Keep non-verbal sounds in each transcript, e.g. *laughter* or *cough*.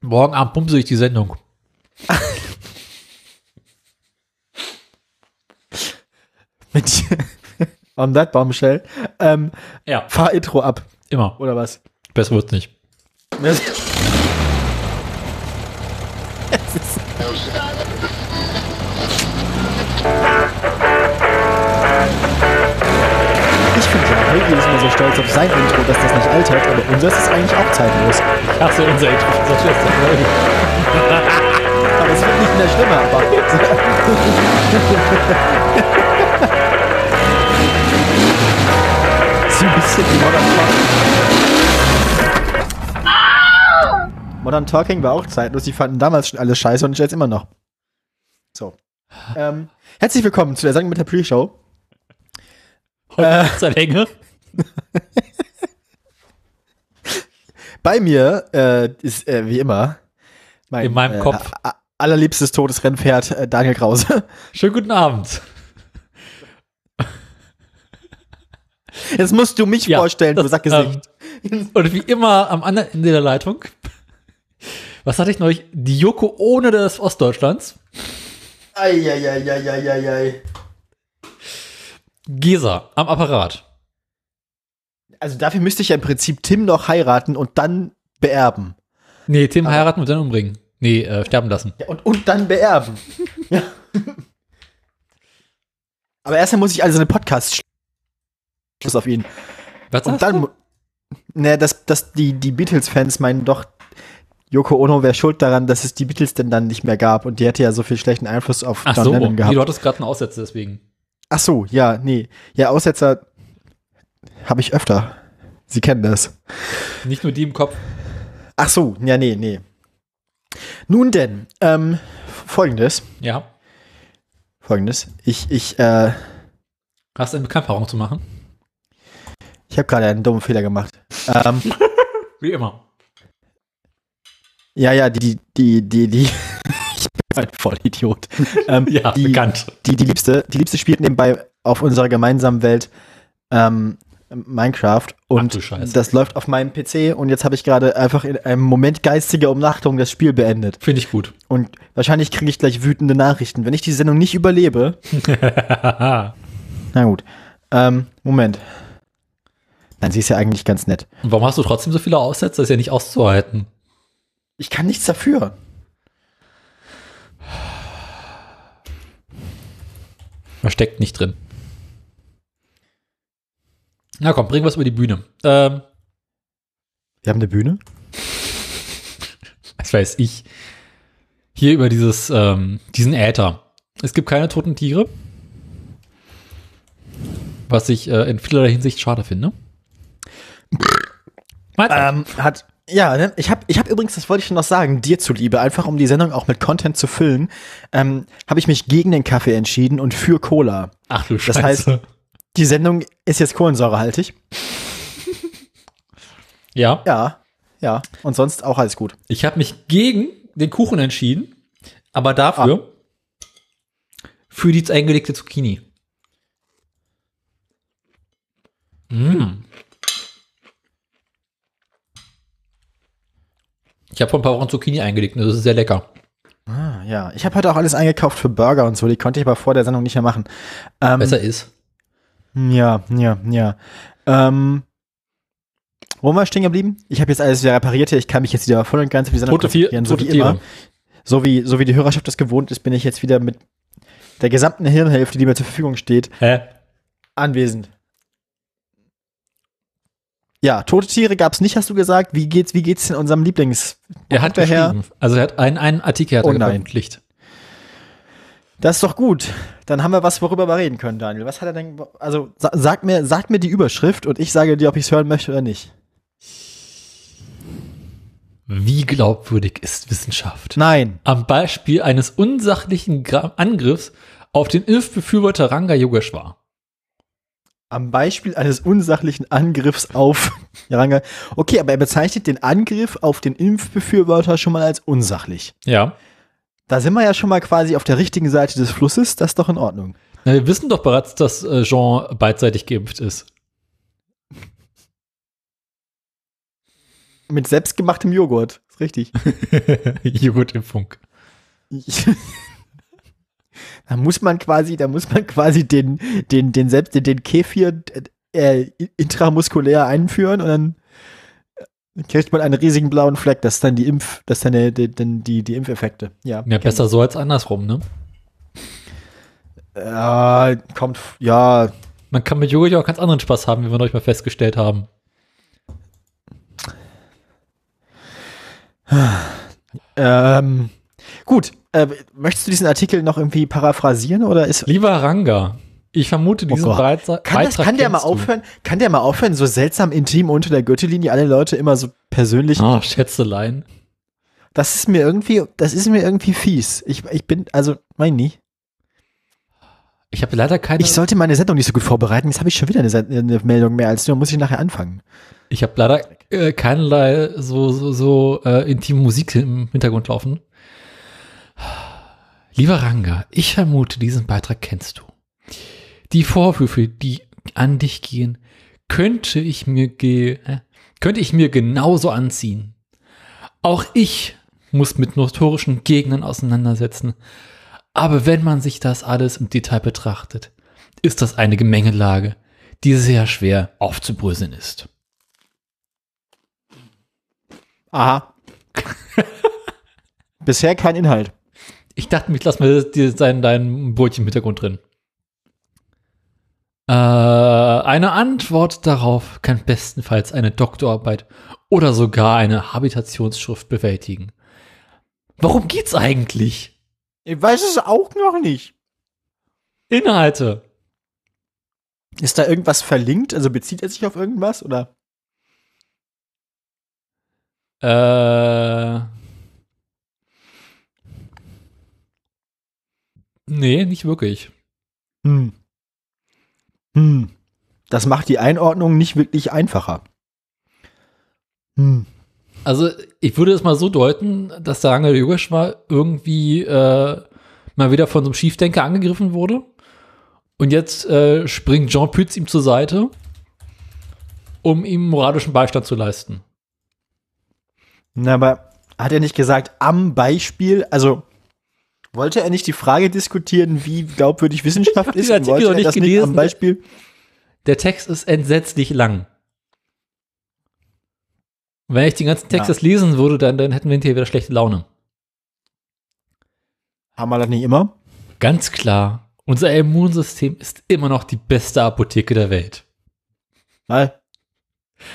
Morgen Abend pumpse ich die Sendung. *laughs* Mit on that bombshell. Ähm, Ja, fahr Intro ab, immer. oder was? Besser wird's nicht. Es ist *laughs* Helgi ist immer so stolz auf sein Intro, dass das nicht altert, aber unseres ist eigentlich auch zeitlos. Ich hasse unser Intro, unser Schwester. Aber es wird nicht mehr schlimmer, aber. *laughs* ist ein bisschen wie Modern Talking. Modern Talking war auch zeitlos. Die fanden damals schon alles scheiße und jetzt immer noch. So. Ähm, herzlich willkommen zu der Sendung mit der Pre-Show. Heute äh, Länge. *laughs* Bei mir äh, ist äh, wie immer mein In meinem äh, Kopf. allerliebstes Todesrennpferd äh, Daniel Krause. *laughs* Schönen guten Abend. Jetzt musst du mich Ja, vorstellen, du das, Sackgesicht. *laughs* Und wie immer am anderen Ende der Leitung. Was hatte ich neulich? Die Joko ohne des Ostdeutschlands. Eieieiei. Gesa am Apparat. Also dafür müsste ich ja im Prinzip Tim noch heiraten und dann beerben. Nee, Tim heiraten und dann umbringen. Nee, äh, sterben lassen. Ja, und, und dann beerben. *laughs* ja. Aber erstmal muss ich also eine Podcast Schluss auf ihn. Was Und dann, du? ne, dass, dass die, die Beatles-Fans meinen doch, Yoko Ono wäre schuld daran, dass es die Beatles denn dann nicht mehr gab und die hätte ja so viel schlechten Einfluss auf Ach John so, Lennon gehabt. du hattest gerade einen Aussetzer, deswegen. Ach so, ja, nee. Ja, Aussetzer habe ich öfter. Sie kennen das. Nicht nur die im Kopf. Ach so, ja, nee, nee. Nun denn, ähm, folgendes, Ja. folgendes. Ich, ich, äh, Hast du eine Bekanntmachung zu machen? ich habe gerade einen dummen Fehler gemacht. ähm, *laughs* Wie immer. ja, ja, die, die, die, die, bin ein *laughs* Vollidiot. Ähm, Ja, die, bekannt. Die, die Liebste, die Liebste spielt nebenbei auf unserer gemeinsamen Welt ähm, Minecraft und das läuft auf meinem PC und jetzt habe ich gerade einfach in einem Moment geistiger Umnachtung das Spiel beendet. Finde ich gut. Und wahrscheinlich kriege ich gleich wütende Nachrichten. Wenn ich die Sendung nicht überlebe, *laughs* na gut. Ähm, Moment. Nein, sie ist ja eigentlich ganz nett. Und warum hast du trotzdem so viele Aussätze? Das ist ja nicht auszuhalten. Ich kann nichts dafür. Man steckt nicht drin. Na komm, bring was über die Bühne. Ähm, Wir haben eine Bühne. *laughs* was weiß ich. Hier über dieses, ähm, diesen Äther. Es gibt keine toten Tiere. Was ich äh, in vielerlei Hinsicht schade finde. Mahlzeit. Ähm, hat. Ja, ne? ich habe ich hab übrigens, das wollte ich schon noch sagen, dir zuliebe, einfach um die Sendung auch mit Content zu füllen, ähm, habe ich mich gegen den Kaffee entschieden und für Cola. Ach du das Scheiße. heißt- Die Sendung ist jetzt kohlensäurehaltig. *laughs* ja, Ja, ja. Und sonst auch alles gut. ich habe mich gegen den Kuchen entschieden, aber dafür für die eingelegte Zucchini. Mm. Ich habe vor ein paar Wochen Zucchini eingelegt und das ist sehr lecker. Ah, ja. Ich habe heute auch alles eingekauft für Burger und so, die konnte ich aber vor der Sendung nicht mehr machen. Ähm, Besser ist. Ja, ja, ja. Ähm, wo waren wir stehen geblieben? Ich habe jetzt alles wieder repariert hier. Ich kann mich jetzt wieder voll und ganz auf die Sendung konzentrieren, so wie immer. So wie, so wie die Hörerschaft das gewohnt ist, bin ich jetzt wieder mit der gesamten Hirnhälfte, die mir zur Verfügung steht, Hä? anwesend. Ja, tote Tiere gab es nicht, hast du gesagt. Wie geht's, wie geht's in unserem Lieblings? Er hat geschrieben. Also er hat einen, einen Artikel hat Oh veröffentlicht. Das ist doch gut. Dann haben wir was, worüber wir reden können, Daniel. Was hat er denn? Also sa sag mir, sag mir die Überschrift und ich sage dir, ob ich es hören möchte oder nicht. Wie glaubwürdig ist Wissenschaft? Nein. Am Beispiel eines unsachlichen Angriffs auf den Impfbefürworter Ranga Yogeshwar. Am Beispiel eines unsachlichen Angriffs auf *laughs* Jaranga. Okay, aber er bezeichnet den Angriff auf den Impfbefürworter schon mal als unsachlich. Ja. Da sind wir ja schon mal quasi auf der richtigen Seite des Flusses. Das ist doch in Ordnung. Na, wir wissen doch bereits, dass äh, Jean beidseitig geimpft ist. Mit selbstgemachtem Joghurt. richtig. *laughs* Joghurtimpfung. *laughs* da muss man quasi, da muss man quasi den, den, den selbst, den, den Kefir äh, intramuskulär einführen und dann kriegt man einen riesigen blauen Fleck. Das ist dann die Impf, das ist dann die, die, die, die Impfeffekte. Ja, Ja, besser so als andersrum, ne? Ja, kommt, ja, Man kann mit Joghurt auch ganz anderen Spaß haben, wie wir neulich mal festgestellt haben. ähm, gut. Äh, möchtest du diesen Artikel noch irgendwie paraphrasieren oder ist Lieber Ranga, ich vermute diesen Gott. Beitrag. Kann, das, kann der mal aufhören? Kann der mal aufhören, so seltsam intim unter der Gürtellinie alle Leute immer so persönlich? Ah, Schätzelein. Das ist mir irgendwie, das ist mir irgendwie fies. Ich, ich bin, also, mein nie. Ich habe leider keine. Ich sollte meine Sendung nicht so gut vorbereiten. Jetzt habe ich schon wieder eine, eine Meldung mehr als nur, muss ich nachher anfangen. Ich habe leider äh, keinerlei so, so, so äh, intime Musik im Hintergrund laufen. Lieber Ranga, ich vermute, diesen Beitrag kennst du. Die Vorwürfe, die an dich gehen, könnte ich mir ge äh, könnte ich mir genauso anziehen. Auch ich muss mit notorischen Gegnern auseinandersetzen. Aber wenn man sich das alles im Detail betrachtet, ist das eine Gemengelage, die sehr schwer aufzubröseln ist. Aha. *laughs* Bisher kein Inhalt. Ich dachte, ich lass mal dir dein, dein Brötchen im Hintergrund drin. Äh, eine Antwort darauf kann bestenfalls eine Doktorarbeit oder sogar eine Habitationsschrift bewältigen. Worum geht's eigentlich? Ich weiß es auch noch nicht. Inhalte. Ist da irgendwas verlinkt? Also bezieht er sich auf irgendwas oder? Äh. Nee, nicht wirklich. Hm. Hm. Das macht die Einordnung nicht wirklich einfacher. Hm. Also, ich würde es mal so deuten, dass der Rangel Jogesch mal irgendwie äh, mal wieder von so einem Schiefdenker angegriffen wurde. Und jetzt äh, springt Jean Pütz ihm zur Seite, um ihm moralischen Beistand zu leisten. Na, aber hat er nicht gesagt, am Beispiel, also wollte er nicht die Frage diskutieren, wie glaubwürdig Wissenschaft *laughs* ist? Und wollte er nicht das nicht gelesen. am Beispiel? Der Text ist entsetzlich lang. Und wenn ich den ganzen Text Ja. jetzt lesen würde, dann, dann hätten wir hinterher wieder schlechte Laune. Haben wir das nicht immer? Ganz klar, unser Immunsystem ist immer noch die beste Apotheke der Welt. Nein.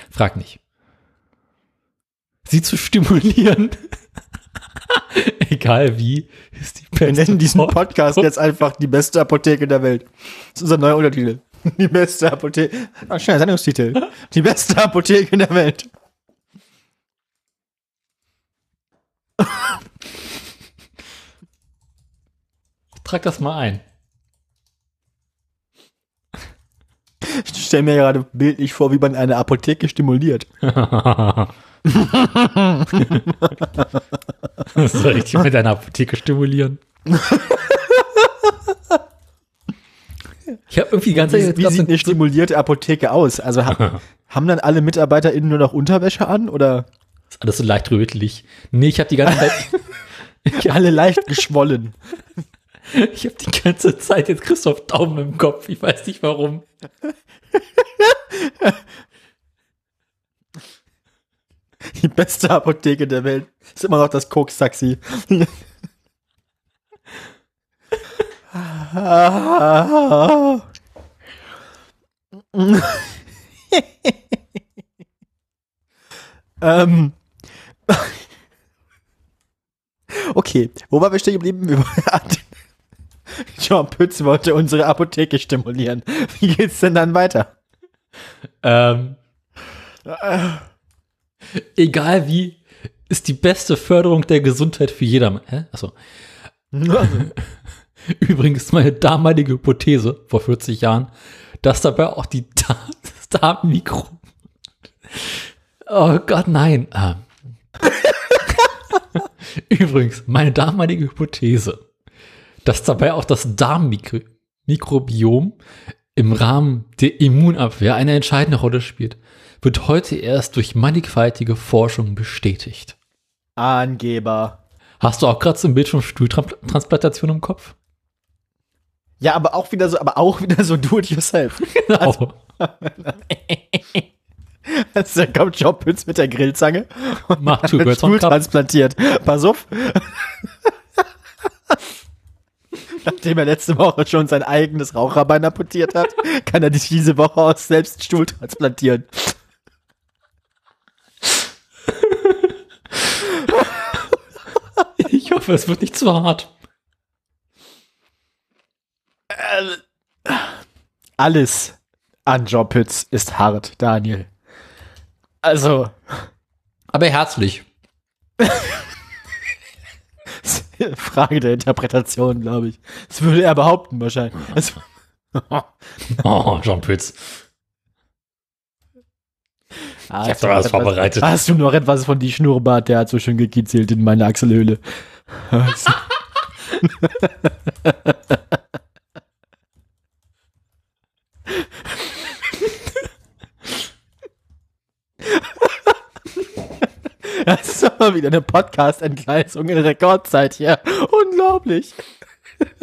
Frag nicht. Sie zu stimulieren, *laughs* egal wie, ist die Wir beste nennen diesen. Podcast jetzt einfach die beste Apotheke der Welt. Das ist unser neuer Untertitel. *laughs* Die beste Apotheke. Ah, schöner Sendungstitel. Die beste Apotheke der Welt. Trag das mal ein. Ich stelle mir gerade bildlich vor, wie man eine Apotheke stimuliert. *laughs* *laughs* Soll ich dich mit deiner Apotheke stimulieren? *laughs* Ich habe irgendwie die ganze Wie, Zeit wie jetzt sieht eine stimulierte Apotheke aus? Also ha *laughs* haben dann alle MitarbeiterInnen nur noch Unterwäsche an oder ist alles so leicht rötlich. Nee, ich habe die ganze Zeit alle leicht geschwollen? ich habe die ganze Zeit jetzt Christoph Daumen im Kopf. Ich weiß nicht warum. Die beste Apotheke der Welt ist immer noch das Koks-Taxi. ähm. Okay, wo waren wir stehen geblieben? John Pütz wollte unsere Apotheke stimulieren. Wie geht's denn dann weiter? Ähm, egal wie, ist die beste Förderung der Gesundheit für jedermann. Hä? Achso. *laughs* Übrigens meine damalige Hypothese vor 40 Jahren, dass dabei auch die Darmmikro. Oh Gott, nein. Ah. *laughs* Übrigens, meine damalige Hypothese, dass dabei auch das Darmmikrobiom im Rahmen der Immunabwehr eine entscheidende Rolle spielt, wird heute erst durch mannigfaltige Forschung bestätigt. Angeber. Hast du auch gerade so ein Bild von Stuhltransplantation im Kopf? Ja, aber auch wieder so, aber auch wieder so do it yourself. *laughs* Genau. *laughs* Also, da kommt Joe Pütz mit der Grillzange und Mach hat Two einen Birds, One Stuhl transplantiert. Pass auf. *laughs* Nachdem er letzte Woche schon sein eigenes Raucherbein amputiert hat, kann er sich diese Woche auch selbst Stuhl transplantieren. Ich hoffe, es wird nicht zu hart. Alles an Joe Pütz ist hart, Daniel. Also, Aber herzlich. *laughs* Frage der Interpretation, glaube ich. Das würde er behaupten wahrscheinlich. Es- *laughs* Oh, Jean Pütz. Ah, hab du noch was etwas- vorbereitet. Hast du noch etwas von die Schnurrbart? Der hat so schön gekitzelt in meine Achselhöhle. *laughs* Das ist mal wieder eine Podcast-Entgleisung in Rekordzeit hier. Unglaublich. *laughs*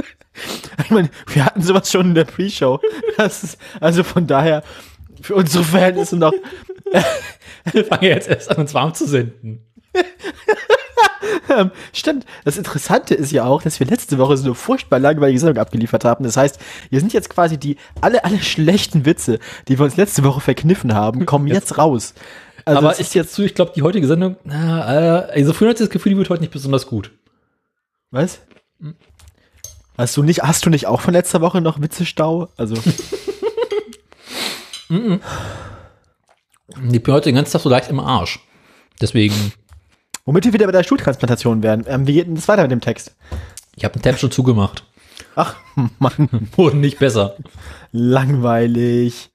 Ich meine, wir hatten sowas schon in der Pre-Show. Also von daher, für unsere Verhältnisse noch *laughs* Wir fangen jetzt erst an, uns warm zu senden. Ähm, stimmt. Das Interessante ist ja auch, dass wir letzte Woche so eine furchtbar langweilige Sendung abgeliefert haben. Das heißt, wir sind jetzt quasi die, alle, alle schlechten Witze, die wir uns letzte Woche verkniffen haben, kommen jetzt raus. Also Aber ich jetzt zu, ich glaube, die heutige Sendung, na, äh, also vorhin hatte ich das Gefühl, die wird heute nicht besonders gut. was? Hast du nicht, hast du nicht auch von letzter Woche noch Witzestau? Also, Ich bin heute den ganzen Tag so leicht im Arsch. Deswegen, womit wir wieder bei der Stuhltransplantation werden. Ähm, wie geht denn das weiter mit dem Text? ich habe den Tab schon zugemacht. Ach, *laughs* Mann, Wurde nicht besser. langweilig.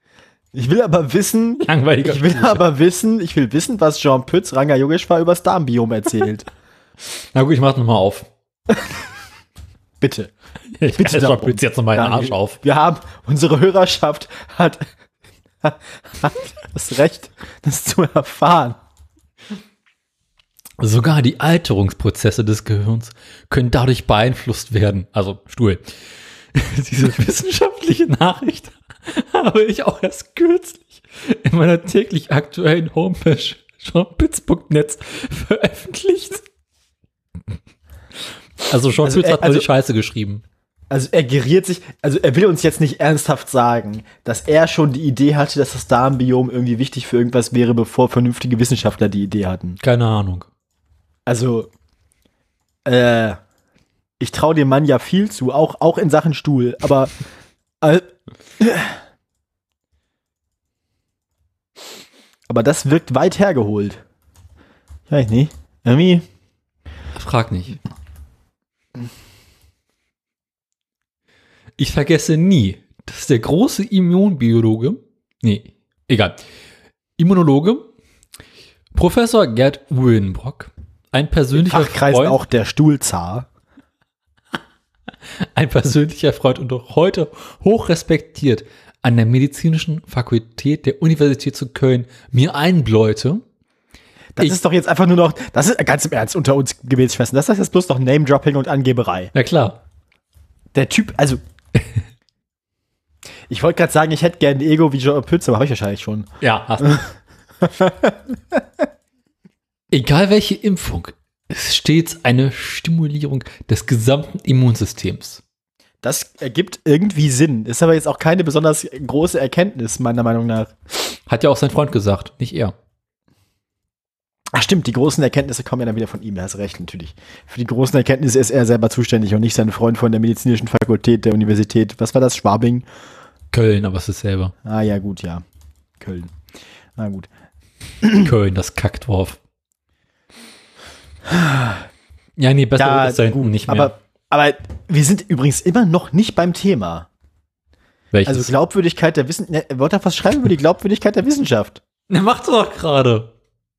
Ich will aber wissen, Langweiliger. ich will Stuhl. aber wissen, ich will wissen, was Jean Pütz Ranga Yogeshwar übers Darmbiom erzählt. *laughs* Na gut, ich mach nochmal auf. *laughs* Bitte. Ich Bitte darum. doch jetzt nochmal den Arsch auf. Wir haben, unsere Hörerschaft hat, hat das Recht, das zu erfahren. Sogar die Alterungsprozesse des Gehirns können dadurch beeinflusst werden. Also Stuhl. *laughs* Diese wissenschaftliche Nachricht *laughs* habe ich auch erst kürzlich in meiner täglich aktuellen Homepage jeanpitz.net veröffentlicht. Also Jean Also, hat nur also- die Scheiße geschrieben. Also er geriert sich, also er will uns jetzt nicht ernsthaft sagen, dass er schon die Idee hatte, dass das Darmbiom irgendwie wichtig für irgendwas wäre, bevor vernünftige Wissenschaftler die Idee hatten. Keine Ahnung. Also, äh, ich traue dem Mann ja viel zu, auch, auch in Sachen Stuhl, aber äh, aber das wirkt weit hergeholt. Ja, ich nicht. Irgendwie. Frag nicht. Ich vergesse nie, dass der große Immunbiologe, nee, egal, Immunologe, Professor Gerd Uhlenbrock, ein persönlicher Fachkreis Freund, auch der Stuhlzar. *laughs* ein persönlicher Freund und auch heute hoch respektiert an der medizinischen Fakultät der Universität zu Köln mir einbläute, Das Ich- ist doch jetzt einfach nur noch, das ist ganz im Ernst unter uns Gebetsschwestern. Das ist jetzt bloß noch Name-Dropping und Angeberei. na klar, Der Typ, also. *laughs* ich wollte gerade sagen, ich hätte gerne ein Ego wie Joe Pütz, aber habe ich wahrscheinlich schon. Ja, hast du. *laughs* Egal welche Impfung, ist stets eine Stimulierung des gesamten Immunsystems. Das ergibt irgendwie Sinn. Ist aber jetzt auch keine besonders große Erkenntnis, meiner Meinung nach. Hat ja auch sein Freund gesagt, nicht er. Ach stimmt, die großen Erkenntnisse kommen ja dann wieder von ihm, er hast recht, natürlich. Für die großen Erkenntnisse ist er selber zuständig und nicht sein Freund von der medizinischen Fakultät der Universität. Was war das? Schwabing? Köln, aber es ist selber. Ah ja, gut, ja. Köln. Na gut. Köln, das Kackdorf. Ja, nee, besser wird es da hinten nicht mehr. Aber, aber wir sind übrigens immer noch nicht beim Thema. Welches? Also Glaubwürdigkeit der Wissenschaft. Ne, wollte was schreiben über die Glaubwürdigkeit der Wissenschaft? *laughs* Na, macht doch gerade.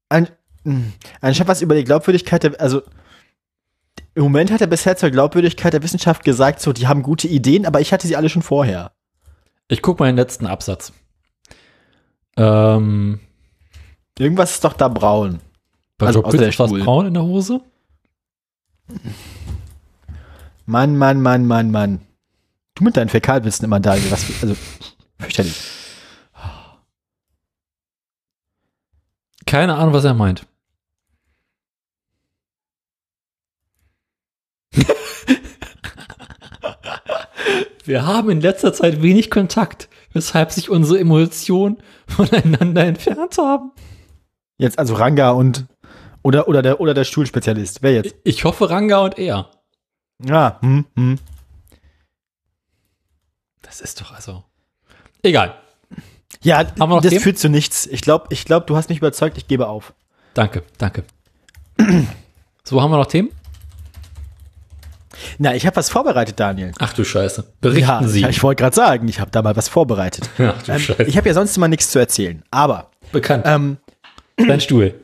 Ein, mh, anstatt was über die Glaubwürdigkeit der, also im Moment hat er bisher zur Glaubwürdigkeit der Wissenschaft gesagt, so, die haben gute Ideen, aber ich hatte sie alle schon vorher. Ich guck mal den letzten Absatz. Ähm, Irgendwas ist doch da braun. Bei Also der Pitts Stuhl. braun in der Hose? Mann, Mann, Mann, Mann, Mann. Du mit deinen Fäkalwitzen immer da. Was, also, fürchterlich. Keine Ahnung, was er meint. Wir haben in letzter Zeit wenig Kontakt, weshalb sich unsere Emotionen voneinander entfernt haben. Jetzt also Ranga und oder, oder, der, oder der Stuhlspezialist. Wer jetzt? Ich hoffe Ranga und er. Ja, hm, hm. Das ist doch also. Egal. Ja, das Themen? führt zu nichts. Ich glaube, ich glaub, du hast mich überzeugt, ich gebe auf. Danke, danke. So, haben wir noch Themen? Na, ich habe was vorbereitet, Daniel. Ach du Scheiße. Berichten ja, Sie. Ich, ich wollte gerade sagen, ich habe da mal was vorbereitet. Ach du Ähm, Scheiße. ich habe ja sonst immer nichts zu erzählen. Aber Bekannt. ähm, Dein Stuhl.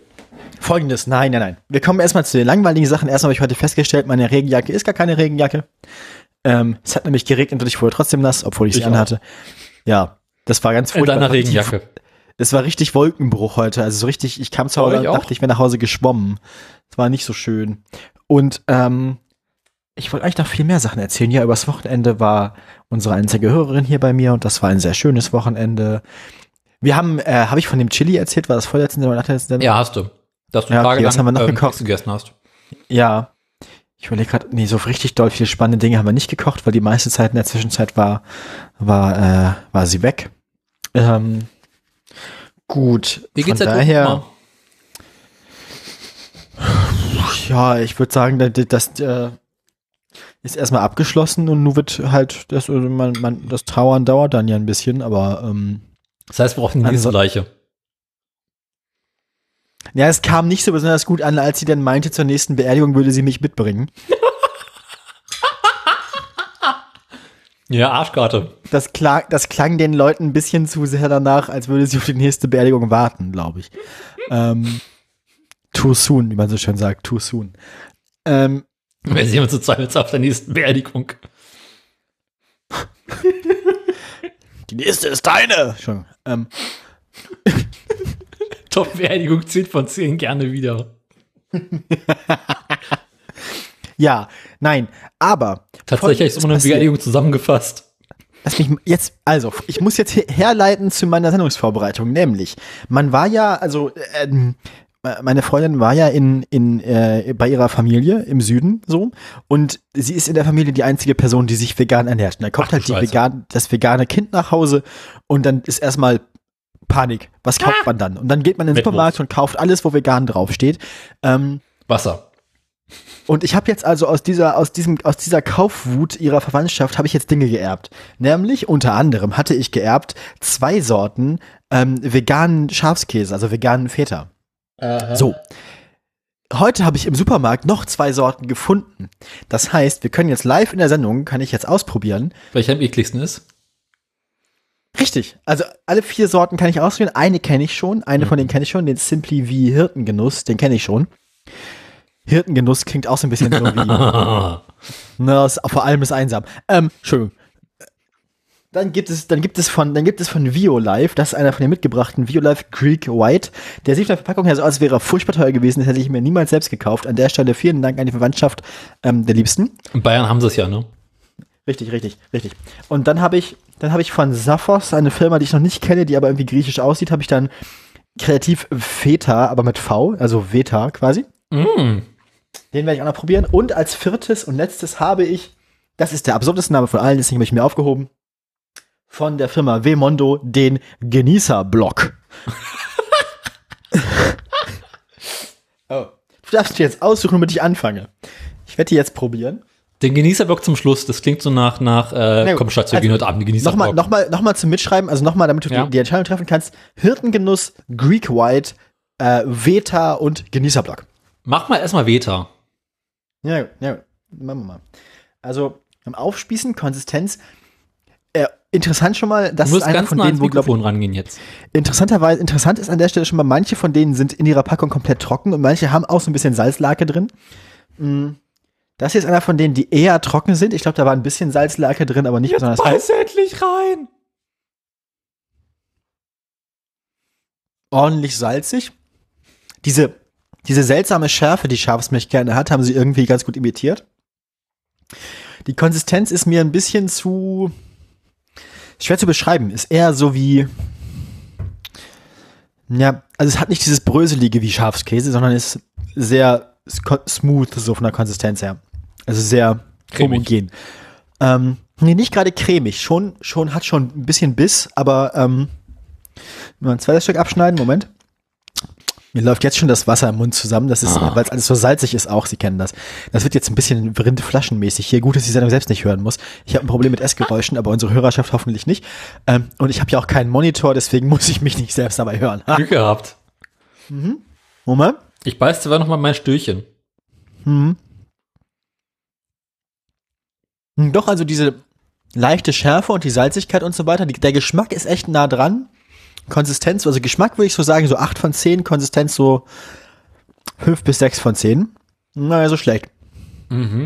Folgendes, nein, nein, nein. Wir kommen erstmal zu den langweiligen Sachen. Erstmal habe ich heute festgestellt, meine Regenjacke ist gar keine Regenjacke. Ähm, es hat nämlich geregnet und ich wurde trotzdem nass, obwohl ich sie anhatte. Ja, das war ganz In furchtbar. deiner war richtig- Regenjacke. Das war richtig Wolkenbruch heute. Also so richtig, ich kam zu Hause und dachte, ich wäre nach Hause geschwommen. Das war nicht so schön. Und ähm, ich wollte eigentlich noch viel mehr Sachen erzählen. Ja, übers Wochenende war unsere einzige Hörerin hier bei mir und das war ein sehr schönes Wochenende. Wir haben, äh, habe ich von dem Chili erzählt? War das vorletzte oder nachletzte? Ja, hast du. Dass du Ja, okay, tagelang haben wir noch ähm, gekocht? gegessen hast. Ja. Ich überlege gerade, nee, so richtig doll viele spannende Dinge haben wir nicht gekocht, weil die meiste Zeit in der Zwischenzeit war, war, äh, war sie weg. Ähm, gut. Wie geht's von daher? Ja, ich würde sagen, das, das äh, ist erstmal abgeschlossen und nun wird halt das, also man, man, das Trauern dauert dann ja ein bisschen, aber ähm, Das heißt, wir brauchen die nächste Leiche. Ja, es kam nicht so besonders gut an, als sie dann meinte, zur nächsten Beerdigung würde sie mich mitbringen. *laughs* Ja, Arschkarte. Das klang, das klang den Leuten ein bisschen zu sehr danach, als würde sie auf die nächste Beerdigung warten, glaube ich. ähm, too soon, wie man so schön sagt, too soon. Ähm, Wir sehen uns jetzt auf der nächsten Beerdigung. *laughs* die nächste ist deine. Schon. Ähm, *laughs* Top-Beerdigung 10 von 10 gerne wieder. *laughs* ja, nein, aber Tatsächlich ist ohne. Beerdigung zusammengefasst. Lass mich jetzt, also, ich muss jetzt her- herleiten zu meiner Sendungsvorbereitung, nämlich, man war ja, also, ähm, meine Freundin war ja in, in, äh, bei ihrer Familie im Süden so und sie ist in der Familie die einzige Person, die sich vegan ernährt. Und da kommt Ach halt vegan, das vegane Kind nach Hause und dann ist erstmal Panik. Was kauft man dann? Und dann geht man in den. Supermarkt und kauft alles, wo vegan draufsteht. Ähm, Wasser. und ich habe jetzt also aus dieser, aus diesem, aus dieser Kaufwut ihrer Verwandtschaft habe ich jetzt Dinge geerbt. Nämlich unter anderem hatte ich geerbt zwei Sorten ähm, veganen Schafskäse, also veganen Feta. So. Heute habe ich im Supermarkt noch zwei Sorten gefunden. Das heißt, wir können jetzt live in der Sendung, kann ich jetzt ausprobieren. Welcher am ekligsten ist? Richtig. Also alle vier Sorten kann ich ausprobieren. Eine kenne ich schon. Eine von denen kenne ich schon. Den Simply wie Hirtengenuss, den kenne ich schon. Hirtengenuss klingt auch so ein bisschen so wie. *laughs* Na, das, vor allem ist einsam. Ähm, Entschuldigung. Dann gibt es, dann gibt es von, dann gibt es von VioLife, das ist einer von den mitgebrachten, VioLife Greek White. Der sieht von der Verpackung her so aus, als wäre er furchtbar teuer gewesen, das hätte ich mir niemals selbst gekauft. An der Stelle vielen Dank an die Verwandtschaft ähm, der Liebsten. In Bayern haben sie es ja, ne? Richtig, richtig, richtig. Und dann habe ich, dann habe ich von Saphos, eine Firma, die ich noch nicht kenne, die aber irgendwie griechisch aussieht, habe ich dann kreativ Feta, aber mit V, also Veta quasi. Mm. Den werde ich auch noch probieren. Und als viertes und letztes habe ich, das ist der absurdeste Name von allen, deswegen habe ich mir aufgehoben, von der Firma Wemondo den Genießerblock. *laughs* oh. Du darfst dir jetzt aussuchen, womit ich anfange. Ich werde die jetzt probieren. Den Genießerblock zum Schluss, das klingt so nach, nach äh, komm Schatz, wir Also, gehen heute Abend den Nochmal Genießerblock. noch mal, noch mal zum Mitschreiben, also nochmal, damit du Ja. die, die Entscheidung treffen kannst. Hirtengenuss, Greek White, äh, Veta und Genießerblock. Mach mal erstmal Veta. Ja, ja, machen wir mal. Also beim Aufspießen, Konsistenz, äh, interessant schon mal, das Du musst ganz von nah denen, ans wo glaub, Mikrofon rangehen jetzt. interessanterweise, interessant ist an der Stelle schon mal, manche von denen sind in ihrer Packung komplett trocken und manche haben auch so ein bisschen Salzlake drin. Mm, Das hier ist einer von denen, die eher trocken sind. Ich glaube, da war ein bisschen Salzlake drin, aber nicht besonders viel. Beiß endlich rein. ordentlich salzig. Diese, diese seltsame Schärfe, die Schafsmilch gerne hat, haben sie irgendwie ganz gut imitiert. Die Konsistenz ist mir ein bisschen zu schwer zu beschreiben. Ist eher so wie ja, also es hat nicht dieses Bröselige wie Schafskäse, sondern ist sehr smooth so von der Konsistenz her. Also sehr Cremig. homogen. Ähm, nee, nicht gerade cremig. Schon, schon, hat schon ein bisschen Biss, aber ähm, wenn wir ein zweites Stück abschneiden, Moment. Mir läuft jetzt schon das Wasser im Mund zusammen. Das ist, Ah. weil es alles so salzig ist auch, Sie kennen das. Das wird jetzt ein bisschen rindflaschenmäßig hier. Gut, dass ich die Sendung selbst nicht hören muss. Ich habe ein Problem mit Essgeräuschen, aber unsere Hörerschaft hoffentlich nicht. Ähm, und ich habe ja auch keinen Monitor, deswegen muss ich mich nicht selbst dabei hören. Glück gehabt. Moment. Ich beiß zwar noch mal mein Stühlchen. Hm, Doch, also diese leichte Schärfe und die Salzigkeit und so weiter, die, der Geschmack ist echt nah dran. Konsistenz, also Geschmack würde ich so sagen, so 8 von 10, Konsistenz so 5 bis 6 von 10. Naja, so schlecht.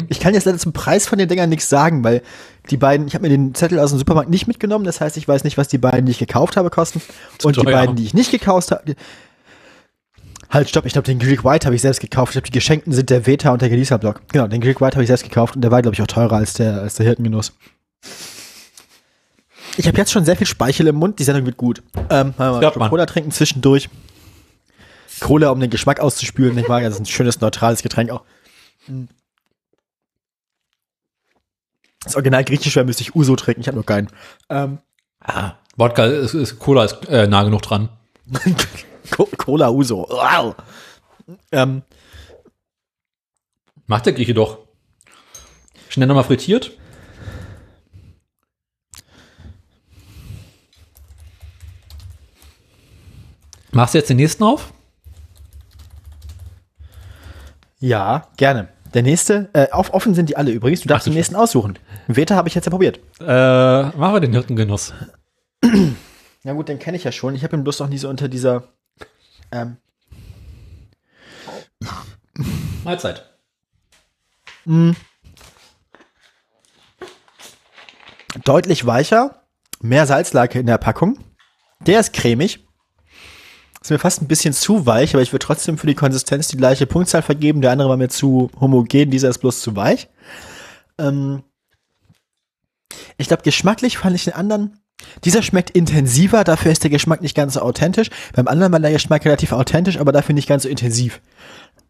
Ich kann jetzt leider zum Preis von den Dingern nichts sagen, weil die beiden, ich habe mir den Zettel aus dem Supermarkt nicht mitgenommen, das heißt, ich weiß nicht, was die beiden, die ich gekauft habe, kosten. Und die beiden, die ich nicht gekauft habe. Halt, stopp, ich glaube, den Greek White habe ich selbst gekauft. Ich glaube, die geschenkten sind der Veta und der Genießer Block. Genau, den Greek White habe ich selbst gekauft und der war, glaube ich, auch teurer als der, als der Hirtengenuss. Ich habe jetzt schon sehr viel Speichel im Mund, die Sendung wird gut. Ähm, mal man. Cola trinken zwischendurch. Cola, um den Geschmack auszuspülen, ich mag, das ist ein schönes, neutrales Getränk auch. Das Original griechisch wäre, müsste ich Uso trinken, ich habe noch keinen. Ähm, Ah, Wodka ist, ist Cola ist äh, nah genug dran. *laughs* Co Cola Uso. Wow. Ähm, Macht der Grieche doch. Schnell nochmal frittiert. Machst du jetzt den nächsten auf? ja, gerne. Der nächste, äh, auf, offen sind die alle übrigens. Du darfst Ach, den nächsten aussuchen. Veta habe ich jetzt ja probiert. Äh, machen wir den Hirtengenuss. *clears throat* Ja gut, den kenne ich ja schon. Ich habe ihn bloß noch nie so unter dieser ähm, Mahlzeit. deutlich weicher, mehr Salzlake in der Packung. Der ist cremig. Ist mir fast ein bisschen zu weich, aber ich würde trotzdem für die Konsistenz die gleiche Punktzahl vergeben. Der andere war mir zu homogen, dieser ist bloß zu weich. Ähm ich glaube, geschmacklich fand ich den anderen. Dieser schmeckt intensiver, dafür ist der Geschmack nicht ganz so authentisch. Beim anderen war der Geschmack relativ authentisch, aber dafür nicht ganz so intensiv.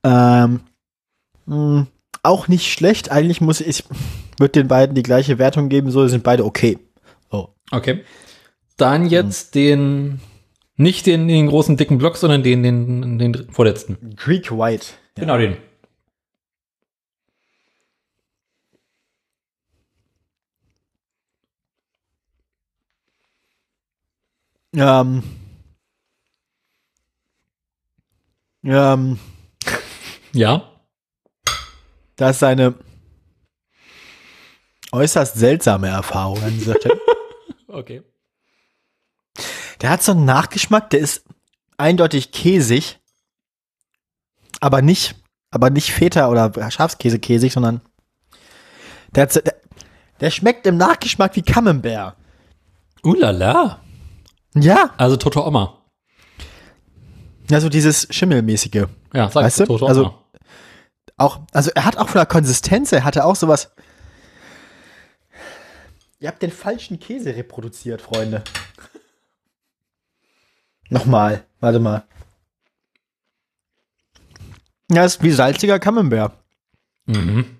Ähm, mh, auch nicht schlecht. Eigentlich muss ich, *laughs* würde den beiden die gleiche Wertung geben, so sind beide okay. Oh. Okay. Dann jetzt den, nicht den, den großen dicken Block, sondern den, den, den vorletzten. Greek White. Genau den. Ähm, ähm, Ja. das ist eine äußerst seltsame Erfahrung an dieser Stelle. *laughs* Okay. Der hat so einen Nachgeschmack, der ist eindeutig käsig, aber nicht, aber nicht Feta oder Schafskäse käsig, sondern der, hat, der, der schmeckt im Nachgeschmack wie Camembert. Ulala. Ja, Also Toto Oma. ja, so dieses Schimmelmäßige. Ja, sag Weißt du? Toto Also- Oma. Auch, also er hat auch von der Konsistenz, er hatte auch sowas. Ihr habt den falschen Käse reproduziert, Freunde. *laughs* Nochmal, warte mal. Ja, ist wie salziger Camembert. Mhm.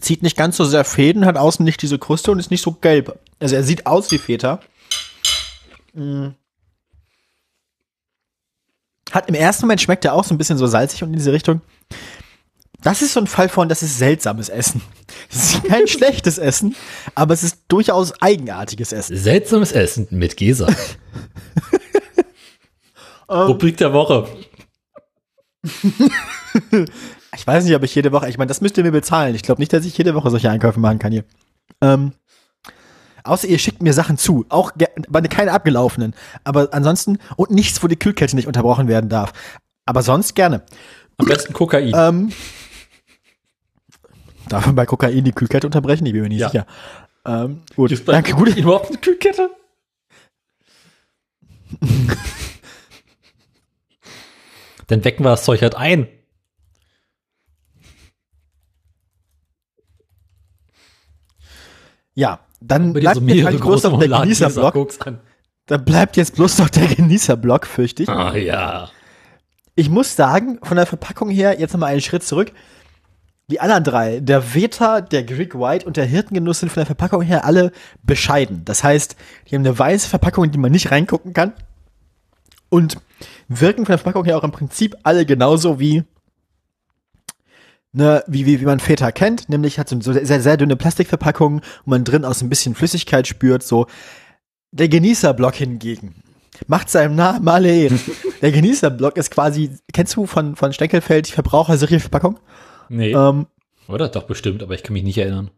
Zieht nicht ganz so sehr Fäden, hat außen nicht diese Kruste und ist nicht so gelb. Also er sieht aus wie Feta. Mm. Hat im ersten Moment schmeckt er auch so ein bisschen so salzig und in diese Richtung. Das ist so ein Fall von, das ist seltsames Essen. *laughs* Es ist kein *laughs* schlechtes Essen, aber es ist durchaus eigenartiges Essen. Seltsames Essen mit Gesa. *laughs* Rubrik der Woche. Ich weiß nicht, ob ich jede Woche, ich meine, das müsst ihr mir bezahlen. Ich glaube nicht, dass ich jede Woche solche Einkäufe machen kann hier. Ähm, außer ihr schickt mir Sachen zu, auch keine abgelaufenen. Aber ansonsten, und nichts, wo die Kühlkette nicht unterbrochen werden darf. Aber sonst gerne. Am besten Kokain. Ähm, darf man bei Kokain die Kühlkette unterbrechen? Ich bin mir nicht Ja. sicher. Ähm, gut, Ist bei danke, gut. Überhaupt eine Kühlkette? *laughs* Dann wecken wir das Zeug halt ein. Ja, dann bleibt so jetzt halt bloß noch der Genießerblock. Da bleibt jetzt bloß noch der Genießerblock, fürchte ich. Ah, ja. Ich muss sagen, von der Verpackung her, jetzt nochmal einen Schritt zurück. Die anderen drei, der Veta, der Greek White und der Hirtengenuss sind von der Verpackung her alle bescheiden. Das heißt, die haben eine weiße Verpackung, in die man nicht reingucken kann. Und wirken von der Verpackung her auch im Prinzip alle genauso wie, ne, wie, wie, wie man Feta kennt. Nämlich hat so, so sehr, sehr dünne Plastikverpackungen, wo man drin aus ein bisschen Flüssigkeit spürt. So. Der Genießerblock hingegen macht seinem Namen alle Ehre. *laughs* Der Genießerblock ist quasi, kennst du von, von Steckelfeld die Verbraucherserierverpackung? Nee. Ähm, Oder? Doch, bestimmt, aber ich kann mich nicht erinnern.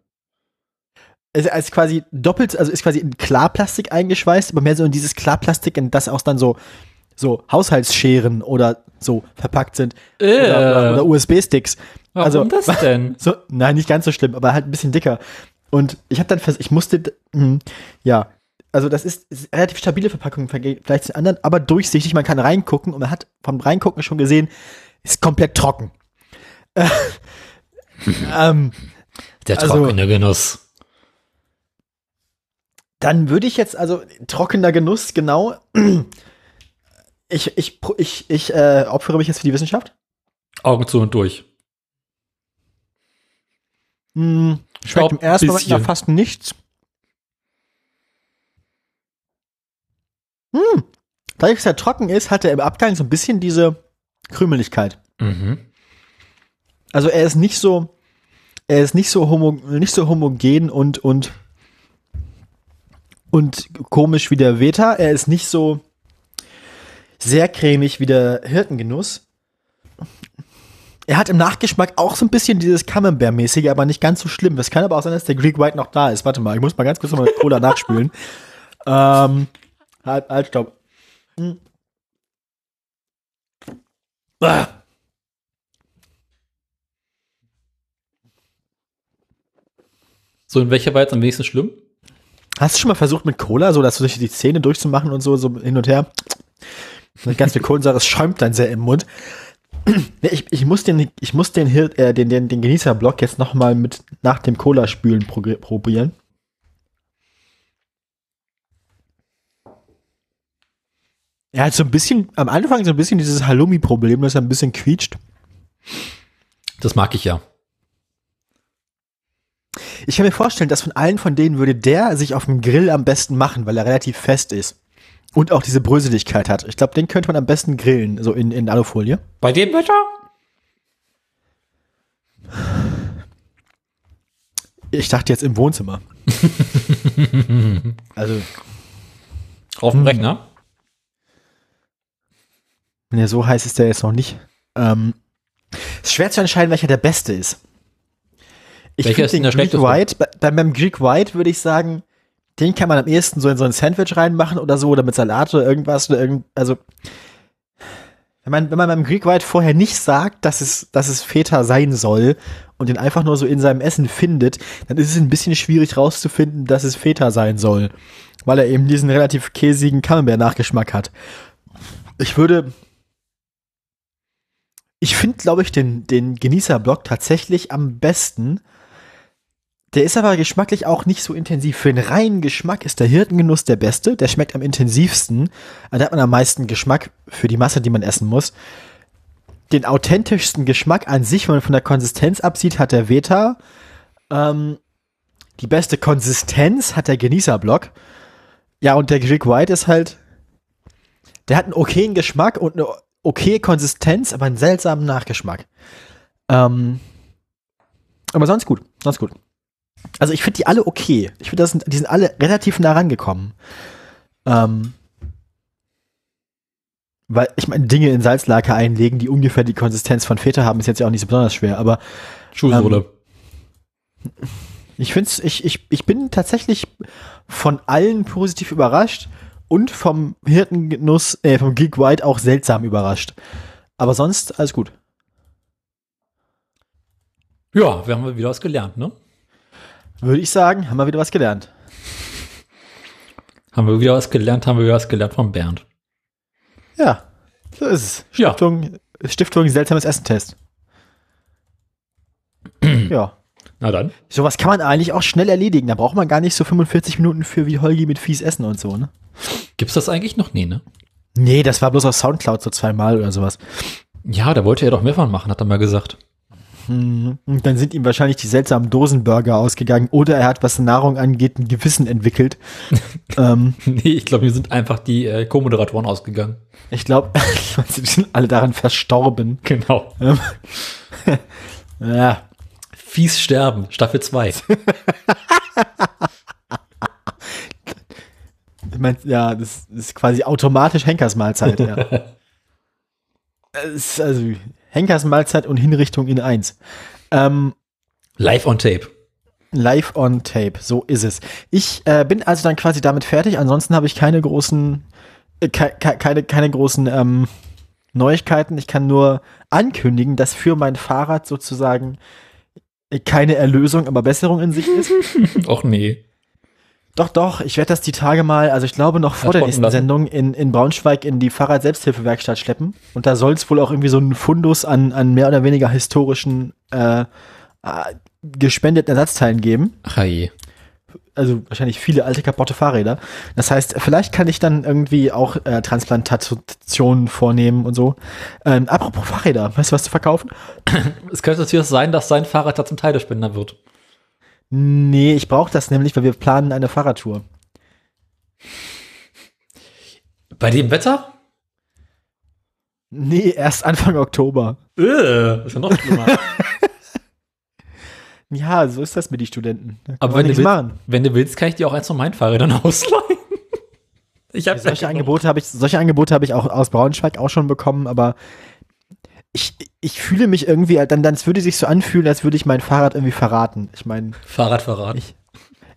es ist quasi doppelt, also ist quasi in Klarplastik eingeschweißt, aber mehr so in dieses Klarplastik, in das auch dann so, so Haushaltsscheren oder so verpackt sind. Oder, oder, oder USB-Sticks. Warum also- das *laughs* denn? So, nein, nicht ganz so schlimm, aber halt ein bisschen dicker. Und ich habe dann, ich musste, mh, ja, also das ist, ist relativ stabile Verpackung im Vergleich zu den anderen, aber durchsichtig. Man kann reingucken und man hat vom Reingucken schon gesehen, ist komplett trocken. Äh, *laughs* ähm, Der also- trockene Genuss. dann würde ich jetzt, also trockener Genuss, genau. Ich, ich, ich, ich äh, opfere mich jetzt für die Wissenschaft. Augen zu und durch. Hm, Glaub, schmeckt im ersten Moment bisschen. nach fast nichts. Hm, dadurch, dass er trocken ist, hat er im Abgang so ein bisschen diese Krümeligkeit. Mhm. Also er ist nicht so, er ist nicht so homo, nicht so homogen und und und komisch wie der Veta. Er ist nicht so sehr cremig wie der Hirtengenuss. Er hat im Nachgeschmack auch so ein bisschen dieses Camembert-mäßige, aber nicht ganz so schlimm. Das kann aber auch sein, dass der Greek White noch da ist. Warte mal, ich muss mal ganz kurz nochmal Cola nachspülen. *laughs* Ähm, halt, halt, stopp. Hm. Ah. So, in welcher war jetzt am wenigsten schlimm? Hast du schon mal versucht mit Cola, so dass du durch die Zähne durchzumachen und so, so hin und her? Ganz viel Kohlensäure, es schäumt dann sehr im Mund. Ich, ich muss den, ich muss den, Hir- äh, den, den, den Genießerblock jetzt noch mal mit nach dem Cola-Spülen probieren. Er hat so ein bisschen, am Anfang so ein bisschen dieses Halloumi-Problem, dass er ein bisschen quietscht. Das mag ich ja. Ich kann mir vorstellen, dass von allen von denen würde der sich auf dem Grill am besten machen, weil er relativ fest ist. Und auch diese Bröseligkeit hat. Ich glaube, den könnte man am besten grillen, so in, in Alufolie. Bei dem Wetter? Ich dachte jetzt im Wohnzimmer. *laughs* also, Auf dem Rechner? ne, so heiß ist der jetzt noch nicht. Ähm, ist schwer zu entscheiden, welcher der beste ist. Ich finde den der Greek? White, bei, bei- beim Greek White würde ich sagen, den kann man am ehesten so in so ein Sandwich reinmachen oder so oder mit Salat oder irgendwas oder irgend, also wenn man, wenn man beim Greek White vorher nicht sagt, dass es, dass es Feta sein soll und den einfach nur so in seinem Essen findet, dann ist es ein bisschen schwierig rauszufinden, dass es Feta sein soll. Weil er eben diesen relativ käsigen Camembert-Nachgeschmack hat. Ich würde. Ich finde, glaube ich, den, den Genießerblock tatsächlich am besten. Der ist aber geschmacklich auch nicht so intensiv. Für den reinen Geschmack ist der Hirtengenuss der beste. Der schmeckt am intensivsten. Da hat man am meisten Geschmack für die Masse, die man essen muss. Den authentischsten Geschmack an sich, wenn man von der Konsistenz absieht, hat der Veta. Ähm, die beste Konsistenz hat der Genießerblock. Ja, und der Greek White ist halt. Der hat einen okayen Geschmack und eine okaye Konsistenz, aber einen seltsamen Nachgeschmack. Ähm, aber sonst gut. Sonst gut. Also ich finde die alle okay. Ich finde, die sind alle relativ nah rangekommen. Ähm, weil, ich meine, Dinge in Salzlake einlegen, die ungefähr die Konsistenz von Feta haben, ist jetzt ja auch nicht so besonders schwer, aber Schuhsohle. ich finde ich, ich, ich bin tatsächlich von allen positiv überrascht und vom Hirtengenuss, äh, vom Geek White auch seltsam überrascht. Aber sonst alles gut. ja, wir haben wieder was gelernt, ne? Würde ich sagen, haben wir wieder was gelernt. Haben wir wieder was gelernt, haben wir wieder was gelernt von Bernd. Ja, so ist es. Ja. Stiftung Stiftung seltsames Essen-Test. ja. Na dann. Sowas kann man eigentlich auch schnell erledigen. Da braucht man gar nicht so 45 Minuten für wie Holgi mit fies Essen und so, ne? Gibt's das eigentlich noch? Nee, ne? Nee, das war bloß auf Soundcloud so zweimal oder sowas. Ja, da wollte er doch mehrfach machen, hat er mal gesagt. Mhm. Und dann sind ihm wahrscheinlich die seltsamen Dosenburger ausgegangen oder er hat, was Nahrung angeht, ein Gewissen entwickelt. *laughs* ähm, Nee, ich glaube, mir sind einfach die äh, Co-Moderatoren ausgegangen. ich glaube, sie *laughs* sind alle daran verstorben. Genau. Ähm, *laughs* ja, Fies sterben, Staffel 2. ich mein, ja, das ist quasi automatisch Henkers Mahlzeit. Ja. Es ist also Henkers Mahlzeit und Hinrichtung in eins. Ähm, Live on Tape. Live on Tape, so ist es. Ich äh, bin also dann quasi damit fertig. Ansonsten habe ich keine großen, äh, ke ke keine, keine großen ähm, Neuigkeiten. Ich kann nur ankündigen, dass für mein Fahrrad sozusagen keine Erlösung, aber Besserung in sich ist. *laughs* Och nee. Doch, doch, ich werde das die Tage mal, also ich glaube noch vor der nächsten lassen. Sendung in, in Braunschweig in die Fahrrad-Selbsthilfewerkstatt schleppen. Und da soll es wohl auch irgendwie so einen Fundus an, an mehr oder weniger historischen äh, äh, gespendeten Ersatzteilen geben. Ach je. also wahrscheinlich viele alte kaputte Fahrräder. Das heißt, vielleicht kann ich dann irgendwie auch äh, Transplantationen vornehmen und so. Ähm, apropos Fahrräder, weißt du was zu verkaufen? Es könnte natürlich sein, dass sein Fahrrad da zum Teilespender wird. Nee, ich brauche das nämlich, weil wir planen eine Fahrradtour. Bei dem Wetter? Nee, erst Anfang Oktober. Äh, ist ja noch schlimmer. *laughs* Ja, so ist das mit den Studenten. Da Aber wenn du, willst, machen. wenn du willst, kann ich dir auch eins von meinen Fahrrädern *laughs* ausleihen. Ich habe Solche Angebote habe ich, solche Angebote habe ich auch aus Braunschweig auch schon bekommen, aber ich, ich fühle mich irgendwie, dann, dann es würde sich so anfühlen, als würde ich mein Fahrrad irgendwie verraten. Ich meine, Fahrradverrat. Ich-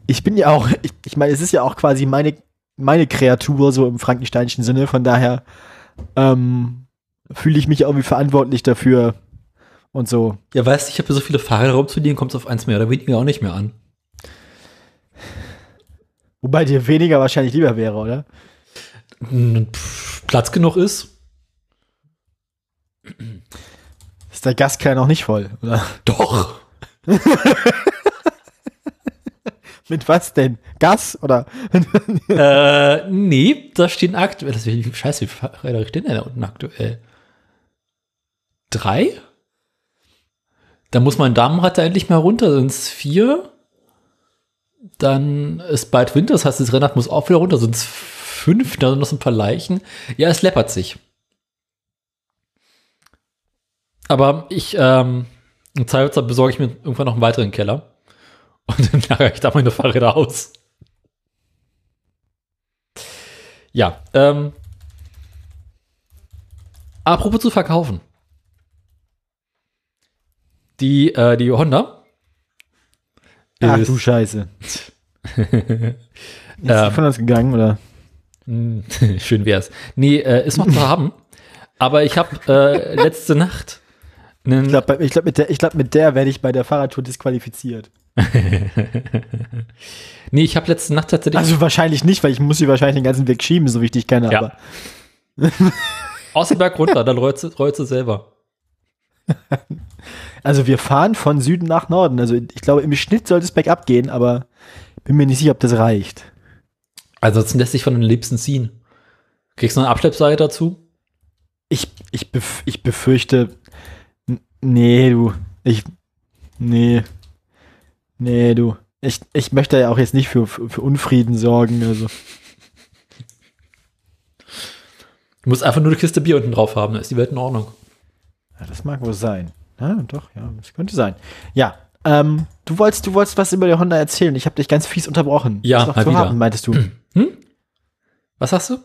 ich bin ja auch, ich, ich meine, es ist ja auch quasi meine, meine Kreatur, so im frankensteinischen Sinne, von daher ähm, fühle ich mich irgendwie verantwortlich dafür und so. Ja, weißt du, ich habe so viele Fahrräder rumzuliegen, kommt es auf eins mehr oder weniger auch nicht mehr an. Wobei dir weniger wahrscheinlich lieber wäre, oder? Platz genug ist. *clears throat* Ist der Gaskern noch nicht voll, oder? Doch. *laughs* Mit was denn? Gas oder? *laughs* äh, nee, da stehen aktuell. Scheiße, wie viele Fahrräder stehen denn da unten aktuell? Drei? Da muss mein Damenrad da endlich mal runter, sind es vier. Dann ist bald Winter, das heißt, das Rennrad muss auch wieder runter, sind es fünf, da sind noch so ein paar Leichen. Ja, es läppert sich. Aber ich, ähm, im Zweifelsfall besorge ich mir irgendwann noch einen weiteren Keller. Und dann lagere ich da meine Fahrräder aus. Ja, ähm, apropos zu verkaufen. Die, äh, die Honda. Ach du Scheiße. *laughs* Ist Ähm. von uns gegangen, oder? *laughs* Schön wär's. Nee, äh, ist noch zu haben. Aber ich habe äh, letzte Nacht Ich glaube, ich glaub, mit der, ich glaub, mit der werde ich bei der Fahrradtour disqualifiziert. *laughs* nee, ich habe letzte Nacht tatsächlich Also wahrscheinlich nicht, weil ich muss sie wahrscheinlich den ganzen Weg schieben, so wie ich dich kenne, Ja. aber. *laughs* aus dem Berg runter, dann rollst du, selber. *laughs* Also wir fahren von Süden nach Norden. Also ich glaube, im Schnitt sollte es bergab gehen, aber bin mir nicht sicher, ob das reicht. Also sonst lässt sich von den Liebsten ziehen. Kriegst du eine Abschleppseite dazu? Ich, ich, bef ich befürchte, nee, du, ich, nee, nee, du. Ich, ich möchte ja auch jetzt nicht für, für für Unfrieden sorgen, also. Du musst einfach nur eine Kiste Bier unten drauf haben, dann ist die Welt in Ordnung. Ja, das mag wohl sein. Ja, doch, ja, das könnte sein. Ja, ähm, du wolltest, du wolltest was über die Honda erzählen. Ich habe dich ganz fies unterbrochen. Ja, mal zu wieder. haben, meintest du. Was sagst du?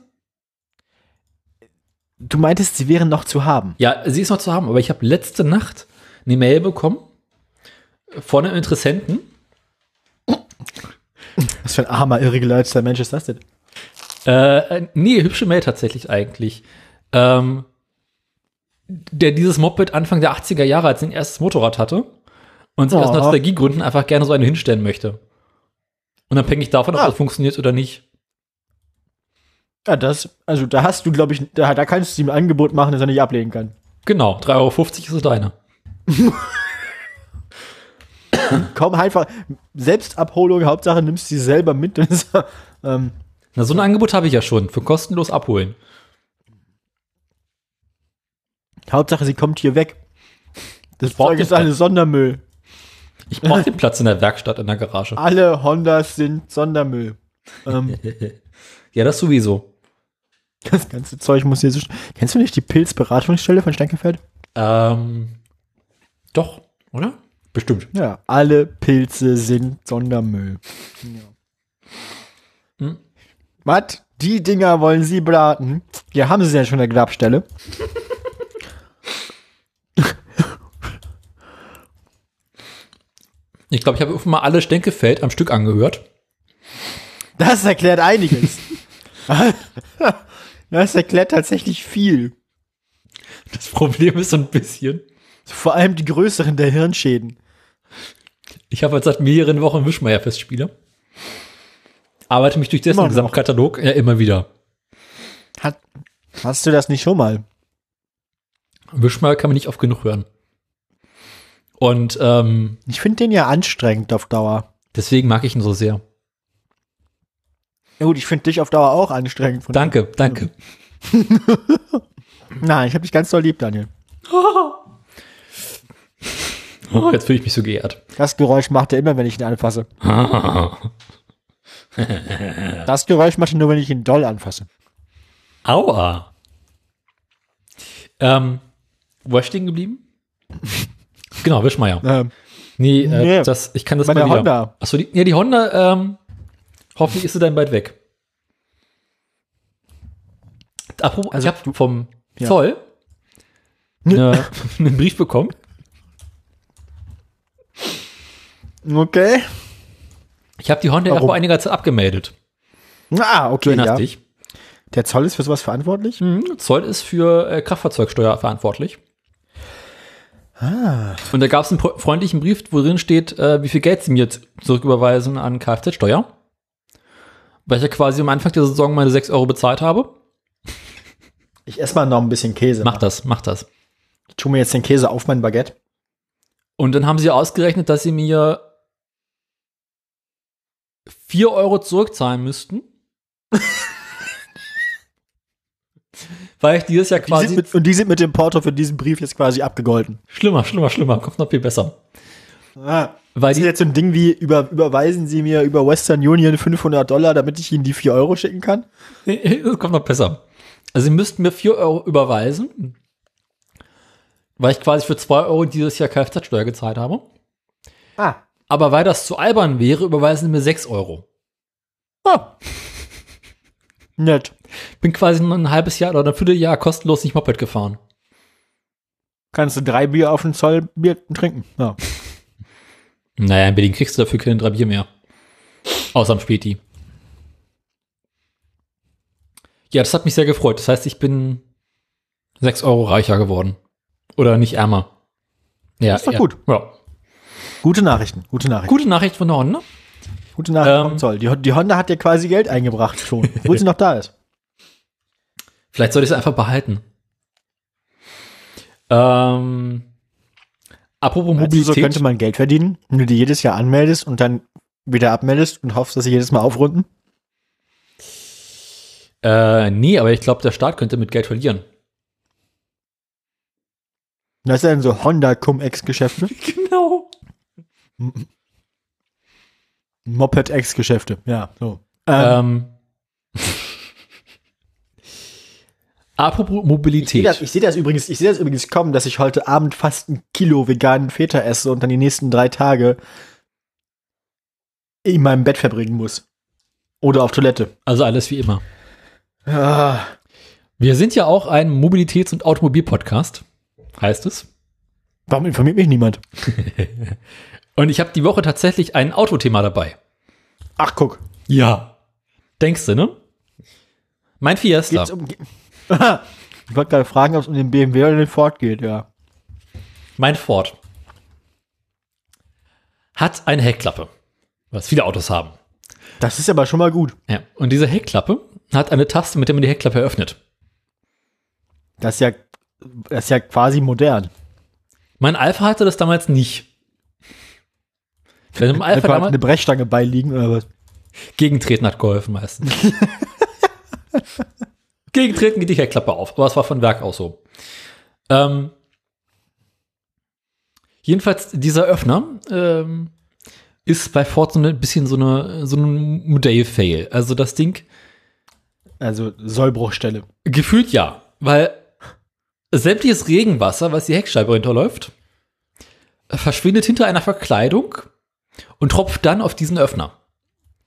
Du meintest, sie wären noch zu haben. Ja, sie ist noch zu haben, aber ich habe letzte Nacht eine Mail bekommen von einem Interessenten. Was für ein armer, irregularizter Mensch ist das denn? Äh, nee, hübsche Mail tatsächlich eigentlich. Ähm, der dieses Moped Anfang der 80er Jahre als sein erstes Motorrad hatte und sich aus Oh. Nostalgiegründen einfach gerne so eine hinstellen möchte. Unabhängig davon, ob Ah. das funktioniert oder nicht. Ja, das, also da hast du, glaube ich, da, da kannst du ihm ein Angebot machen, das er nicht ablehnen kann. Genau, 3,50 Euro ist deine. *laughs* Komm einfach, Selbstabholung, Hauptsache nimmst sie selber mit. *laughs* ähm, Na, so ein Angebot habe ich ja schon, für kostenlos abholen. Hauptsache sie kommt hier weg. Das Zeug ist alles Sondermüll. Ich brauche *laughs* den Platz in der Werkstatt, in der Garage. Alle Hondas sind Sondermüll. ähm, Ja, das sowieso. Das ganze Zeug muss hier so. Kennst du nicht die Pilzberatungsstelle von Stenkefeld? Ähm, doch, oder? Bestimmt. Ja, alle Pilze sind Sondermüll. Ja. Hm. Was? Die Dinger wollen Sie braten? Ja, haben Sie ja schon eine Grabstelle. Ich glaube, ich habe irgendwann mal alle Stenkefeld am Stück angehört. Das erklärt einiges. *laughs* das erklärt tatsächlich viel. Das Problem ist so ein bisschen, Vor allem die größeren der Hirnschäden. ich habe jetzt seit mehreren Wochen Wischmeier-Festspiele. Arbeite mich durch dessen Immer. Gesamtkatalog ja immer wieder. Hat, hast du das nicht schon mal? Wischmeier kann man nicht oft genug hören. Und ähm, Ich finde den ja anstrengend auf Dauer. deswegen mag ich ihn so sehr. Ja gut, ich finde dich auf Dauer auch anstrengend. Danke, danke. *laughs* Nein, ich habe dich ganz doll lieb, Daniel. *laughs* Oh, jetzt fühle ich mich so geehrt. Das Geräusch macht er immer, wenn ich ihn anfasse. *laughs* Das Geräusch macht er nur, wenn ich ihn doll anfasse. Aua. Ähm, wo war ich stehen geblieben? genau, Wischmeier. Ähm, Nee, äh, Nee, das, ich kann das bei mal der wieder. Honda. Achso, die, ja, die Honda, ähm, hoffentlich ist sie dann bald weg. Apropos, Also ich habe vom Ja. Zoll eine, *laughs* einen Brief bekommen. okay. Ich habe die Honda ja Warum? vor einiger Zeit abgemeldet. Ah, okay. Ja. dich. Der Zoll ist für sowas verantwortlich? Mhm. Zoll ist für äh, Kraftfahrzeugsteuer verantwortlich. Ah. Und da gab es einen freundlichen Brief, wo drin steht, äh, wie viel Geld sie mir zurücküberweisen an Kfz-Steuer. Weil ich ja quasi am Anfang der Saison meine 6 Euro bezahlt habe. Ich esse mal noch ein bisschen Käse. Mach das, mach das. Ich tue mir jetzt den Käse auf mein Baguette. Und dann haben sie ausgerechnet, dass sie mir 4 Euro zurückzahlen müssten. *laughs* Weil ich dieses Jahr Die quasi. mit, und die sind mit dem Porto für diesen Brief jetzt quasi abgegolten. schlimmer, schlimmer, schlimmer. Kommt noch viel besser. Ah. Weil Das ist jetzt so ein Ding wie, über, überweisen Sie mir über Western Union 500 Dollar, damit ich Ihnen die 4 Euro schicken kann? *laughs* das kommt noch besser. Also sie müssten mir 4 Euro überweisen. Weil ich quasi für 2 Euro dieses Jahr Kfz-Steuer gezahlt habe. Ah. Aber weil das zu albern wäre, überweisen sie mir 6 Euro. Ah. *laughs* Nett. Bin quasi ein halbes Jahr oder ein Vierteljahr kostenlos nicht Moped gefahren. Kannst du drei Bier auf den Zoll Bier trinken? Ja. Naja, in Berlin kriegst du dafür keine drei Bier mehr. Außer am Späti. Ja, das hat mich sehr gefreut. Das heißt, ich bin 6 Euro reicher geworden. Oder nicht ärmer. Ja, ist doch ja. gut. Ja. Gute Nachrichten, gute Nachrichten. Gute Nachricht von der Honda. Gute Nachrichten Ähm. vom Zoll. Die, die Honda hat dir quasi Geld eingebracht schon, *laughs* obwohl sie noch da ist. Vielleicht soll ich es einfach behalten. Ähm, apropos Meinst du, so Mobilität. könnte man Geld verdienen, wenn du die jedes Jahr anmeldest und dann wieder abmeldest und hoffst, dass sie jedes Mal aufrunden? äh, nee, aber ich glaube, der Staat könnte mit Geld verlieren. Das sind so Honda Cum-Ex-Geschäfte, *laughs* Genau. Moped-Ex-Geschäfte, ja, so. Ähm, Ähm, apropos ich sehe Mobilität. das, ich seh das übrigens, ich sehe das übrigens kommen, dass ich heute Abend fast ein Kilo veganen Feta esse und dann die nächsten drei Tage in meinem Bett verbringen muss. Oder auf Toilette. Also alles wie immer. Ah, Wir sind ja auch ein Mobilitäts- und Automobil-Podcast, heißt es. warum informiert mich niemand? *laughs* Und ich habe die Woche tatsächlich ein Autothema dabei. Ach, guck. Ja. Denkst du, ne? Mein Fiesta. Geht's um, *laughs* ich wollte gerade fragen, ob es um den BMW oder den Ford geht, ja. Mein Ford hat eine Heckklappe, was viele Autos haben. Das ist aber schon mal gut. Ja. Und diese Heckklappe hat eine Taste, mit der man die Heckklappe öffnet. Das ist ja das ist ja quasi modern. Mein Alpha hatte das damals nicht. Weil im Alpha damals eine Brechstange beiliegen oder was? Gegentreten hat geholfen meistens. *laughs* Gegentreten geht die Heckklappe auf, aber es war von Werk aus so. Ähm, jedenfalls, dieser Öffner ähm, ist bei Ford so ein bisschen so, eine, so ein Modell-Fail. Also das Ding, Also Sollbruchstelle. gefühlt ja, weil sämtliches Regenwasser, was die Heckscheibe runterläuft, verschwindet hinter einer Verkleidung und tropft dann auf diesen Öffner.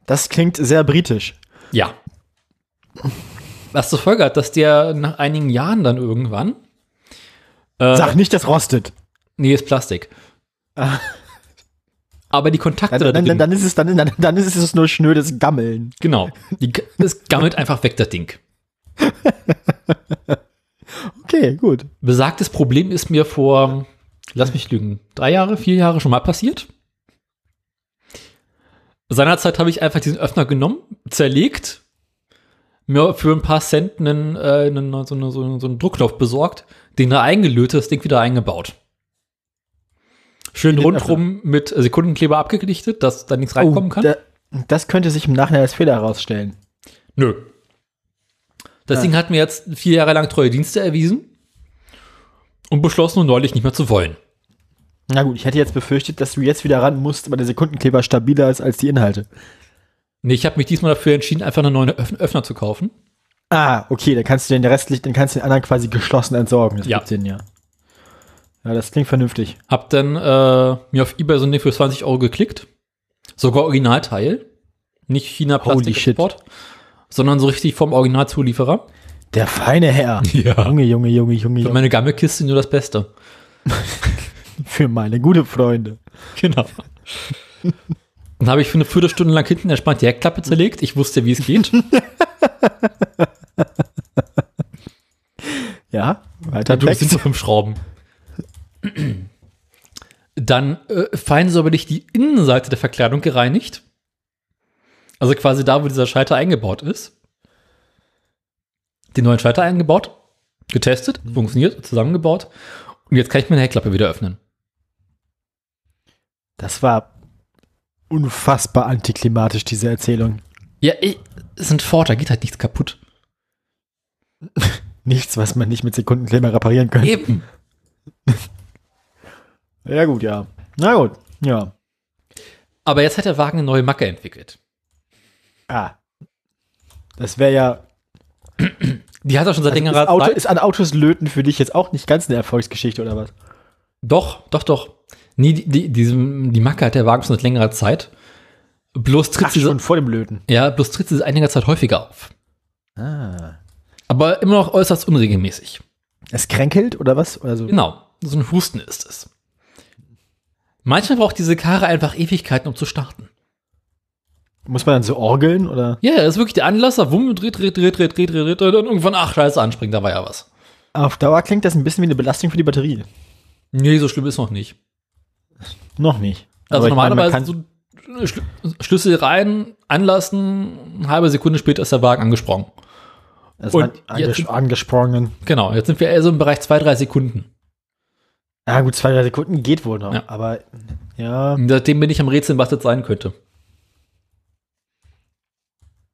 Das klingt sehr britisch. Ja. Was zur Folge hat, dass der nach einigen Jahren dann irgendwann. Äh, Sag nicht, das rostet. nee, ist Plastik. Ah. *laughs* Aber die Kontakte da Dann, drin, dann, dann, ist es, dann, dann, dann ist es nur schnödes Gammeln. genau. Die, es gammelt einfach weg, das Ding. *laughs* Okay, gut. Besagtes Problem ist mir vor, lass mich lügen, drei Jahre, vier Jahre schon mal passiert. Seinerzeit habe ich einfach diesen Öffner genommen, zerlegt, mir für ein paar Cent einen, äh, einen, so, eine, so, eine, so einen Druckknopf besorgt, den da eingelötet, das Ding wieder eingebaut. Schön rundrum mit Sekundenkleber abgedichtet, dass da nichts reinkommen kann. Oh, da, das könnte sich im Nachhinein als Fehler herausstellen. Nö. Das Ah. Ding hat mir jetzt vier Jahre lang treue Dienste erwiesen und beschlossen nun neulich nicht mehr zu wollen. Na gut, ich hätte jetzt befürchtet, dass du jetzt wieder ran musst, weil der Sekundenkleber stabiler ist als die Inhalte. Nee, ich habe mich diesmal dafür entschieden, einfach einen neuen Öff Öffner zu kaufen. Ah, okay, dann kannst du den restlich, dann kannst du den anderen quasi geschlossen entsorgen. Das Ja. gibt Sinn, ja. Ja, das klingt vernünftig. Hab dann äh, mir auf Ebay so ein Ding für 20 Euro geklickt. Sogar Originalteil. Nicht China Holy Plastikexport, sondern so richtig vom Originalzulieferer. Der feine Herr. *laughs* Ja. Junge, Junge, Junge, Junge, Für meine Gammelkiste nur das Beste. *laughs* Für meine gute Freunde. Genau. *laughs* Dann habe ich für eine Viertelstunde lang hinten entspannt die Heckklappe zerlegt. Ich wusste, wie es geht. *laughs* Ja, weiter Du sind so fünf Schrauben. Dann äh, fein säuberlich die Innenseite der Verkleidung gereinigt. Also quasi da, wo dieser Schalter eingebaut ist. Den neuen Schalter eingebaut, getestet, funktioniert, zusammengebaut. Und jetzt kann ich meine Heckklappe wieder öffnen. Das war unfassbar antiklimatisch, diese Erzählung. Ja, ich, es sind Ford, da geht halt nichts kaputt. *laughs* Nichts, was man nicht mit Sekundenkleber reparieren könnte. Eben. *laughs* Ja, gut, ja. Na gut, ja. Aber jetzt hat der Wagen eine neue Macke entwickelt. Ah. Das wäre ja. Die hat er schon seit Also längerer Zeit. ist an Autos löten für dich jetzt auch nicht ganz eine Erfolgsgeschichte, oder was? Doch, doch, doch. Nee, die, die, diesem, die Macke hat der Wagen schon seit längerer Zeit. Bloß tritt Ach, sie, schon vor dem Löten. ja, bloß tritt sie seit einiger Zeit häufiger auf. Ah. Aber immer noch äußerst unregelmäßig. Es kränkelt, oder was? Oder so? Genau, so ein Husten ist es. Manchmal braucht diese Karre einfach Ewigkeiten, um zu starten. Muss man dann so orgeln, oder? Ja, das ist wirklich der Anlasser, wumm, dreht, dreht, dreht, dreht, dreht, dreht, dreht, und irgendwann, ach, scheiße, anspringt, da war ja was. Auf Dauer klingt das ein bisschen wie eine Belastung für die Batterie. Nee, so schlimm ist noch nicht. Noch nicht. Also meine, normalerweise kann- so Schl Schlüssel rein, anlassen, eine halbe Sekunde später ist der Wagen angesprungen. Also Und an, jetzt- anges angesprungen. Genau, jetzt sind wir eher so im Bereich zwei, drei Sekunden. Ja, gut, zwei, drei Sekunden geht wohl noch. Ja. Aber ja, Seitdem bin ich am Rätseln, was das sein könnte.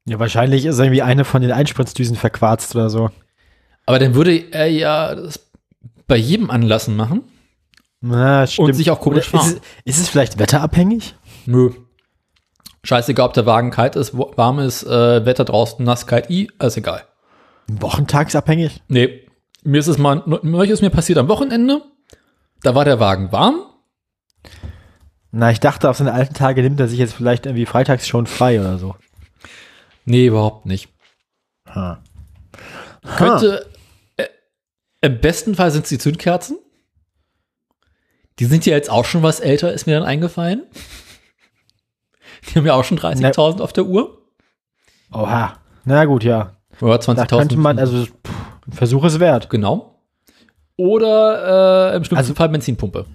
ja, wahrscheinlich ist irgendwie eine von den Einspritzdüsen verquarzt oder so. Aber dann würde er ja das bei jedem Anlassen machen. Na, stimmt. sich auch komisch Oder ist, fahren. es, ist es vielleicht wetterabhängig? Nö. Scheißegal, ob der Wagen kalt ist, warm ist, äh, Wetter draußen, nass, kalt, i, alles egal. Wochentagsabhängig? Nee, mir ist es mal, neulich ist mir passiert am Wochenende, da war der Wagen warm. Na, ich dachte, auf seine alten Tage nimmt er sich jetzt vielleicht irgendwie freitags schon frei oder so. Nee, überhaupt nicht. Ha. Könnte, äh, im besten Fall sind es die Zündkerzen. Die sind ja jetzt auch schon was älter, ist mir dann eingefallen. Die haben ja auch schon 30.000 auf der Uhr. Oha. Na gut, ja. Oder Da 20.000. könnte man, also, pff, Versuch ist wert. Genau. Oder äh, im schlimmsten Also- Fall Benzinpumpe.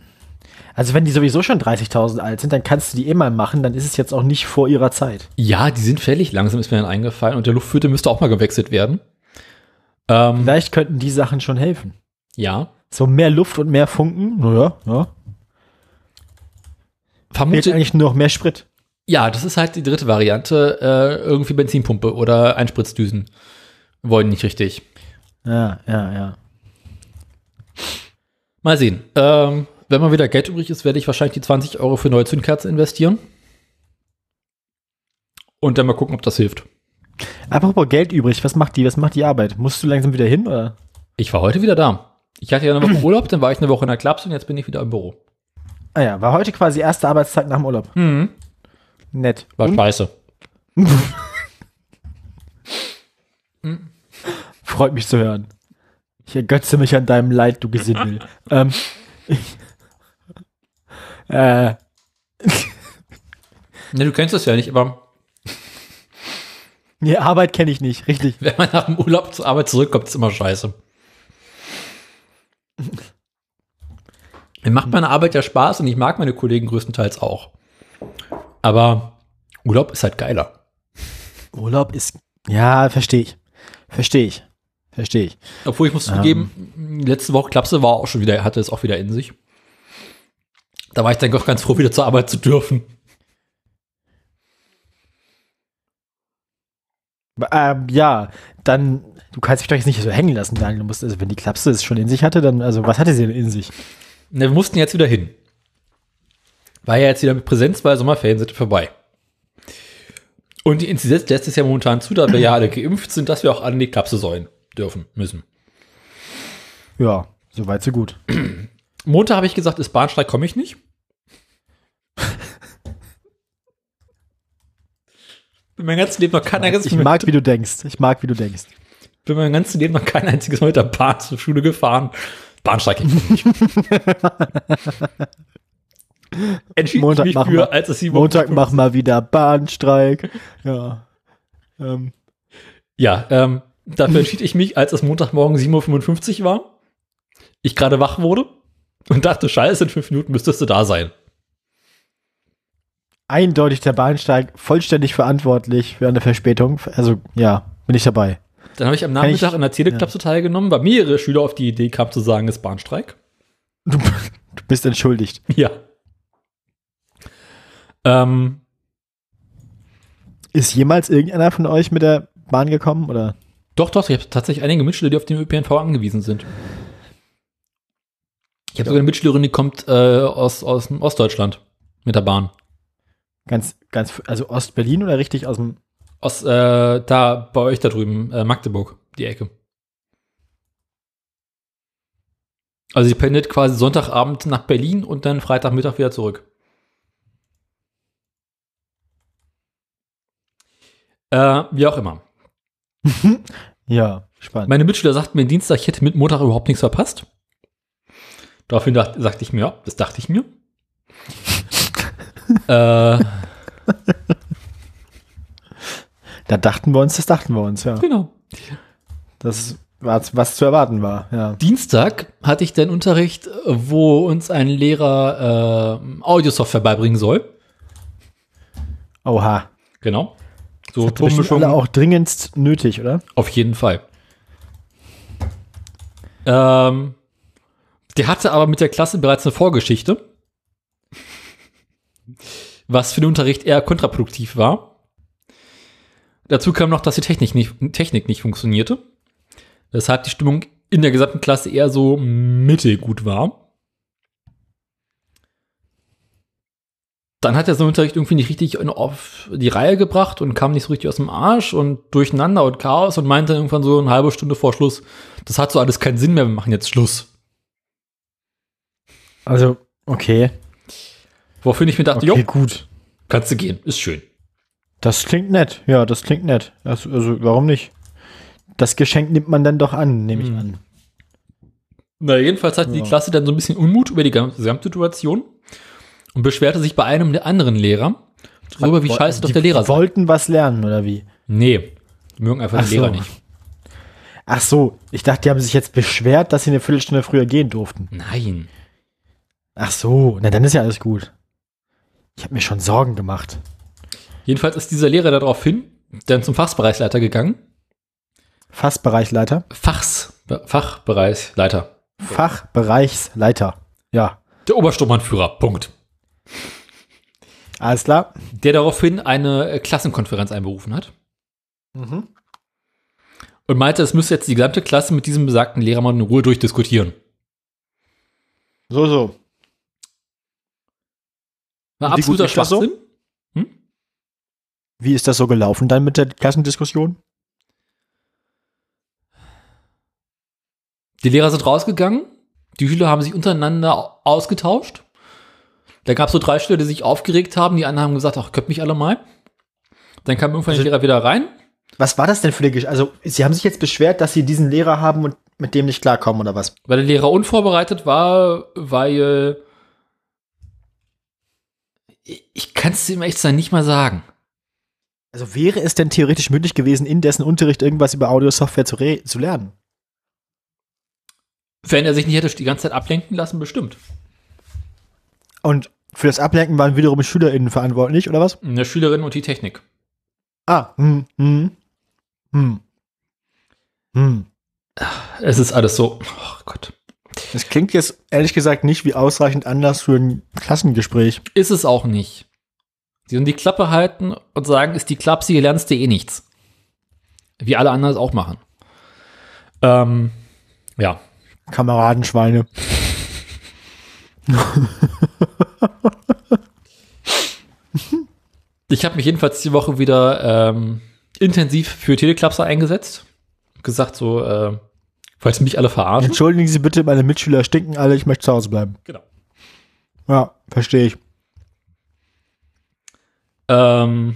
Also, wenn die sowieso schon 30.000 alt sind, dann kannst du die eh mal machen, dann ist es jetzt auch nicht vor ihrer Zeit. Ja, die sind fällig langsam, ist mir dann eingefallen. Und der Luftfilter müsste auch mal gewechselt werden. Ähm, Vielleicht könnten die Sachen schon helfen. Ja. So mehr Luft und mehr Funken. Naja, ja. Fehlt Vermute, eigentlich nur noch mehr Sprit. ja, das ist halt die dritte Variante. Äh, irgendwie Benzinpumpe oder Einspritzdüsen. Wollen nicht richtig. Ja, ja, ja. Mal sehen. Ähm, wenn mal wieder Geld übrig ist, werde ich wahrscheinlich die 20 Euro für neue Zündkerzen investieren. Und dann mal gucken, ob das hilft. Apropos Geld übrig, was macht die, was macht die Arbeit? Musst du langsam wieder hin, oder? Ich war heute wieder da. Ich hatte ja eine Woche Urlaub, dann war ich eine Woche in der Klaps und jetzt bin ich wieder im Büro. Ah ja, war heute quasi erster Arbeitstag nach dem Urlaub. Mhm. Nett. War Und? scheiße. *laughs* Freut mich zu hören. Ich ergötze mich an deinem Leid, du Gesindel. *laughs* ähm, ich, äh, *laughs* Ne, du kennst das ja nicht, aber nee, Arbeit kenne ich nicht, richtig. wenn man nach dem Urlaub zur Arbeit zurückkommt, ist immer scheiße. Mir macht meine Arbeit ja Spaß und ich mag meine Kollegen größtenteils auch. Aber Urlaub ist halt geiler. Urlaub ist, ja, verstehe ich. Verstehe ich. Verstehe ich. Obwohl ich muss zugeben, letzte Woche Klapse war auch schon wieder, hatte es auch wieder in sich. Da war ich dann doch ganz froh, wieder zur Arbeit zu dürfen. Ähm, ja, dann, du kannst mich doch jetzt nicht so hängen lassen, Daniel. Du musst, also wenn die Klapse es schon in sich hatte, dann, also was hatte sie denn in sich? Ne, wir mussten jetzt wieder hin. War ja jetzt wieder mit Präsenz, weil Sommerferien sind vorbei. Und die Inzidenz lässt es ja momentan zu, da wir ja alle geimpft sind, dass wir auch an die Klapse sollen, dürfen, müssen. Ja, soweit so gut. Montag habe ich gesagt, ist Bahnstreik, komme ich nicht. Bin mein ganzes Leben noch kein einziges Ich mag, wie du denkst. Ich mag, wie du denkst. bin mein ganzes Leben noch kein einziges Mal mit der Bahn zur Schule gefahren. Nicht. *laughs* Entschied Montag ich mich machen für, wir- als es Montag mach mal wieder Bahnstreik. Ja. Ähm, Ja, ähm, dafür entschied ich mich, als es Montagmorgen 7.55 Uhr war, ich gerade wach wurde und dachte, scheiße, in fünf Minuten müsstest du da sein. eindeutig der Bahnsteig vollständig verantwortlich für eine Verspätung. Also, ja, bin ich dabei. Dann habe ich am ich- Nachmittag in der Teleklapse teilgenommen, weil mehrere Schüler auf die Idee kamen zu sagen, es ist Bahnstreik. Du, du bist entschuldigt. *laughs* Ja. Ähm, Ist jemals irgendeiner von euch mit der Bahn gekommen? Oder? doch, doch, ich habe tatsächlich einige Mitschüler, die auf den ÖPNV angewiesen sind. Ich habe sogar eine Mitschülerin, die kommt äh, aus, aus Ostdeutschland mit der Bahn. Ganz, ganz, also Ostberlin oder richtig aus dem. Aus, äh, da bei euch da drüben, äh, Magdeburg, die Ecke. Also sie pendelt quasi Sonntagabend nach Berlin und dann Freitagmittag wieder zurück. Äh, wie auch immer. *laughs* Ja, spannend. Meine Mitschüler sagten mir Dienstag, ich hätte mit Montag überhaupt nichts verpasst. Daraufhin dacht, sagte ich mir, ja, das dachte ich mir. *laughs* äh, Da dachten wir uns, das dachten wir uns, ja. genau. Das war, was zu erwarten war, ja. Dienstag hatte ich dann Unterricht, wo uns ein Lehrer äh, Audiosoftware beibringen soll. Oha. Genau. So Das Tonmischung alle auch dringendst nötig, oder? auf jeden Fall. Ähm, der hatte aber mit der Klasse bereits eine Vorgeschichte, was für den Unterricht eher kontraproduktiv war. Dazu kam noch, dass die Technik nicht, Technik nicht funktionierte. Weshalb die Stimmung in der gesamten Klasse eher so mittelgut war. Dann hat er so einen Unterricht irgendwie nicht richtig in- auf die Reihe gebracht und kam nicht so richtig aus dem Arsch und durcheinander und Chaos und meinte irgendwann so eine halbe Stunde vor Schluss, das hat so alles keinen Sinn mehr, wir machen jetzt Schluss. Also, okay. Woraufhin ich mir dachte, Okay, jo, gut. kannst du gehen, ist schön. Das klingt nett. Ja, das klingt nett. Also, also warum nicht? Das Geschenk nimmt man dann doch an, nehme ich Mhm. an. Na, jedenfalls hatte die Ja. Klasse dann so ein bisschen Unmut über die Gesamtsituation und beschwerte sich bei einem der anderen Lehrer darüber, wie scheiße doch die, der Lehrer die sei. wollten was lernen, oder wie? Nee, die mögen einfach Ach den Lehrer so. nicht. Ach so, ich dachte, die haben sich jetzt beschwert, dass sie eine Viertelstunde früher gehen durften. Nein. Ach so, na dann ist ja alles gut. Ich habe mir schon Sorgen gemacht. Jedenfalls ist dieser Lehrer daraufhin dann zum Fachbereichsleiter gegangen. Fachbereichleiter. Fachs, Fachbereichsleiter. Fachbereichsleiter. Ja, Der Obersturmbannführer, Punkt. alles klar. Der daraufhin eine Klassenkonferenz einberufen hat Mhm. und meinte, es müsste jetzt die gesamte Klasse mit diesem besagten Lehrer mal in Ruhe durchdiskutieren. So, so. War absoluter das so? Wie ist das so gelaufen dann mit der Klassendiskussion? Die Lehrer sind rausgegangen, die Schüler haben sich untereinander au- ausgetauscht. Da gab es so drei Schüler, die sich aufgeregt haben, die anderen haben gesagt, ach, könnt mich alle mal. Dann kam irgendwann Also- der Lehrer wieder rein. Was war das denn für eine Geschichte? Also, Sie haben sich jetzt beschwert, dass Sie diesen Lehrer haben und mit dem nicht klarkommen, oder was? Weil der Lehrer unvorbereitet war, weil ich kann es ihm echt sein nicht mal sagen. Also, wäre es denn theoretisch möglich gewesen, in dessen Unterricht irgendwas über Audiosoftware zu, zu lernen? Wenn er sich nicht hätte die ganze Zeit ablenken lassen, bestimmt. Und für das Ablenken waren wiederum SchülerInnen verantwortlich, oder was? Eine Schülerin und die Technik. Ah, hm, hm, hm. Hm. Es ist alles so. Oh Gott. Das klingt jetzt ehrlich gesagt nicht wie ausreichend Anlass für ein Klassengespräch. Ist es auch nicht. Sie sollen die Klappe halten und sagen, ist die Klapse, hier lernst du eh nichts. Wie alle anderen es auch machen. Ähm, ja. Kameradenschweine. Ich habe mich jedenfalls die Woche wieder ähm, intensiv für Teleklapser eingesetzt. Gesagt so, äh, falls mich alle verarschen. Entschuldigen Sie bitte, meine Mitschüler stinken alle, ich möchte zu Hause bleiben. Genau. Ja, verstehe ich. Ähm,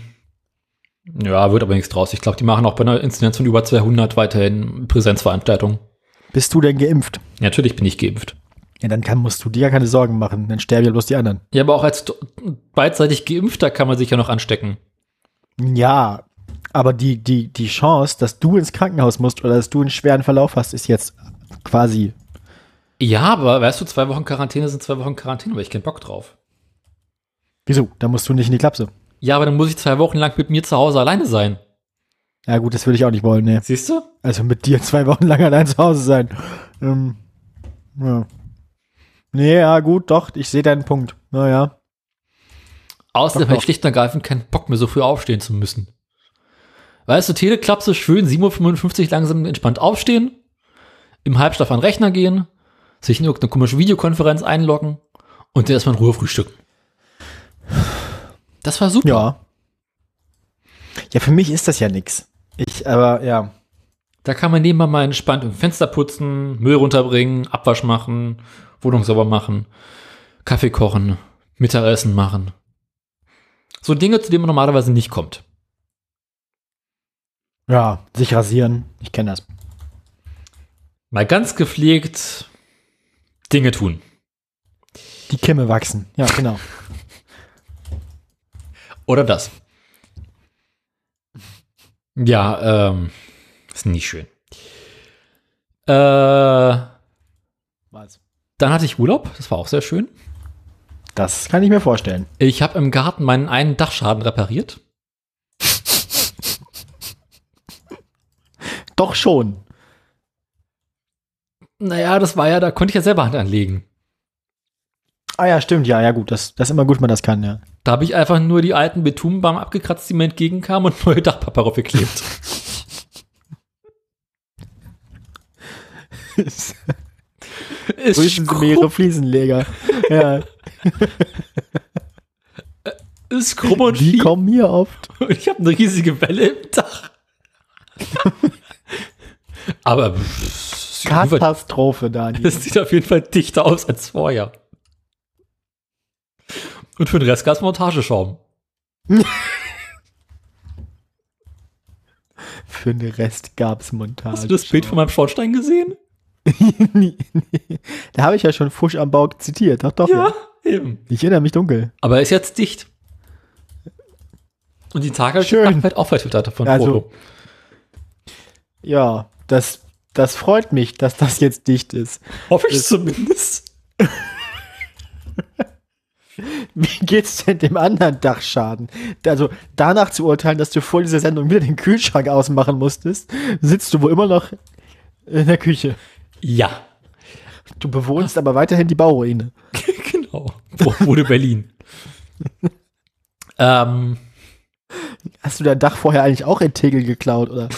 ja, wird aber nichts draus. Ich glaube, die machen auch bei einer Inzidenz von über 200 weiterhin Präsenzveranstaltungen. Bist du denn geimpft? Natürlich bin ich geimpft. Ja, dann kann, musst du dir ja keine Sorgen machen. Dann sterben ja bloß die anderen. Ja, aber auch als beidseitig Geimpfter kann man sich ja noch anstecken. Ja, aber die, die, die Chance, dass du ins Krankenhaus musst oder dass du einen schweren Verlauf hast, ist jetzt quasi. Ja, aber weißt du, zwei Wochen Quarantäne sind zwei Wochen Quarantäne, aber ich keinen Bock drauf. Wieso? Da musst du nicht in die Klapse. Ja, aber dann muss ich zwei Wochen lang mit mir zu Hause alleine sein. Ja, gut, das würde ich auch nicht wollen, ne. Siehst du? Also mit dir zwei Wochen lang allein zu Hause sein. Ähm, ja. Nee, ja, gut, doch, ich sehe deinen Punkt. Naja. Außerdem habe ich schlicht und ergreifend keinen Bock mehr, so früh aufstehen zu müssen. Weißt du, Teleklapse schön 7.55 Uhr langsam entspannt aufstehen, im Halbschlaf an den Rechner gehen, sich in irgendeine komische Videokonferenz einloggen und dann erstmal in Ruhe frühstücken. Das war super. Ja. Ja, für mich ist das ja nix. Ich, aber ja. Da kann man nebenbei mal entspannt im Fenster putzen, Müll runterbringen, Abwasch machen, Wohnung sauber machen, Kaffee kochen, Mittagessen machen. So Dinge, zu denen man normalerweise nicht kommt. Ja, sich rasieren. Ich kenne das. Mal ganz gepflegt Dinge tun. Die Kimme wachsen. Ja, genau. Oder das. Ja, ähm, ist nicht schön. Äh, Was? dann hatte ich Urlaub, das war auch sehr schön. Das kann ich mir vorstellen. Ich habe im Garten meinen einen Dachschaden repariert. Doch schon. Naja, das war ja, da konnte ich ja selber Hand anlegen. Ah ja, stimmt, ja, ja, gut. Das, das ist immer gut, wenn man das kann, ja. Da habe ich einfach nur die alten Betonbahnen abgekratzt, die mir entgegenkamen und neue Dachpappe draufgeklebt. *laughs* Ist Grüßen Sie mir Ihre Fliesenleger. ja. *laughs* ist krumm und Die kommen hier oft. Und *laughs* ich habe eine riesige Welle im Dach. Aber Katastrophe, Daniel. es sieht auf jeden Fall dichter aus als vorher. Und für den Rest gab es Montageschaum. *laughs* Für den Rest gab's Montage. Hast du das Bild von meinem Schornstein gesehen? *laughs* Nee, nee. Da habe ich ja schon Fusch am Bau zitiert. Doch, doch. Ja. eben. Ich erinnere mich dunkel. Aber er ist jetzt dicht. Und die Tage Schön. wird auch vertwittert davon Also- Foto. Ja, das, das freut mich, dass das jetzt dicht ist. Hoffe ich zumindest. *laughs* *laughs* Wie geht's denn dem anderen Dachschaden? Also danach zu urteilen, dass du vor dieser Sendung wieder den Kühlschrank ausmachen musstest, sitzt du wohl immer noch in der Küche. Ja. Du bewohnst aber weiterhin die Bauruine. *laughs* genau. Wo, wurde Berlin. *laughs* ähm, Hast du dein Dach vorher eigentlich auch in Tegel geklaut, oder?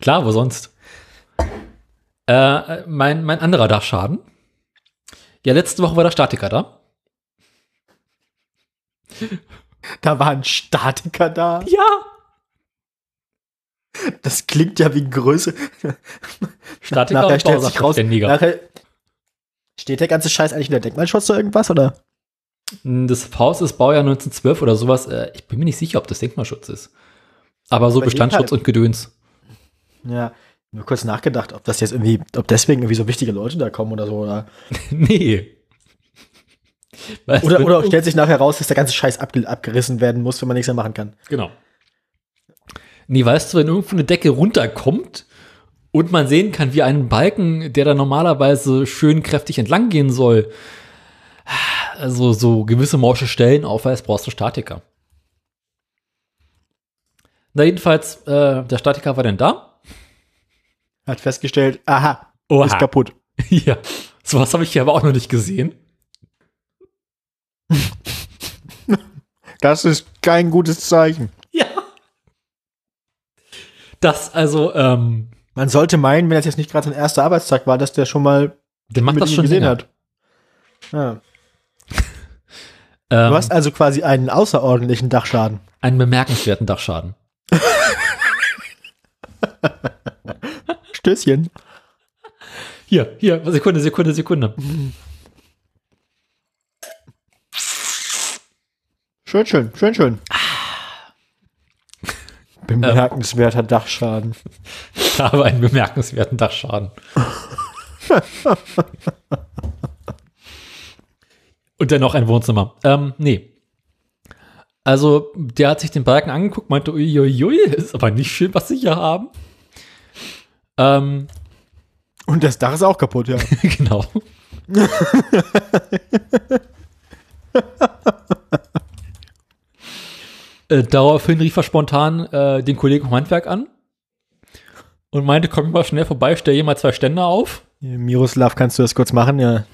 Klar, wo sonst? Äh, mein, mein anderer Dachschaden. Ja, letzte Woche war der Statiker da. Da war ein Statiker da. Ja. Das klingt ja wie Größe. Statiker nachher und stellt sich raus. Nachher steht der ganze Scheiß eigentlich unter Denkmalschutz oder irgendwas, oder? Das Haus ist Baujahr 1912 oder sowas. Äh, Ich bin mir nicht sicher, ob das Denkmalschutz ist. Aber so Bestandsschutz und Gedöns. Ja. Nur kurz nachgedacht, ob das jetzt irgendwie, ob deswegen irgendwie so wichtige Leute da kommen oder so, oder? *laughs* nee. Weißt Oder, oder stellt sich nachher raus, dass der ganze Scheiß abge abgerissen werden muss, wenn man nichts mehr machen kann. Genau. Nee, weißt du, wenn irgendwo eine Decke runterkommt und man sehen kann, wie ein Balken, der da normalerweise schön kräftig entlang gehen soll, also so gewisse morsche Stellen aufweist, brauchst du Statiker. Na, jedenfalls, äh, der Statiker war dann da. Hat festgestellt, aha, Oha. ist kaputt. *laughs* ja. Sowas habe ich hier aber auch noch nicht gesehen. *laughs* Das ist kein gutes Zeichen. Ja. Das, also, ähm, Man sollte meinen, wenn das jetzt nicht gerade sein erster Arbeitstag war, dass der schon mal der macht das schon gesehen länger. hat. Ja. *laughs* Ähm, Du hast also quasi einen außerordentlichen Dachschaden. einen bemerkenswerten Dachschaden. Stößchen. Hier, hier, Sekunde, Sekunde, Sekunde. Schön, schön, schön, schön. *laughs* Bemerkenswerter Dachschaden. *laughs* Ich habe einen bemerkenswerten Dachschaden. *laughs* Und dann noch ein Wohnzimmer. Ähm, nee. Also, der hat sich den Balken angeguckt, meinte, uiuiui, ist aber nicht schön, was sie hier haben. Ähm, Und das Dach ist auch kaputt, ja. *laughs* genau. *laughs* äh, daraufhin rief er spontan äh, den Kollegen vom Handwerk an und meinte, komm mal schnell vorbei, stell hier mal zwei Ständer auf. Miroslav, kannst du das kurz machen? Ja.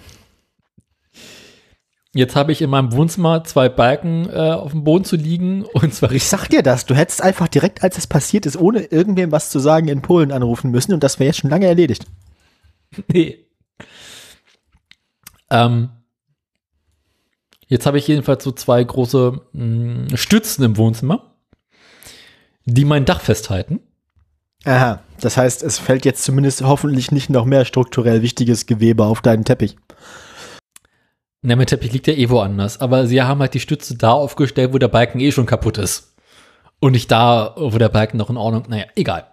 Jetzt habe ich in meinem Wohnzimmer zwei Balken äh, auf dem Boden zu liegen *laughs* und zwar Ich sag dir das, du hättest einfach direkt, als es passiert ist, ohne irgendwem was zu sagen, in Polen anrufen müssen und das wäre jetzt schon lange erledigt. *laughs* Nee. Ähm, jetzt habe ich jedenfalls so zwei große mh, Stützen im Wohnzimmer, die mein Dach festhalten. Aha, das heißt, es fällt jetzt zumindest hoffentlich nicht noch mehr strukturell wichtiges Gewebe auf deinen Teppich. Na, mein Teppich liegt ja eh woanders, aber sie haben halt die Stütze da aufgestellt, wo der Balken eh schon kaputt ist. Und nicht da, wo der Balken noch in Ordnung. Naja, egal.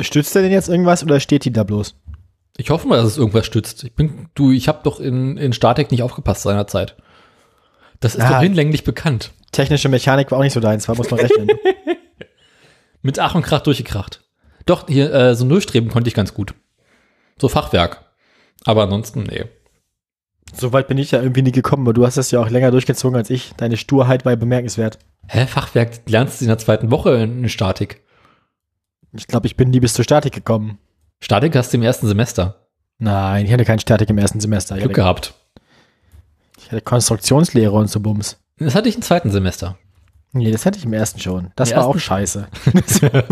Stützt er denn jetzt irgendwas oder steht die da bloß? Ich hoffe mal, dass es irgendwas stützt. Ich bin, du, ich habe doch in, in Statik nicht aufgepasst seinerzeit. Das ist Ah. doch hinlänglich bekannt. Technische Mechanik war auch nicht so deins, war, muss man rechnen. *laughs* Mit Ach und Krach durchgekracht. Doch, hier, äh, so Nullstreben konnte ich ganz gut. So Fachwerk. Aber ansonsten, nee. So weit bin ich ja irgendwie nie gekommen, aber du hast das ja auch länger durchgezogen als ich. Deine Sturheit war bemerkenswert. Hä, Fachwerk lernst du in der zweiten Woche in Statik. Ich glaube, ich bin nie bis zur Statik gekommen. Statik hast du im ersten Semester. Nein, ich hatte keinen Statik im ersten Semester. Ich Glück hatte, gehabt. ich hatte Konstruktionslehre und so Bums. Das hatte ich im zweiten Semester. Nee, das hatte ich im ersten schon. Das Im war auch scheiße. *laughs*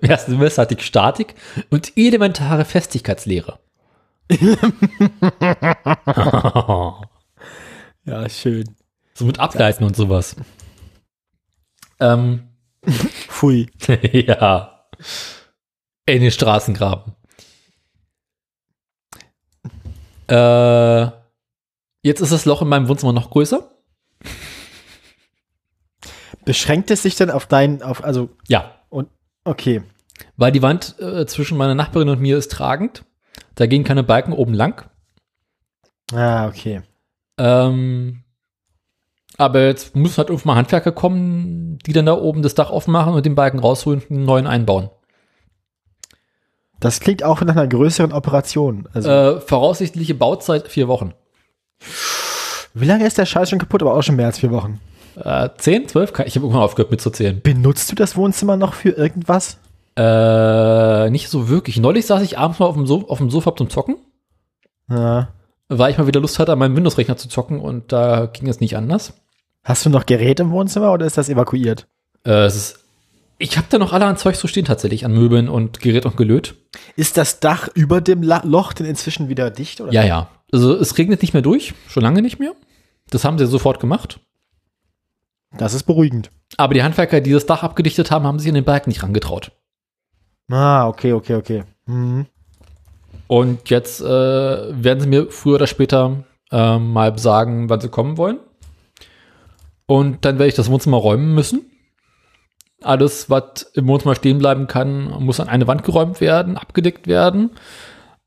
Im ersten Semester hatte ich Statik und elementare Festigkeitslehre. *laughs* Ja, schön. so mit Ableiten und sowas. Ähm, Pfui. *laughs* ja. In den Straßengraben. Äh, jetzt ist das Loch in meinem Wohnzimmer noch größer. Beschränkt es sich denn auf dein, auf, also, Ja, und, okay. weil die Wand äh, zwischen meiner Nachbarin und mir ist tragend. Da gehen keine Balken oben lang. Ah, okay. Ähm, aber jetzt müssen halt irgendwann mal Handwerker kommen, die dann da oben das Dach aufmachen und den Balken rausholen und einen neuen einbauen. Das klingt auch nach einer größeren Operation. Also, Äh, voraussichtliche Bauzeit vier Wochen. wie lange ist der Scheiß schon kaputt? Aber auch schon mehr als vier Wochen. Äh, zehn, zwölf? Ich habe irgendwann aufgehört mitzuzählen. Benutzt du das Wohnzimmer noch für irgendwas? Äh, nicht so wirklich. Neulich saß ich abends mal auf dem, so auf dem Sofa zum Zocken, Ja. weil ich mal wieder Lust hatte, an meinem Windows-Rechner zu zocken und da ging es nicht anders. Hast du noch Gerät im Wohnzimmer oder ist das evakuiert? Äh, es ist, ich habe da noch alle an Zeug zu stehen tatsächlich, an Möbeln und Gerät und Gelöt. Ist das Dach über dem La Loch denn inzwischen wieder dicht? Oder? Ja, ja. Also es regnet nicht mehr durch, schon lange nicht mehr. Das haben sie sofort gemacht. Das ist beruhigend. Aber die Handwerker, die das Dach abgedichtet haben, haben sich an den Berg nicht rangetraut. Ah, okay, okay, okay. Mhm. Und jetzt äh, werden sie mir früher oder später äh, mal sagen, wann sie kommen wollen. Und dann werde ich das Wohnzimmer räumen müssen. Alles, was im Wohnzimmer stehen bleiben kann, muss an eine Wand geräumt werden, abgedeckt werden.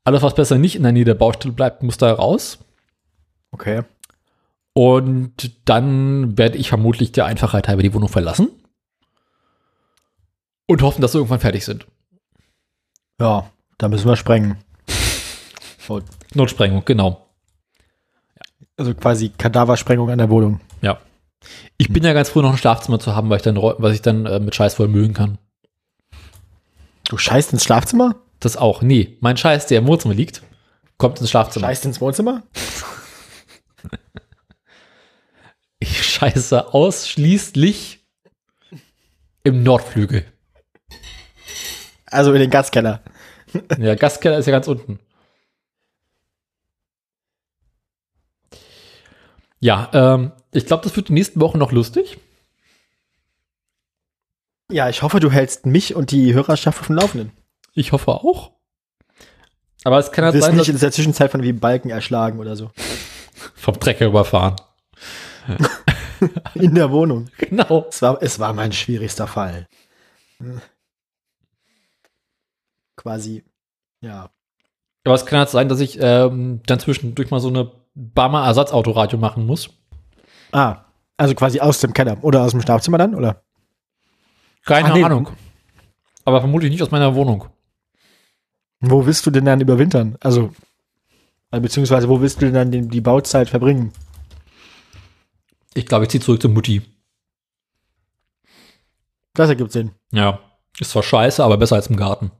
Alles, was besser nicht in der Nähe der Baustelle bleibt, muss da raus. Okay. Und dann werde ich vermutlich der Einfachheit halber die Wohnung verlassen. Und hoffen, dass sie irgendwann fertig sind. Ja, da müssen wir sprengen. Notsprengung, genau. Also quasi Kadaversprengung an der Wohnung. Ja. Ich bin ja ganz froh, noch ein Schlafzimmer zu haben, weil ich dann, was ich dann äh, mit Scheiß voll mögen kann. Du scheißt ins Schlafzimmer? Das auch. Nee, mein Scheiß, der im Wohnzimmer liegt, kommt ins Schlafzimmer. Scheißt ins Wohnzimmer? Ich scheiße ausschließlich im Nordflügel. Also in den Gaskeller. Der Gaskeller ist ja ganz unten. Ja, ähm, ich glaube, das wird die nächsten Wochen noch lustig. Ja, ich hoffe, du hältst mich und die Hörerschaft auf dem Laufenden. Ich hoffe auch. Aber es kann Du halt wirst sein, nicht in der Zwischenzeit von wie Balken erschlagen oder so. *laughs* vom Trecker überfahren. *laughs* In der Wohnung. Genau. Es war, es war mein schwierigster Fall. Quasi, ja. Aber es kann halt sein, dass ich ähm, dann zwischendurch mal so eine Barmer Ersatzautoradio machen muss. Ah, also quasi aus dem Keller oder aus dem Schlafzimmer dann, oder? Keine Ach, nee. Ahnung. Aber vermutlich nicht aus meiner Wohnung. Wo willst du denn dann überwintern? Also, äh, beziehungsweise wo willst du denn dann die Bauzeit verbringen? Ich glaube, ich ziehe zurück zur Mutti. Das ergibt Sinn. Ja. Ist zwar scheiße, aber besser als im Garten.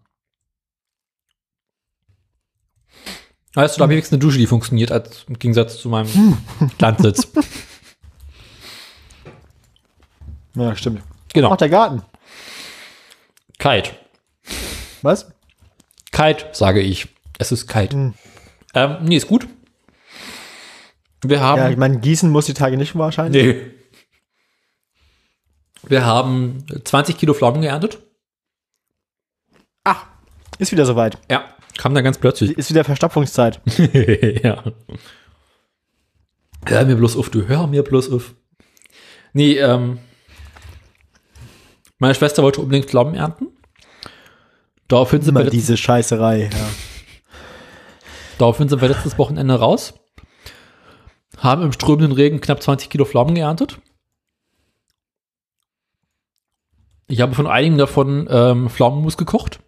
Weißt du, da habe ich wenigstens eine Dusche, die funktioniert, als im Gegensatz zu meinem *laughs* Landsitz. Ja, stimmt. Genau. Auch der Garten. Kalt. Was? Kalt, sage ich. Es ist kalt. Hm. Ähm, nee, ist gut. Wir haben. Ja, ich meine, gießen muss die Tage nicht wahrscheinlich. nee. Wir haben 20 Kilo Pflaumen geerntet. Ach, ist wieder soweit. Ja. Kam dann ganz plötzlich. Ist wieder Verstopfungszeit. *laughs* ja. Hör mir bloß auf, du hör mir bloß auf. Nee, ähm. Meine Schwester wollte unbedingt Pflaumen ernten. Daraufhin sind, wir Immer letztes, diese Scheißerei. Ja. daraufhin sind wir letztes Wochenende raus. Haben im strömenden Regen knapp 20 Kilo Pflaumen geerntet. Ich habe von einigen davon ähm, Pflaumenmus gekocht.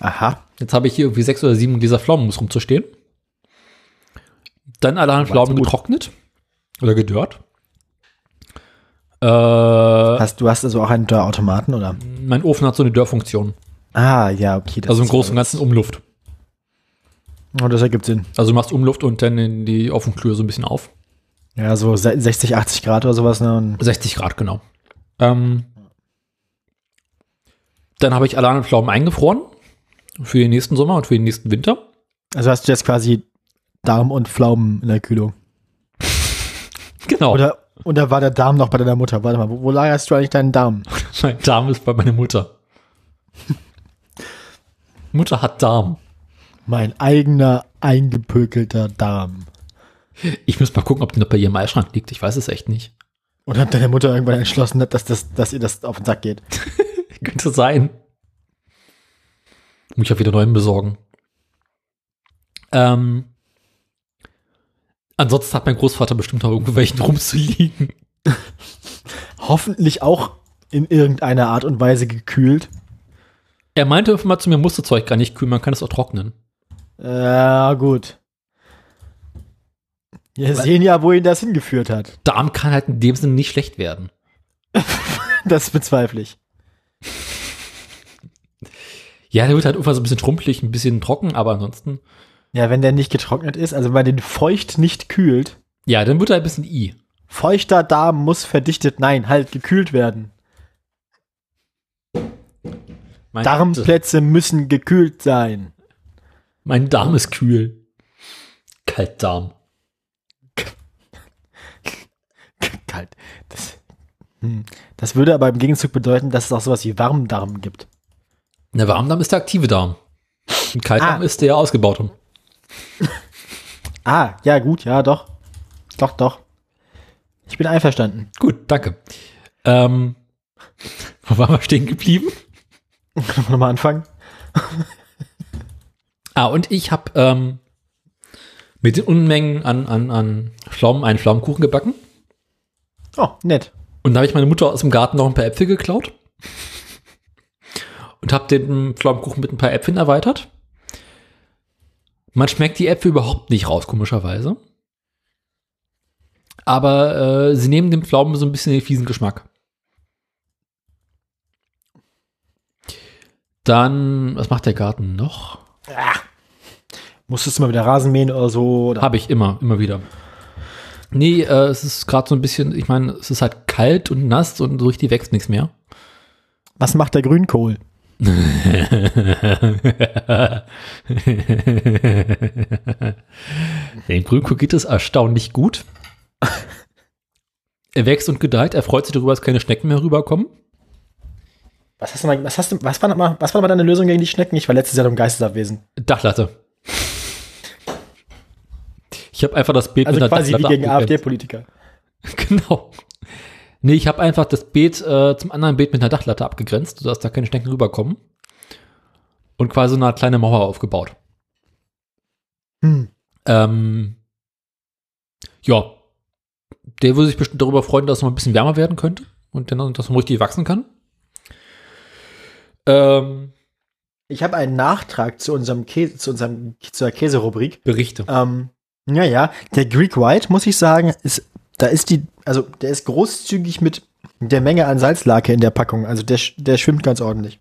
Aha. Jetzt habe ich hier irgendwie sechs oder sieben Gläser Pflaumenmus rumzustehen. Dann allerhand Pflaumen getrocknet. Oder gedörrt. Äh, Hast, du hast also auch einen Dörrautomaten, oder? mein Ofen hat so eine Dörrfunktion. Ah, ja, okay. Also im Großen und Ganzen Umluft. Oh, das ergibt Sinn. Also du machst Umluft und dann in die Ofenklür so ein bisschen auf. Ja, so se- 60, 80 Grad oder sowas. Ne? Und 60 Grad, genau. Ähm, dann habe ich allerhand Pflaumen eingefroren. Für den nächsten Sommer und für den nächsten Winter. also hast du jetzt quasi Darm und Pflaumen in der Kühlung. *laughs* Genau. Oder, oder war der Darm noch bei deiner Mutter? Warte mal, wo, wo lagerst du eigentlich deinen Darm? *laughs* Mein Darm ist bei meiner Mutter. Mutter hat Darm. Mein eigener eingepökelter Darm. Ich muss mal gucken, ob die noch bei ihrem Eisschrank liegt. Ich weiß es echt nicht. Oder hat deine Mutter irgendwann entschlossen, dass, das, dass ihr das auf den Sack geht? *laughs* Könnte sein. Muss ich auch wieder neuen besorgen. Ähm, ansonsten hat mein Großvater bestimmt noch irgendwo welchen *laughs* rumzuliegen. Hoffentlich auch in irgendeiner Art und Weise gekühlt. Er meinte mal zu mir, muss das Zeug gar nicht kühlen, man kann es auch trocknen. Ja, gut. Wir sehen ja, wohin das hingeführt hat. Darm kann halt in dem Sinne nicht schlecht werden. *laughs* Das bezweifle ich. Ja, der wird halt irgendwann so ein bisschen schrumpelig, ein bisschen trocken, aber ansonsten. Ja, wenn der nicht getrocknet ist, also wenn man den feucht nicht kühlt. Ja, dann wird er ein bisschen i. Feuchter Darm muss verdichtet, nein, halt gekühlt werden. Mein, Darmplätze müssen gekühlt sein. Mein Darm ist kühl. Kaltdarm. Kalt. Das, hm. das würde aber im Gegenzug bedeuten, dass es auch sowas wie Warmdarm gibt. Der Warmdarm ist der aktive Darm. Und Kaltdarm Ah. ist der ausgebaute. Ah, ja, gut, ja, doch. Doch, doch. Ich bin einverstanden. Gut, danke. Ähm, wo waren wir stehen geblieben? Können wir nochmal anfangen? Ah, und ich habe ähm, mit den Unmengen an, an, an Pflaumen einen Pflaumenkuchen gebacken. Oh, nett. Und da habe ich meine Mutter aus dem Garten noch ein paar Äpfel geklaut. Und habe den Pflaumenkuchen mit ein paar Äpfeln erweitert. Man schmeckt die Äpfel überhaupt nicht raus, komischerweise. Aber äh, sie nehmen dem Pflaumen so ein bisschen den fiesen Geschmack. Dann, was macht der Garten noch? Musstest du mal wieder Rasen mähen oder so? Habe ich immer, immer wieder. Nee, äh, es ist gerade so ein bisschen, ich meine, es ist halt kalt und nass und so richtig wächst nichts mehr. Was macht der Grünkohl? *laughs* Dem Grünkohl geht es erstaunlich gut. Er wächst und gedeiht, er freut sich darüber, dass keine Schnecken mehr rüberkommen. Was hast du mal, was hast du, was war mal, was war mal deine Lösung gegen die Schnecken? Ich war letztes Jahr im Geistesabwesen. Dachlatte. Ich habe einfach das Beet Also mit einer quasi wie Dachlatte gegen abgegrenzt. AfD-Politiker. *laughs* Genau. Nee, ich habe einfach das Beet äh, zum anderen Beet mit einer Dachlatte abgegrenzt, sodass da keine Schnecken rüberkommen. Und quasi eine kleine Mauer aufgebaut. Hm. Ähm, ja. Der würde sich bestimmt darüber freuen, dass es noch ein bisschen wärmer werden könnte und dann, dass man richtig wachsen kann. Ähm, Ich habe einen Nachtrag zu unserem Käse, zu unserem, zur Käserubrik. Berichte. Ähm, ja, ja. Der Greek White, muss ich sagen, ist, da ist die, also der ist großzügig mit der Menge an Salzlake in der Packung. Also der, der schwimmt ganz ordentlich.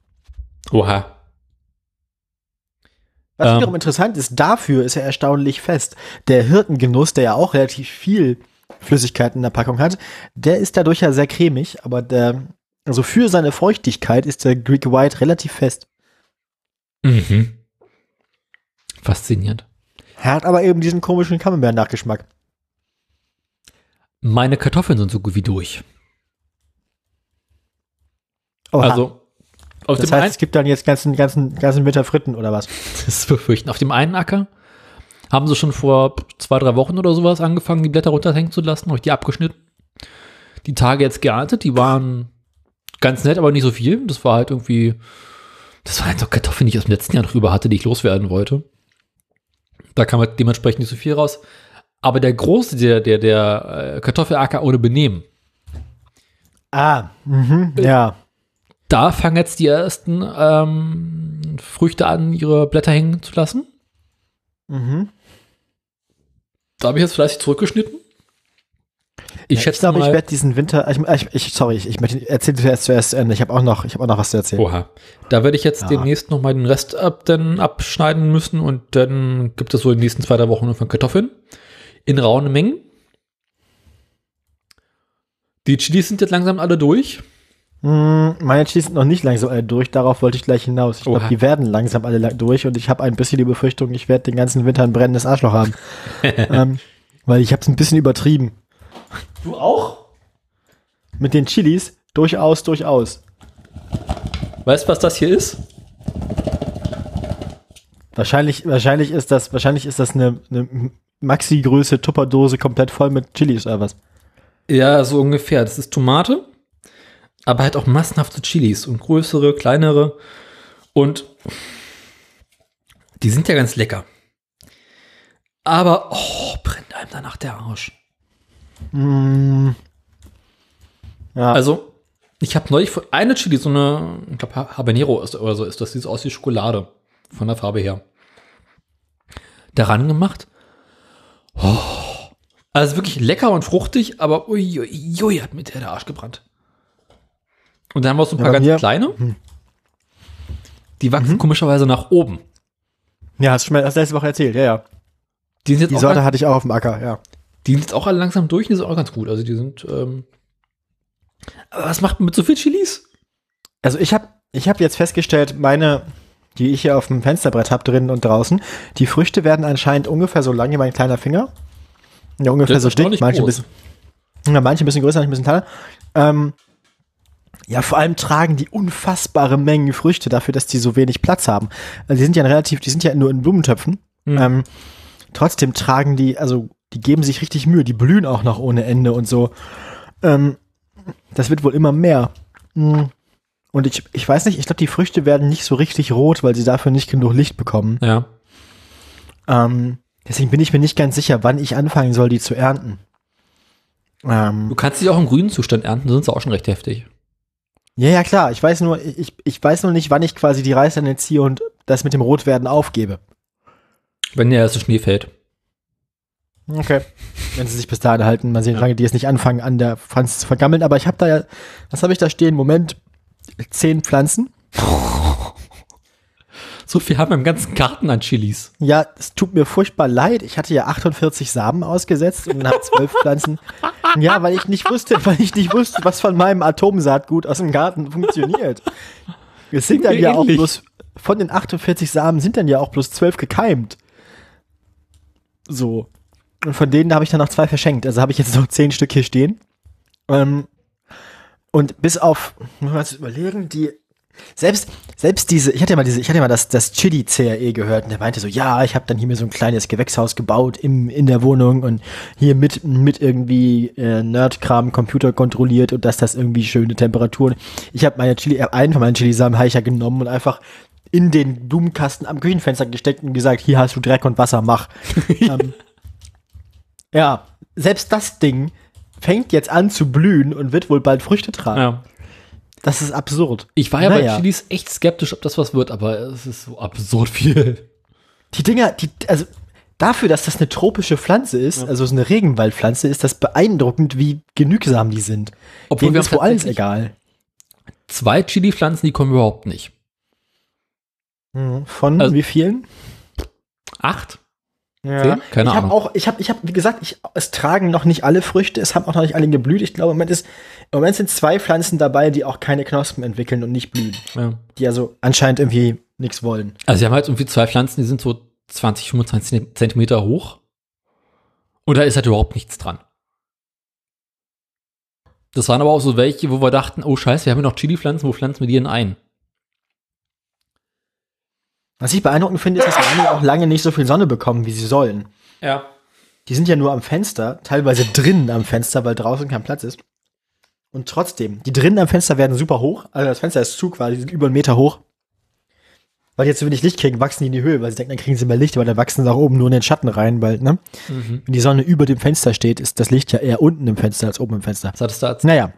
Oha. Was Ähm. wiederum interessant ist, dafür ist er erstaunlich fest. Der Hirtengenuss, der ja auch relativ viel Flüssigkeit in der Packung hat, der ist dadurch ja sehr cremig, aber der, also für seine Feuchtigkeit ist der Greek White relativ fest. Mhm. Faszinierend. Er hat aber eben diesen komischen Camembert-Nachgeschmack. Meine Kartoffeln sind so gut wie durch. Oha. Also, auf das dem heißt, einen, es gibt dann jetzt ganzen, ganzen, ganzen Winter Fritten oder was? *laughs* das ist befürchten, auf dem einen Acker haben sie schon vor zwei, drei Wochen oder sowas angefangen, die Blätter runterhängen zu lassen, habe ich die abgeschnitten. Die Tage jetzt geerntet, die waren ganz nett, aber nicht so viel. Das war halt irgendwie, das waren halt so Kartoffeln, die ich aus dem letzten Jahr noch über hatte, die ich loswerden wollte. Da kam halt dementsprechend nicht so viel raus. Aber der große, der, der, der äh, Kartoffelacker ohne Benehmen, Ah, mhm, ja. da fangen jetzt die ersten ähm, Früchte an, ihre Blätter hängen zu lassen. Mhm. Da habe ich jetzt fleißig zurückgeschnitten. Ich Ja, schätze glaube, mal. ich werde diesen Winter, ich, ich, ich sorry, ich, ich möchte- erzähl du erst zuerst zu Ende. Ich habe auch noch, ich habe auch noch was zu erzählen. Oha. Da werde ich jetzt Ja. demnächst noch mal den Rest ab, dann abschneiden müssen und dann gibt es so in den nächsten zwei, drei Wochen von Kartoffeln in rauen Mengen. Die Chilis sind jetzt langsam alle durch. Mm, Meine Chilis sind noch nicht langsam alle durch, darauf wollte ich gleich hinaus. Ich glaube, die werden langsam alle la- durch und ich habe ein bisschen die Befürchtung, ich werde den ganzen Winter ein brennendes Arschloch haben. *laughs* ähm, weil ich habe es ein bisschen übertrieben. Du auch? Mit den Chilis durchaus, durchaus. Weißt du, was das hier ist? Wahrscheinlich, wahrscheinlich ist das, wahrscheinlich ist das eine, eine Maxi-Größe Tupperdose komplett voll mit Chilis oder was. Ja, so ungefähr. Das ist Tomate, aber halt auch massenhafte Chilis und größere, kleinere. Und die sind ja ganz lecker. Aber, oh, brennt einem danach der Arsch. Mm. Ja, Also, ich habe neulich eine Chili, so eine, ich glaube Habanero ist, oder so ist das, sieht aus wie Schokolade von der Farbe her. Daran gemacht. Oh, also wirklich lecker und fruchtig, aber uiuiui, ui, hat mir der Arsch gebrannt. Und dann haben wir so ein Ja, paar ganz mir- kleine. Die wachsen Mhm. komischerweise nach oben. Ja, hast du das letzte Woche erzählt, ja, ja. Die sind jetzt, Die Sorte all- hatte ich auch auf dem Acker, ja. die sind jetzt auch alle langsam durch und die sind auch ganz gut. Also die sind, ähm, aber was macht man mit so viel Chilis? Also ich habe ich hab jetzt festgestellt, meine, die ich hier auf dem Fensterbrett habe, drinnen und draußen, die Früchte werden anscheinend ungefähr so lang wie mein kleiner Finger. Ja, ungefähr Das so dick, manche ein bisschen, ja, manche ein bisschen größer, manche ein bisschen kleiner. Ähm, ja, vor allem tragen die unfassbare Mengen Früchte dafür, dass die so wenig Platz haben. Also die sind ja relativ, die sind ja nur in Blumentöpfen. Hm. Ähm, trotzdem tragen die, also die geben sich richtig Mühe, die blühen auch noch ohne Ende und so. Ähm, das wird wohl immer mehr. Hm. Und ich, ich weiß nicht, ich glaube, die Früchte werden nicht so richtig rot, weil sie dafür nicht genug Licht bekommen. Ja. Ähm, deswegen bin ich mir nicht ganz sicher, wann ich anfangen soll, die zu ernten. Ähm, Du kannst sie auch im grünen Zustand ernten, sind sie auch schon recht heftig. ja, ja, klar. Ich weiß nur, ich, ich weiß nur nicht, wann ich quasi die Reißleine ziehe und das mit dem Rotwerden aufgebe. Wenn der erste Schnee fällt. Okay. Wenn sie sich bis dahin halten, mal sehen, wie lange die jetzt nicht anfangen, an der Pflanze zu vergammeln. Aber ich habe da ja, was habe ich da stehen? Moment, zehn Pflanzen. *laughs* So viel haben wir im ganzen Garten an Chilis. Ja, es tut mir furchtbar leid. Ich hatte ja 48 Samen ausgesetzt und habe zwölf *laughs* Pflanzen. Ja, weil ich nicht wusste, weil ich nicht wusste, was von meinem Atomsaatgut aus dem Garten funktioniert. Es sind dann ja auch bloß, von den 48 Samen sind dann ja auch bloß zwölf gekeimt. So. Und von denen habe ich dann noch zwei verschenkt. Also habe ich jetzt noch zehn Stück hier stehen. Ähm, und bis auf, muss man mal überlegen, die selbst, selbst diese, ich hatte ja mal diese, ich hatte ja mal das, das Chili CRE gehört und der meinte so, ja, ich habe dann hier mir so ein kleines Gewächshaus gebaut im, in der Wohnung und hier mit, mit irgendwie äh, Nerdkram Computer kontrolliert und dass das irgendwie schöne Temperaturen. Ich habe meine Chili, äh, einen von meinen Chilisamen habe ich ja genommen und einfach in den Blumenkasten am Küchenfenster gesteckt und gesagt, hier hast du Dreck und Wasser, mach. *laughs* ähm, ja, selbst das Ding fängt jetzt an zu blühen und wird wohl bald Früchte tragen. Ja. Das ist absurd. Ich war ja Naja. bei Chilis echt skeptisch, ob das was wird, aber es ist so absurd viel. Die Dinger, die, also dafür, dass das eine tropische Pflanze ist, also so eine Regenwaldpflanze, ist das beeindruckend, wie genügsam die sind. Obwohl Denen wir ist alles tatsächlich egal. zwei Chili-Pflanzen, die kommen überhaupt nicht. Von Also- wie vielen? Acht? Ja. Zehn? Keine ich habe Ahnung. auch, ich habe, ich habe, wie gesagt, ich, es tragen noch nicht alle Früchte, es haben auch noch nicht alle geblüht. Ich glaube, im Moment, ist, im Moment sind zwei Pflanzen dabei, die auch keine Knospen entwickeln und nicht blühen. Ja. Die also anscheinend irgendwie nichts wollen. Also, sie haben halt irgendwie zwei Pflanzen, die sind so 20, 25 Zentimeter hoch. Und da ist halt überhaupt nichts dran. Das waren aber auch so welche, wo wir dachten, oh scheiße, wir haben ja noch Chili-Pflanzen, wo pflanzen wir die denn ein? Was ich beeindruckend finde, ist, dass einige auch lange nicht so viel Sonne bekommen, wie sie sollen. Ja. Die sind ja nur am Fenster, teilweise drinnen am Fenster, weil draußen kein Platz ist. Und trotzdem, die drinnen am Fenster werden super hoch. Also das Fenster ist zu quasi, die sind über einen Meter hoch. Weil die jetzt so wenig Licht kriegen, wachsen die in die Höhe, weil sie denken, dann kriegen sie mehr Licht, aber dann wachsen sie auch oben nur in den Schatten rein, weil, ne? Mhm. Wenn die Sonne über dem Fenster steht, ist das Licht ja eher unten im Fenster als oben im Fenster. Was hattest du da Naja.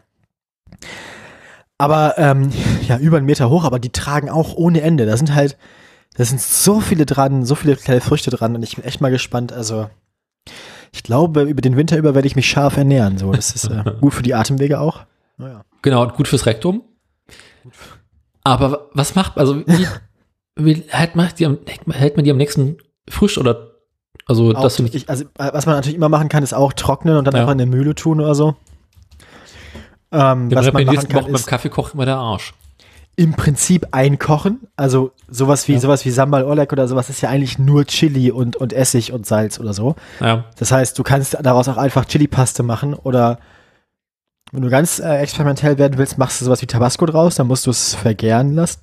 Aber, ähm, ja, über einen Meter hoch, aber die tragen auch ohne Ende. Da sind halt, da sind so viele dran, so viele kleine Früchte dran und ich bin echt mal gespannt. Also, ich glaube, über den Winter über werde ich mich scharf ernähren. So, das ist äh, *laughs* gut für die Atemwege auch. Naja. Genau, und gut fürs Rektum. Aber was macht, also wie, *laughs* wie hält, macht die am, hält man die am nächsten frisch oder also Auch, dass du nicht, ich, also, was man natürlich immer machen kann, ist auch trocknen und dann Ja. einfach in der Mühle tun oder so. Ähm, der was man machen nächsten kann, beim ist Kaffee kochen immer der Arsch. Im Prinzip einkochen. Also sowas wie Ja. sowas wie Sambal Oleg oder sowas ist ja eigentlich nur Chili und, und Essig und Salz oder so. Ja. Das heißt, du kannst daraus auch einfach Chili-Paste machen oder wenn du ganz äh, experimentell werden willst, machst du sowas wie Tabasco draus, dann musst du es vergären lassen.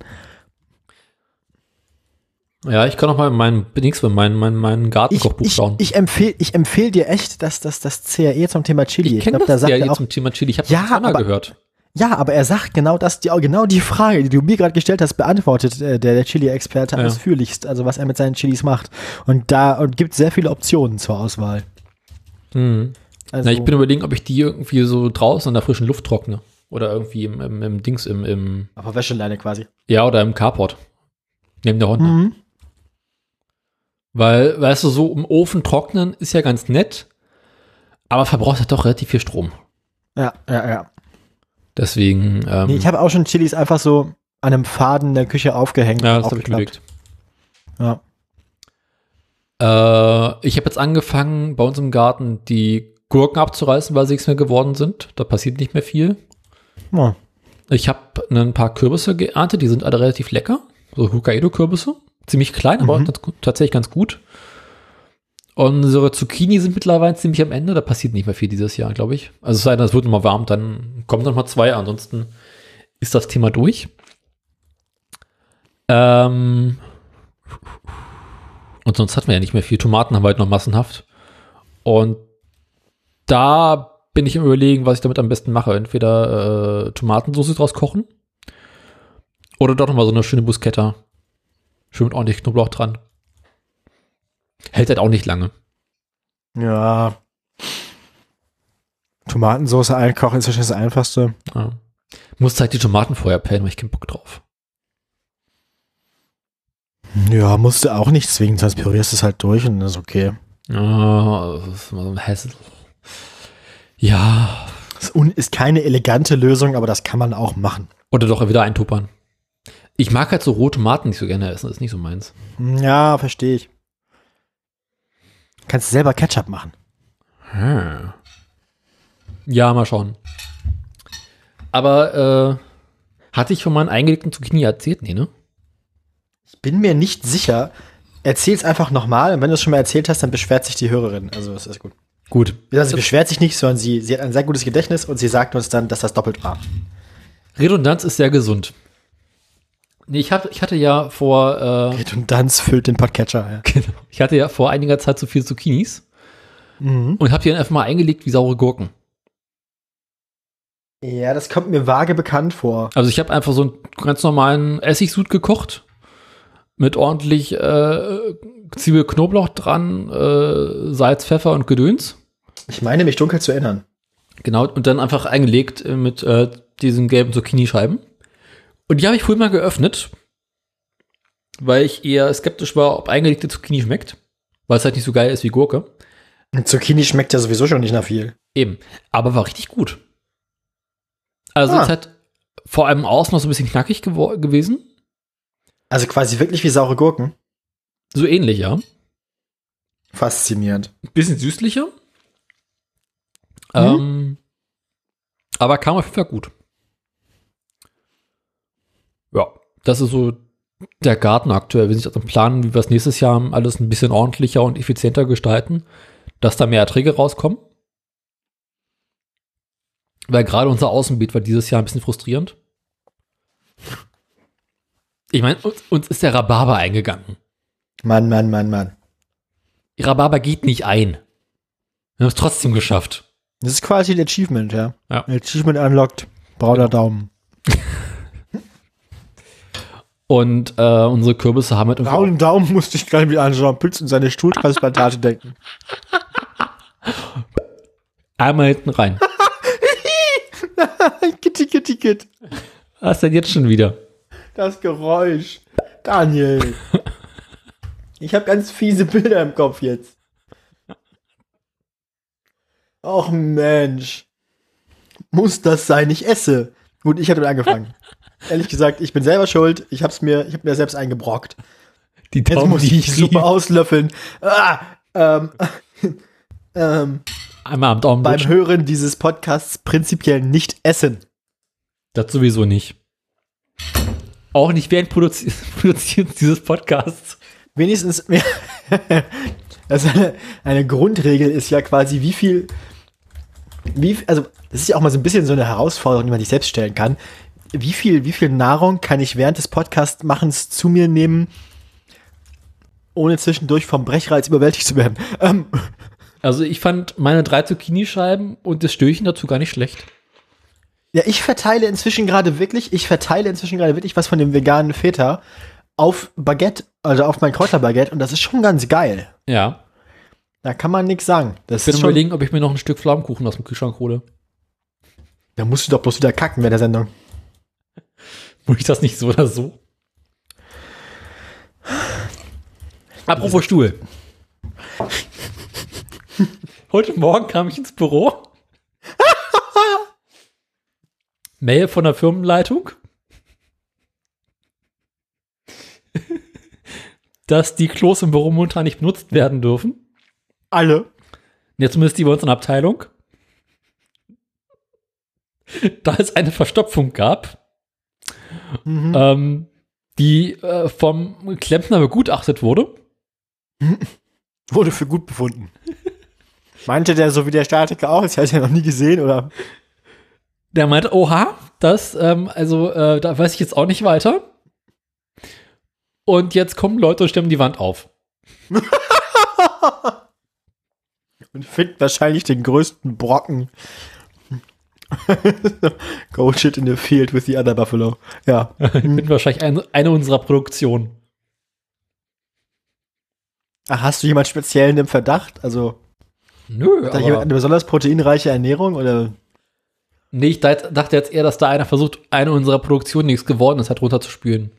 Ja, ich kann noch mal mein Dings mein mein mein Ich, Gartenkochbuch ich, schauen. ich empfehle ich empfehl dir echt, dass das, das CRE zum Thema Chili. Ich kenne das jetzt auch, zum Thema Chili. Ich habe Ja, das gehört. Ja, aber er sagt genau das, die, genau die Frage, die du mir gerade gestellt hast, beantwortet äh, der, der Chili-Experte Ja. ausführlichst, also was er mit seinen Chilis macht. Und da und gibt sehr viele Optionen zur Auswahl. Mhm. Also, Na, ich bin überlegen, ob ich die irgendwie so draußen in der frischen Luft trockne. Oder irgendwie im, im, im Dings, im, im, auf der Wäscheleine quasi. ja, oder im Carport. Neben der Honda. Mhm. Weil, weißt du, so im Ofen trocknen ist ja ganz nett, aber verbraucht halt doch relativ viel Strom. Ja, ja, ja. Deswegen, ähm, Nee, ich habe auch schon Chilis einfach so an einem Faden in der Küche aufgehängt. Ja, das habe ich überlegt. Ja. Äh, ich habe jetzt angefangen, bei uns im Garten die Gurken abzureißen, weil sie nichts mehr geworden sind. Da passiert nicht mehr viel. Ja. Ich habe ein paar Kürbisse geerntet, die sind alle relativ lecker. So Hokkaido-Kürbisse. Ziemlich klein, aber Mhm. tatsächlich ganz gut. Unsere Zucchini sind mittlerweile ziemlich am Ende. Da passiert nicht mehr viel dieses Jahr, glaube ich. Also es sei denn, es wird noch mal warm, dann kommen noch mal zwei. Ansonsten ist das Thema durch. Ähm und sonst hatten wir ja nicht mehr viel. Tomaten haben wir halt noch massenhaft. Und da bin ich im Überlegen, was ich damit am besten mache. Entweder äh, Tomatensauce draus kochen oder doch noch mal so eine schöne Bruschetta. Schön mit ordentlich Knoblauch dran. Hält halt auch nicht lange. ja. Tomatensauce einkochen ist wahrscheinlich das Einfachste. Ja. Muss halt die Tomaten vorher pellen, weil ich keinen Bock drauf. Ja, musste auch nicht zwingen, sonst pürierst du es halt durch und das ist okay. Ja, das ist immer so ein Hassel. Ja. Das ist keine elegante Lösung, aber das kann man auch machen. Oder doch wieder eintuppern. Ich mag halt so rote Tomaten nicht so gerne essen, das ist nicht so meins. Ja, verstehe ich. Kannst du selber Ketchup machen. Hm. Ja, mal schauen. Aber äh, hatte ich von meinen eingelegten Zucchini erzählt? Nee, ne? Ich bin mir nicht sicher. Erzähl's einfach nochmal und wenn du es schon mal erzählt hast, dann beschwert sich die Hörerin. Also das ist gut. Gut. Also, sie beschwert sich nicht, sondern sie, sie hat ein sehr gutes Gedächtnis und sie sagt uns dann, dass das doppelt war. Redundanz ist sehr gesund. Nee, ich, hab, ich hatte ja vor, äh, Redundanz füllt den Podcatcher. Ja. *laughs* genau, ich hatte ja vor einiger Zeit so viele Zucchinis Mhm. und habe die dann einfach mal eingelegt wie saure Gurken. ja, das kommt mir vage bekannt vor. Also ich habe einfach so einen ganz normalen Essigsud gekocht mit ordentlich äh, Zwiebel, Knoblauch dran, äh, Salz, Pfeffer und Gedöns. Ich meine, mich dunkel zu erinnern. Genau, und dann einfach eingelegt mit äh, diesen gelben Zucchini-Scheiben. Und die habe ich vorhin mal geöffnet, weil ich eher skeptisch war, ob eingelegte Zucchini schmeckt, weil es halt nicht so geil ist wie Gurke. Und Zucchini schmeckt ja sowieso schon nicht nach viel. Eben, aber war richtig gut. Also Ah. es hat vor allem außen noch so ein bisschen knackig gewesen, Also quasi wirklich wie saure Gurken. so ähnlich, ja. Faszinierend. Bisschen süßlicher. Mhm. Ähm, aber kam auf jeden Fall gut. Ja, das ist so der Garten aktuell. Wir sind jetzt am Planen, wie wir es nächstes Jahr alles ein bisschen ordentlicher und effizienter gestalten, dass da mehr Erträge rauskommen. Weil gerade unser Außenbeet war dieses Jahr ein bisschen frustrierend. Ich meine, uns, uns ist der Rhabarber eingegangen. Mann, Mann, Mann, Mann. Rhabarber geht nicht ein. Wir haben es trotzdem geschafft. Das ist quasi ein Achievement, ja. Ja. Achievement unlocked. Brauner Daumen. *laughs* Und äh, unsere Kürbisse haben halt irgendwie Braunen Daumen musste ich gerade wieder an Jean Pütz und seine Stuhltransplantate denken. *laughs* einmal hinten rein. *laughs* Kitty, kitty, kit. Was denn jetzt schon wieder? Das Geräusch. Daniel. Ich habe ganz fiese Bilder im Kopf jetzt. Och Mensch. Muss das sein? Ich esse. Gut, ich damit angefangen. Ehrlich gesagt, ich bin selber schuld. Ich hab's mir, ich hab mir selbst eingebrockt. Die Jetzt Daumen, muss ich die Suppe auslöffeln. Ah, ähm, *laughs* ähm, Einmal am Daumen beim. Hören dieses Podcasts prinzipiell nicht essen. Das sowieso nicht. Auch nicht während Produzi *laughs* Produzieren dieses Podcasts. Wenigstens, *laughs* also eine, eine Grundregel ist ja quasi, wie viel, wie, also das ist ja auch mal so ein bisschen so eine Herausforderung, die man sich selbst stellen kann. Wie viel, wie viel Nahrung kann ich während des Podcast-Machens zu mir nehmen, ohne zwischendurch vom Brechreiz überwältigt zu werden? *laughs* Ähm, Also ich fand meine drei Zucchini-Scheiben und das Stößchen dazu gar nicht schlecht. Ja, ich verteile inzwischen gerade wirklich, ich verteile inzwischen gerade wirklich was von dem veganen Feta auf Baguette, also auf mein Kräuterbaguette und das ist schon ganz geil. Ja. Da kann man nichts sagen. Das Ich bin ist schon, überlegen, ob ich mir noch ein Stück Flammkuchen aus dem Kühlschrank hole. da musst du doch bloß wieder kacken während der Sendung. Würde ich das nicht so oder so? Apropos Stuhl. Heute Morgen kam ich ins Büro. Mail von der Firmenleitung, dass die Klos im Büro momentan nicht benutzt werden dürfen. Alle. Ja, zumindest die bei uns in der Abteilung. Da es eine Verstopfung gab. Mhm. ähm, die äh, vom Klempner begutachtet wurde. *laughs* Wurde für gut befunden. Meinte der so wie der Statiker auch, das hat ja noch nie gesehen, oder? Der meinte, oha, das, ähm, also, äh, da weiß ich jetzt auch nicht weiter. Und jetzt kommen Leute und stemmen die Wand auf. *laughs* Und findet wahrscheinlich den größten Brocken. *laughs* Go shit in the field with the other buffalo. Ja. *laughs* Ich bin wahrscheinlich ein, eine unserer Produktionen. Ach, hast du jemand speziellen im Verdacht? Also, Nö, hat da jemand eine besonders proteinreiche Ernährung oder? nee, ich dachte jetzt eher, dass da einer versucht, eine unserer Produktionen, die nichts geworden ist, hat runterzuspülen.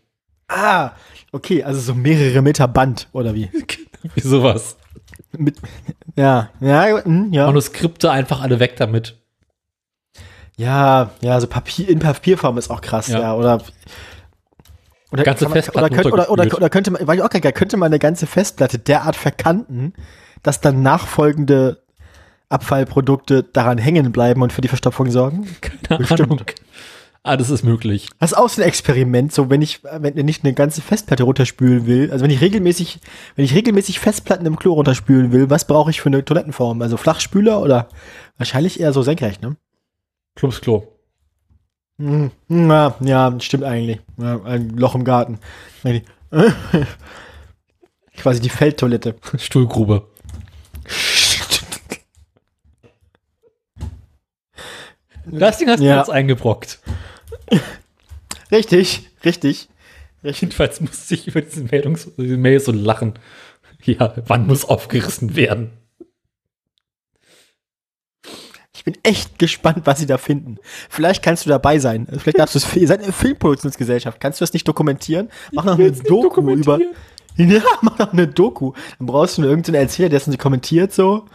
Ah, okay, also so mehrere Meter Band oder wie? *laughs* Wie sowas. Mit, ja, ja, hm, ja. Manuskripte einfach alle weg damit. Ja, ja, so Papier in Papierform ist auch krass, ja. Ja. oder oder, Ganze man, oder, könnte, oder, oder, oder könnte man, war ich auch geil, könnte man eine ganze Festplatte derart verkanten, dass dann nachfolgende Abfallprodukte daran hängen bleiben und für die Verstopfung sorgen? Keine Bestimmt. Ahnung. Ah, das ist möglich. Das ist auch so ein Experiment, so wenn ich, wenn ich nicht eine ganze Festplatte runterspülen will, also wenn ich regelmäßig, wenn ich regelmäßig Festplatten im Klo runterspülen will, was brauche ich für eine Toilettenform? Also Flachspüler oder wahrscheinlich eher so senkrecht, ne? Klumsklo. Hm, Ja, ja, stimmt eigentlich. Ja, ein Loch im Garten. *laughs* Quasi die Feldtoilette. Stuhlgrube. Das Ding hast du Ja. jetzt eingebrockt. *laughs* Richtig, richtig. richtig. Jedenfalls musste ich über diese Meldungs diese Mail so lachen. Ja, wann muss aufgerissen werden? Ich bin echt gespannt, was sie da finden. Vielleicht kannst du dabei sein. Vielleicht darfst du es. Ihr seid eine Filmproduktionsgesellschaft. Kannst du das nicht dokumentieren? Mach noch eine Doku über. *laughs* Ja, mach noch eine Doku. Dann brauchst du nur irgendeinen Erzähler, der es kommentiert so.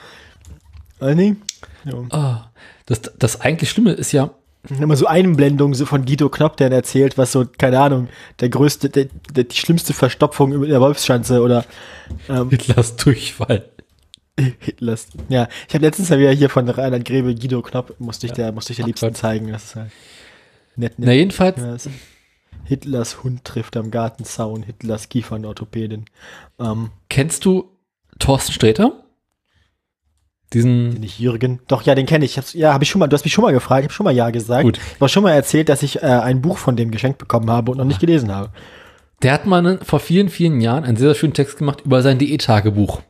Oder nicht? Ja. Ah, das, das eigentlich Schlimme ist ja, Immer so Einblendungen so von Guido Knopp, der erzählt, was so, keine Ahnung, der größte, der, der, die schlimmste Verstopfung in der Wolfsschanze oder ähm, Hitlers Durchfall. *laughs* Hitlers. Ja, ich habe letztens ja wieder hier von Reinhard Grebe Guido Knopp, musste ich der, musste ich der Ach liebsten Gott. zeigen. Das ist halt nett, nett. Na, jedenfalls, Ja, Hitlers Hund trifft am Gartenzaun, Hitlers Kiefernorthopädin. Ähm, kennst du Thorsten Sträter? Diesen, nicht Jürgen. Doch, ja, den kenne ich. ich hab's, ja, habe ich schon mal, du hast mich schon mal gefragt, ich habe schon mal Ja gesagt. Gut. Ich habe schon mal erzählt, dass ich äh, ein Buch von dem geschenkt bekommen habe und noch nicht gelesen habe. der hat mal vor vielen, vielen Jahren einen sehr, sehr schönen Text gemacht über sein Diättagebuch.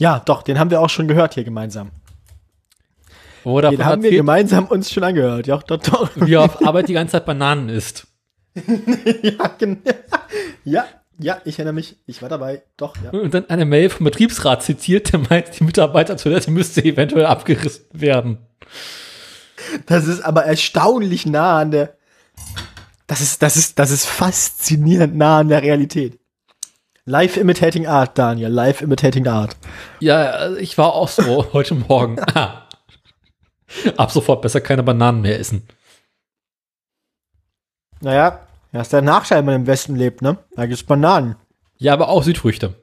Ja, doch, den haben wir auch schon gehört hier gemeinsam. Wo Den haben wir gemeinsam uns schon angehört. Ja, doch, doch. *laughs* wie er auf Arbeit die ganze Zeit Bananen isst. *laughs* ja, genau. *laughs* ja, ja, ich erinnere mich. Ich war dabei. Doch, ja. Und dann eine Mail vom Betriebsrat zitiert, der meint, die Mitarbeitertoilette müsste eventuell abgerissen werden. Das ist aber erstaunlich nah an der. Das ist, das ist, das ist faszinierend nah an der Realität. Live imitating art, Daniel. Live imitating art. Ja, ich war auch so *laughs* heute Morgen. Ah. Ab sofort besser keine Bananen mehr essen. Naja, das ist der Nachteil, wenn man im Westen lebt, ne? Da gibt's Bananen. Ja, aber auch Südfrüchte.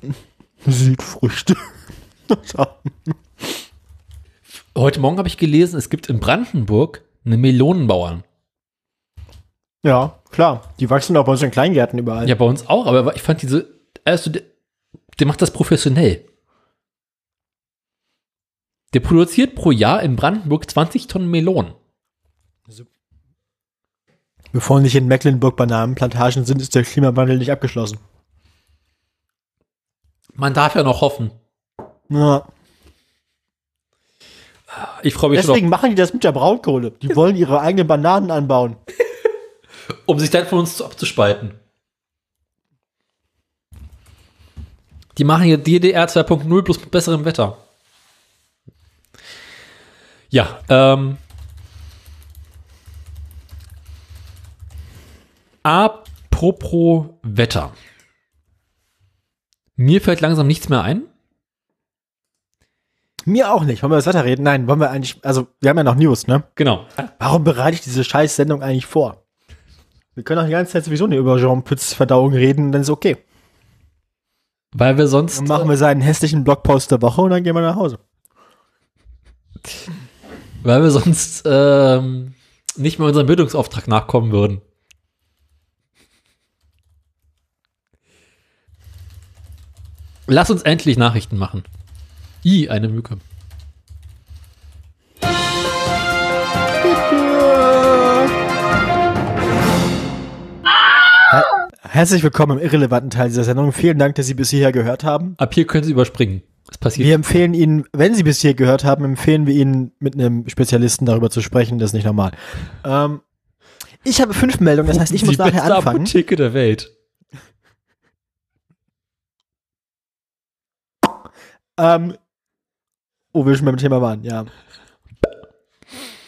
*laughs* Südfrüchte. *laughs* Heute Morgen habe ich gelesen, es gibt in Brandenburg eine Melonenbauern. ja, klar. Die wachsen auch bei uns in Kleingärten überall. Ja, bei uns auch, aber ich fand diese, also der, der macht das professionell. Der produziert pro Jahr in Brandenburg 20 Tonnen Melonen. Bevor nicht in Mecklenburg Bananenplantagen sind, ist der Klimawandel nicht abgeschlossen. Man darf ja noch hoffen. Ja. Ich freue mich schon, Deswegen machen die das mit der Braunkohle. Die wollen ihre eigenen Bananen anbauen. *laughs* um sich dann von uns zu- abzuspalten. Die machen hier DDR 2.0 bloß mit besserem Wetter. Ja, ähm. Apropos Wetter. Mir fällt langsam nichts mehr ein. Mir auch nicht. Wollen wir das Wetter reden? Nein, wollen wir eigentlich, also wir haben ja noch News, ne? Genau. Warum bereite ich diese scheiß Sendung eigentlich vor? Wir können auch die ganze Zeit sowieso nicht über Jean Pütz Verdauung reden, dann ist okay. Weil wir sonst. Dann machen wir seinen hässlichen Blogpost der Woche und dann gehen wir nach Hause. Weil wir sonst ähm, nicht mehr unserem Bildungsauftrag nachkommen würden. Lass uns endlich Nachrichten machen. I, eine Mücke. Herzlich willkommen im irrelevanten Teil dieser Sendung. Vielen Dank, dass Sie bis hierher gehört haben. Ab hier können Sie überspringen. Es passiert. Wir empfehlen Ihnen, wenn Sie bis hier gehört haben, empfehlen wir Ihnen, mit einem Spezialisten darüber zu sprechen. Das ist nicht normal. Ähm, ich habe fünf Meldungen, das heißt, ich muss die nachher beste anfangen. Apotheke der Welt. Ähm, oh, wir schon beim Thema waren, ja.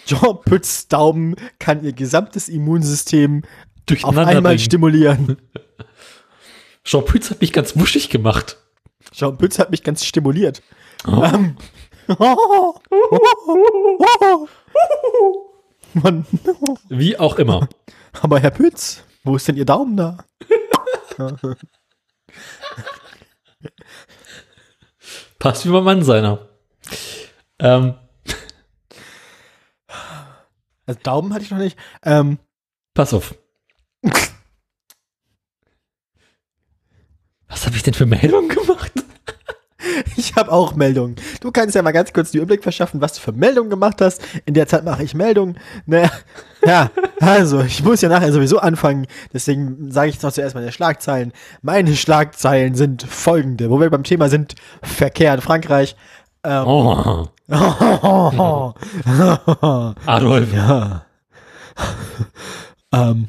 Jean Pütz Daumen kann ihr gesamtes Immunsystem auf Durcheinander einmal bringen. stimulieren. *laughs* Jean Pütz hat mich ganz wuschig gemacht. Jean Pütz hat mich ganz stimuliert. Oh. Ähm. *laughs* Wie auch immer. *laughs* Aber Herr Pütz, wo ist denn Ihr Daumen da? Passt wie beim Mann seiner. Ähm, Also Daumen hatte ich noch nicht. Ähm, pass auf. Was habe ich denn für Meldungen gemacht? *laughs* ich habe auch Meldungen. Du kannst ja mal ganz kurz den Überblick verschaffen, was du für Meldungen gemacht hast. In der Zeit mache ich Meldungen. Naja, *laughs* ja, also ich muss ja nachher sowieso anfangen. Deswegen sage ich doch zuerst meine Schlagzeilen. Meine Schlagzeilen sind folgende, wo wir beim Thema sind Verkehr in Frankreich. Ähm, Oh, *laughs* Adolf. Ja. ähm.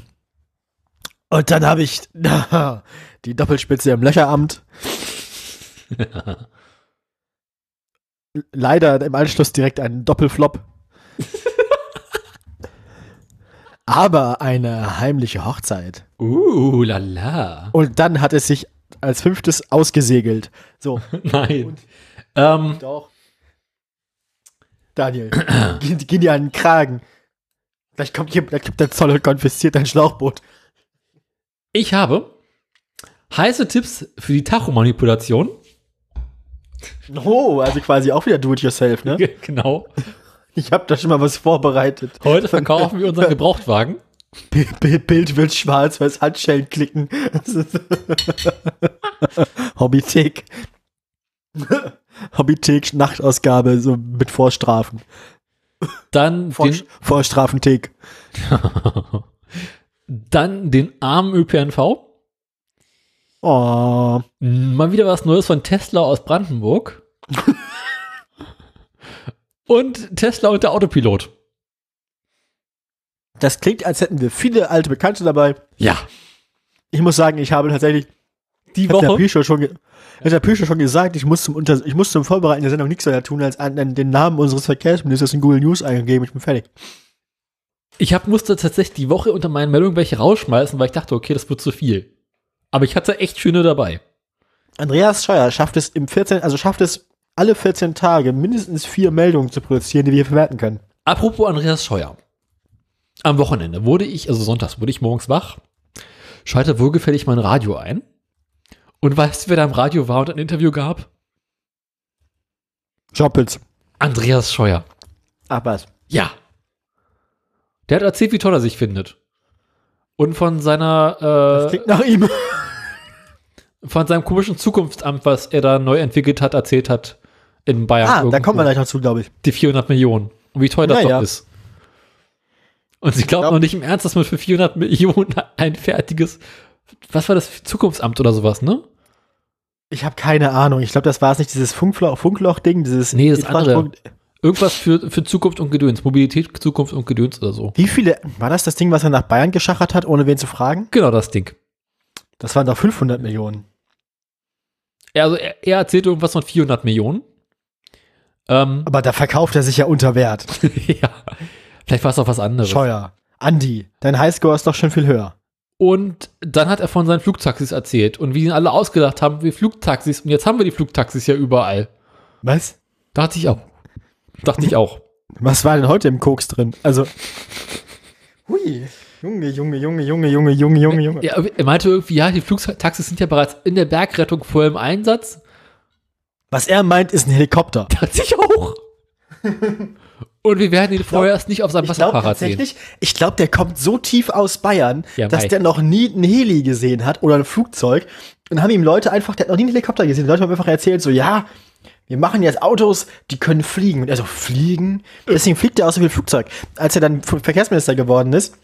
Und dann habe ich die Doppelspitze im Löcheramt. *laughs* Leider im Anschluss direkt einen Doppelflop. *laughs* Aber eine heimliche Hochzeit. Uh, lala. Und dann hat es sich als fünftes ausgesegelt. So, *laughs* Nein. Ähm, doch. Daniel, geh, geh dir an den Kragen. Vielleicht kommt, hier, vielleicht kommt der Zoll und konfisziert dein Schlauchboot. Ich habe heiße Tipps für die Tachomanipulation. Oh, also quasi auch wieder do-it-yourself, ne? *laughs* genau. Ich habe da schon mal was vorbereitet. Heute verkaufen wir unseren *laughs* Gebrauchtwagen. Bild, wird schwarz, weil es Handschellen klicken. *laughs* Hobbythek. Hobbythek, Nachtausgabe, so mit Vorstrafen. Dann Vor, Vorstrafenthek. Dann den armen ÖPNV. Oh. Mal wieder was Neues von Tesla aus Brandenburg. *laughs* Und Tesla und der Autopilot. Das klingt, als hätten wir viele alte Bekannte dabei. Ja. Ich muss sagen, ich habe tatsächlich, Die hat der Woche. Schon, hat der Pischo schon gesagt, ich muss zum, Unter ich muss zum Vorbereiten der Sendung nichts weiter tun, als an, an den Namen unseres Verkehrsministers in Google News eingegeben. Ich bin fertig. Ich hab, musste tatsächlich die Woche unter meinen Meldungen welche rausschmeißen, weil ich dachte, okay, das wird zu viel. Aber ich hatte echt schöne dabei. Andreas Scheuer schafft es im 14, also schafft es alle 14 Tage mindestens vier Meldungen zu produzieren, die wir hier verwerten können. Apropos Andreas Scheuer. Am Wochenende wurde ich, also sonntags, wurde ich morgens wach, schalte wohlgefällig mein Radio ein. Und weißt du, wer da im Radio war und ein Interview gab? Joppels. Andreas Scheuer. Ach was. Ja. Der hat erzählt, wie toll er sich findet. Und von seiner, Das äh, klingt nach ihm. *laughs* von seinem komischen Zukunftsamt, was er da neu entwickelt hat, erzählt hat in Bayern. Ah, da irgendwo. kommen wir gleich noch zu, glaube ich. Die 400 Millionen. Und wie teuer das Ja, doch ist. Und sie glaubt Glaub- noch nicht im Ernst, dass man für 400 Millionen ein fertiges, was war das, Zukunftsamt oder sowas, ne? Ich habe keine Ahnung. Ich glaube, das war es nicht, dieses Funkloch- Funkloch-Ding, dieses Nee, das andere. Irgendwas für, für Zukunft und Gedöns. Mobilität, Zukunft und Gedöns oder so. Wie viele, war das das Ding, was er nach Bayern geschachert hat, ohne wen zu fragen? Genau das Ding. Das waren doch 500 Millionen. Er, also er, er erzählt irgendwas von 400 Millionen. Ähm, Aber da verkauft er sich ja unter Wert. *laughs* ja. Vielleicht war es auch was anderes. Scheuer. Andi, dein Highscore ist doch schon viel höher. Und dann hat er von seinen Flugtaxis erzählt und wie ihn alle ausgedacht haben, wie Flugtaxis. Und jetzt haben wir die Flugtaxis ja überall. Was? Dachte ich auch. Dachte ich auch. Was war denn heute im Koks drin? Also. Hui. Junge, Junge, Junge, Junge, Junge, Junge, Junge, Junge. Ja, er meinte irgendwie, ja, die Flugtaxis sind ja bereits in der Bergrettung voll im Einsatz. Was er meint, ist ein Helikopter. *laughs* Dachte ich auch. Und wir werden ihn vorher erst nicht auf seinem Wasserfahrrad sehen. tatsächlich, ich glaube, der kommt so tief aus Bayern, Ja, dass der noch nie ein Heli gesehen hat oder ein Flugzeug. Und haben ihm Leute einfach, der hat noch nie einen Helikopter gesehen. Die Leute haben einfach erzählt, so, ja, wir machen jetzt Autos, die können fliegen. Und er so, fliegen? Deswegen fliegt er auch so viel Flugzeug. Als er dann Verkehrsminister geworden ist,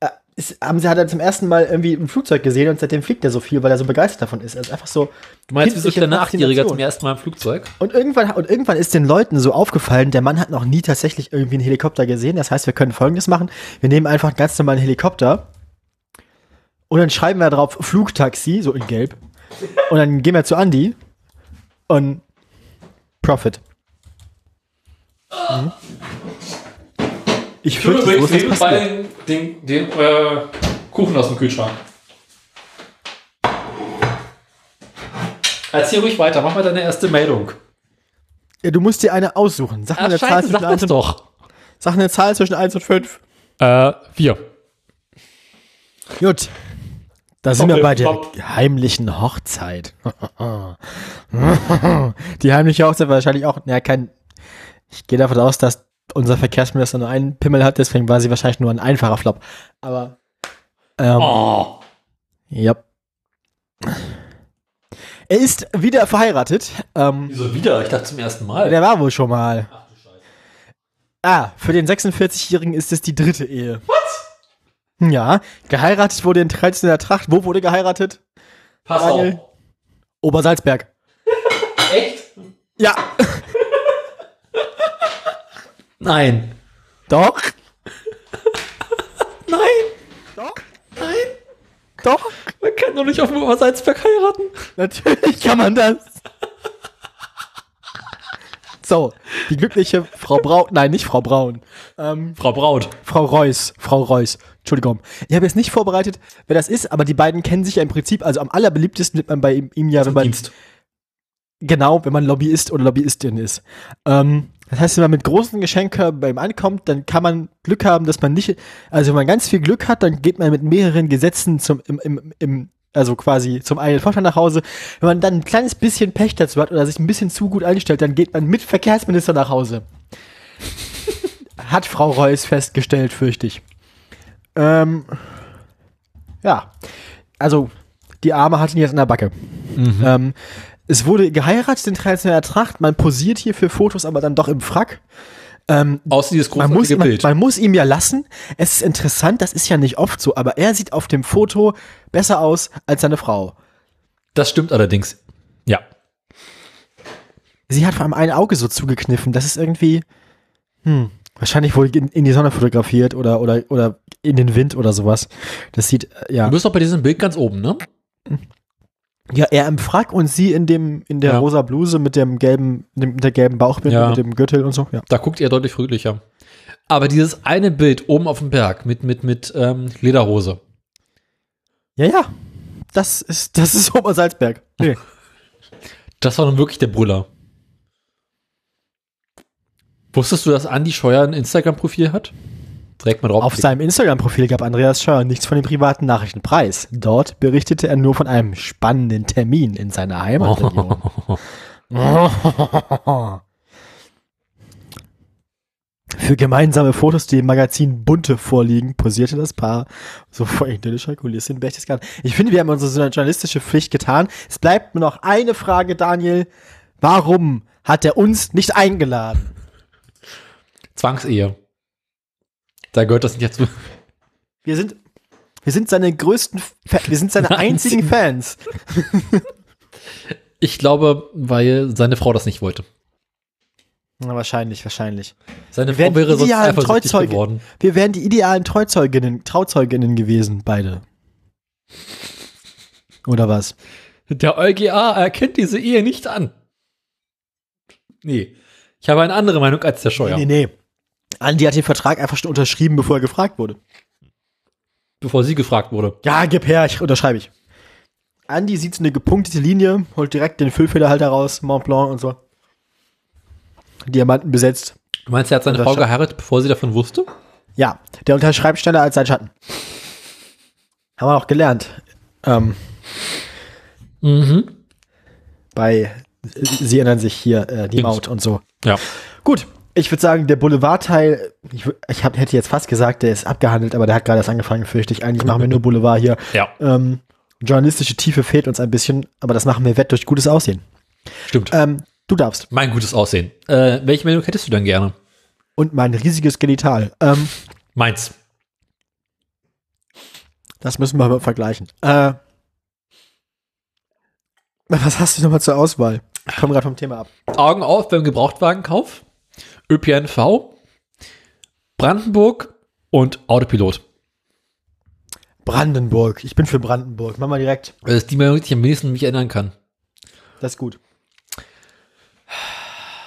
äh, ist, haben sie, hat er zum ersten Mal irgendwie ein Flugzeug gesehen und seitdem fliegt er so viel, weil er so begeistert davon ist. Er ist einfach so. Du meinst, wie so kindliche ein Achtjähriger zum ersten Mal im Flugzeug? Und irgendwann, und irgendwann ist den Leuten so aufgefallen, der Mann hat noch nie tatsächlich irgendwie einen Helikopter gesehen. Das heißt, wir können folgendes machen. Wir nehmen einfach einen ganz normalen Helikopter und dann schreiben wir drauf Flugtaxi, so in gelb. Und dann gehen wir zu Andy und Profit. Mhm. Ich fürchte, so ist das passiert. den, den äh, Kuchen aus dem Kühlschrank. Erzähl ruhig weiter, mach mal deine erste Meldung. Ja, du musst dir eine aussuchen. Sag mal Ah, eine Zahl zwischen das 1 und, doch. sag eine Zahl zwischen 1 und 5. Äh, vier. Gut. Da sind wir bei der heimlichen Hochzeit. *laughs* Die heimliche Hochzeit war wahrscheinlich auch, ja, kein, ich gehe davon aus, dass unser Verkehrsminister nur einen Pimmel hat, deswegen war sie wahrscheinlich nur ein einfacher Flop. Aber, ähm, Oh. ja. Er ist wieder verheiratet. Ähm, Wieso wieder? Ich dachte zum ersten Mal. der war wohl schon mal. Ah, für den 46-Jährigen ist es die dritte Ehe. Ja, geheiratet wurde in traditioneller Tracht. Wo wurde geheiratet? Pass Daniel. Obersalzberg. *laughs* Echt? Ja, Nein. doch, *laughs* Nein. doch, Nein. doch. Man kann doch nicht auf dem Obersalzberg heiraten. Natürlich kann man das. So, die glückliche Frau Braun, nein, nicht Frau Braun, ähm, Frau Braut. Frau Reuss, Frau Reuss, Entschuldigung. Ich habe jetzt nicht vorbereitet, wer das ist, aber die beiden kennen sich ja im Prinzip, also am allerbeliebtesten wird man bei ihm, ihm ja, wenn man, Dienst. genau, wenn man Lobbyist oder Lobbyistin ist. Ähm, das heißt, wenn man mit großen Geschenken bei ihm ankommt, dann kann man Glück haben, dass man nicht, also wenn man ganz viel Glück hat, dann geht man mit mehreren Gesetzen zum, im, im, im also quasi zum eigenen Vorteil nach Hause. Wenn man dann ein kleines bisschen Pech dazu hat oder sich ein bisschen zu gut einstellt, dann geht man mit Verkehrsminister nach Hause. *laughs* hat Frau Reuss festgestellt, fürchte ich. Ähm, ja, also die Arme hat ihn jetzt in der Backe. Ähm, es wurde geheiratet in traditioneller Tracht. Man posiert hier für Fotos, aber dann doch im Frack. Ähm, Außer dieses man, muss, großartige man, Bild. man muss ihm ja lassen. Es ist interessant, das ist ja nicht oft so, aber er sieht auf dem Foto besser aus als seine Frau. Das stimmt allerdings. Ja. Sie hat vor allem ein Auge so zugekniffen. Das ist irgendwie, hm, wahrscheinlich wohl in, in die Sonne fotografiert oder, oder, oder in den Wind oder sowas. Das sieht, äh, ja. Du bist doch bei diesem Bild ganz oben, ne? Ja, er im Frack und sie in dem, in der Ja. rosa Bluse mit dem gelben, dem, mit der gelben Bauchbinde, Ja. mit dem Gürtel und so, ja. Da guckt er deutlich fröhlicher. Aber dieses eine Bild oben auf dem Berg mit, mit, mit ähm, Lederhose. Ja, ja. Das ist, das ist *laughs* Obersalzberg. Nee. Das war nun wirklich der Brüller. Wusstest du, dass Andi Scheuer ein Instagram-Profil hat? Direkt mal drauf. Auf seinem Instagram-Profil gab Andreas Scheuer nichts von den privaten Nachrichten preis. Dort berichtete er nur von einem spannenden Termin in seiner Heimatregion. *laughs* Für gemeinsame Fotos, die im Magazin Bunte vorliegen, posierte das Paar so vor idyllischer Kulisse in Berchtesgaden. Ich finde, wir haben unsere journalistische Pflicht getan. Es bleibt nur noch eine Frage, Daniel. Warum hat er uns nicht eingeladen? Zwangsehe. Da gehört das nicht dazu. Wir sind, wir sind seine größten, Fa wir sind seine *laughs* einzigen. Fans. *laughs* Ich glaube, weil seine Frau das nicht wollte. Na, wahrscheinlich, wahrscheinlich. Seine Frau wäre sonst eifersüchtig geworden. Wir wären die idealen Treuzeuginnen, Trauzeuginnen gewesen, beide. Oder was? Der EuGA erkennt diese Ehe nicht an. Nee. Ich habe eine andere Meinung als der Scheuer. Nee, nee. Andi hat den Vertrag einfach schon unterschrieben, bevor er gefragt wurde. Bevor sie gefragt wurde. Ja, gib her, ich unterschreibe ich. Andi sieht so eine gepunktete Linie, holt direkt den Füllfederhalter raus, Mont Blanc und so. Diamanten besetzt. Du meinst, er hat seine Frau geheiratet, bevor sie davon wusste? Ja, der unterschreibt schneller als sein Schatten. Haben wir auch gelernt. Ähm, Mhm. bei, Sie erinnern sich hier, äh, die. Maut und so. Ja. Gut, ich würde sagen, der Boulevardteil, ich, ich hab, hätte jetzt fast gesagt, der ist abgehandelt, aber der hat gerade erst angefangen, fürchte ich. Eigentlich machen wir nur Boulevard hier. Ja, Ähm, journalistische Tiefe fehlt uns ein bisschen, aber das machen wir wett durch gutes Aussehen. stimmt. Ähm, du darfst. mein gutes Aussehen. Äh, welche Meldung hättest du denn gerne? Und mein riesiges Genital. Ähm, Meins. das müssen wir mal vergleichen. Äh, was hast du nochmal zur Auswahl? Ich komme gerade vom Thema ab. Augen auf beim Gebrauchtwagenkauf, ÖPNV, Brandenburg und Autopilot. Brandenburg. Ich bin für Brandenburg. Mach mal direkt. Das ist die Meldung, die ich am wenigsten mich erinnern kann. Das ist gut.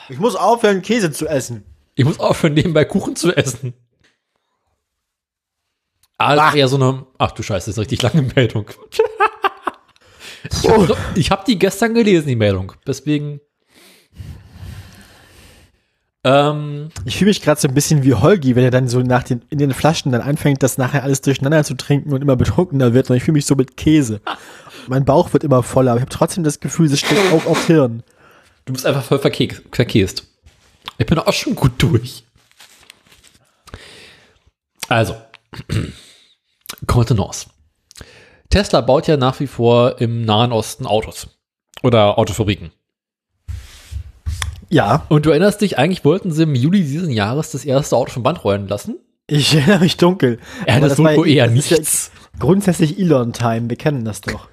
Ich muss aufhören, Käse zu essen. Ich muss aufhören, nebenbei Kuchen zu essen. Ah, das Ach. eher so eine. Ach du Scheiße, das ist eine richtig lange Meldung. *laughs* ich habe hab die gestern gelesen, die Meldung. Deswegen. Ähm, Ich fühle mich gerade so ein bisschen wie Holgi, wenn er dann so nach den, in den Flaschen dann anfängt, das nachher alles durcheinander zu trinken und immer betrunkener wird. Und ich fühle mich so mit Käse. Mein Bauch wird immer voller, aber ich habe trotzdem das Gefühl, es steckt auch aufs Hirn. du bist einfach voll verke verkäst. Ich bin auch schon gut durch. Also, *clears throat* Contenance. Tesla baut ja nach wie vor im Nahen Osten Autos. Oder Autofabriken. Ja, Und du erinnerst dich, eigentlich wollten sie im Juli diesen Jahres das erste Auto vom Band rollen lassen. ich *laughs* erinnere mich dunkel. Ja, das war wohl eher das ist ja nichts. grundsätzlich Elon-Time, wir kennen das doch.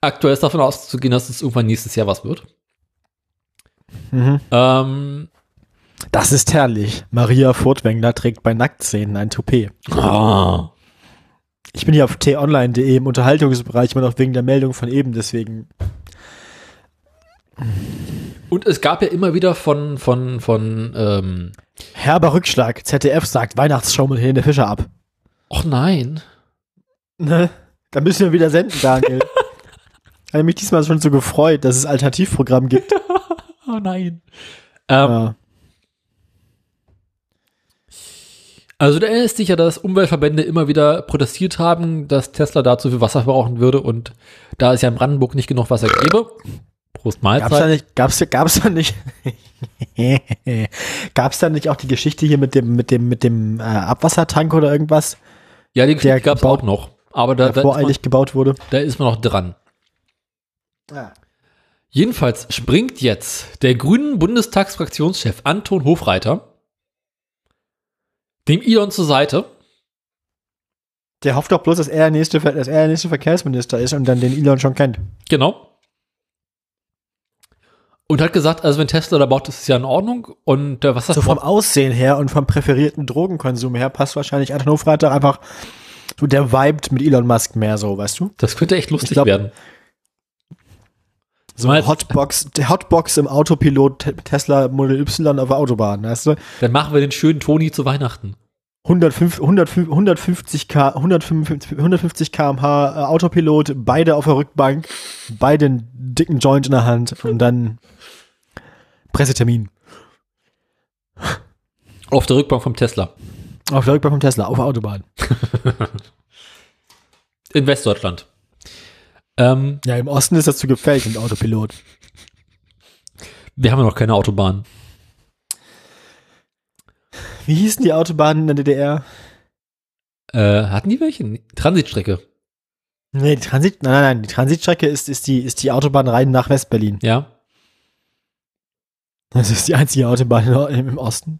Aktuell ist davon auszugehen, dass es irgendwann nächstes Jahr was wird. Mhm. Ähm, Das ist herrlich. Maria Furtwängler trägt bei Nacktszenen ein Toupet. ah, Ich bin hier auf t-online.de im Unterhaltungsbereich immer noch wegen der Meldung von eben, deswegen. Und es gab ja immer wieder von, von, von, ähm, Herber Rückschlag. ZDF sagt Weihnachtsshow mit Helene Fischer ab. ach nein. Ne? Da müssen wir wieder senden, Daniel. *laughs* Habe mich diesmal schon so gefreut, dass es Alternativprogramm gibt. *laughs* Oh nein. Ähm, Ja. Also du erinnerst dich ja, dass Umweltverbände immer wieder protestiert haben, dass Tesla da zu viel Wasser verbrauchen würde und da es ja in Brandenburg nicht genug Wasser gäbe. Prost Gab's da Mahlzeit. nicht, gab's, gab's da nicht, *laughs* gab's da nicht auch die Geschichte hier mit dem, mit dem, mit dem äh, Abwassertank oder irgendwas, Ja, die der Geschichte gab es gebaut- auch noch. Aber da, der da, ist man, voreilig gebaut wurde? da ist man noch dran. Jedenfalls springt jetzt der grünen Bundestagsfraktionschef Anton Hofreiter dem Elon zur Seite. Der hofft doch bloß, dass er der nächste, dass er der nächste Verkehrsminister ist und dann den Elon schon kennt. Genau. Und hat gesagt, also wenn Tesla da baut, ist es ja in Ordnung. Und äh, was das So vom Aussehen her und vom präferierten Drogenkonsum her passt wahrscheinlich Anton Hofreiter einfach, so der vibet mit Elon Musk mehr so, weißt du? Das könnte echt lustig glaub- werden. So Mal- Hotbox, Hotbox im Autopilot Te- Tesla Model Y auf der Autobahn, weißt du? Dann machen wir den schönen Toni zu Weihnachten. 105, 105, 150 K, 155, 150 km/h Autopilot, beide auf der Rückbank, beide einen dicken Joint in der Hand und dann Pressetermin. Auf der Rückbank vom Tesla. Auf der Rückbank vom Tesla, auf der Autobahn. *laughs* In Westdeutschland. Ähm, Ja, im Osten ist das zu gefällt mit Autopilot. wir haben ja noch keine Autobahn. Wie hießen die Autobahnen in der DDR? Äh, hatten die welche? Transitstrecke. Nee, die Transit, nein, nein, nein, die Transitstrecke ist, ist die, ist die Autobahn rein nach Westberlin. Ja. Das ist die einzige Autobahn im Osten.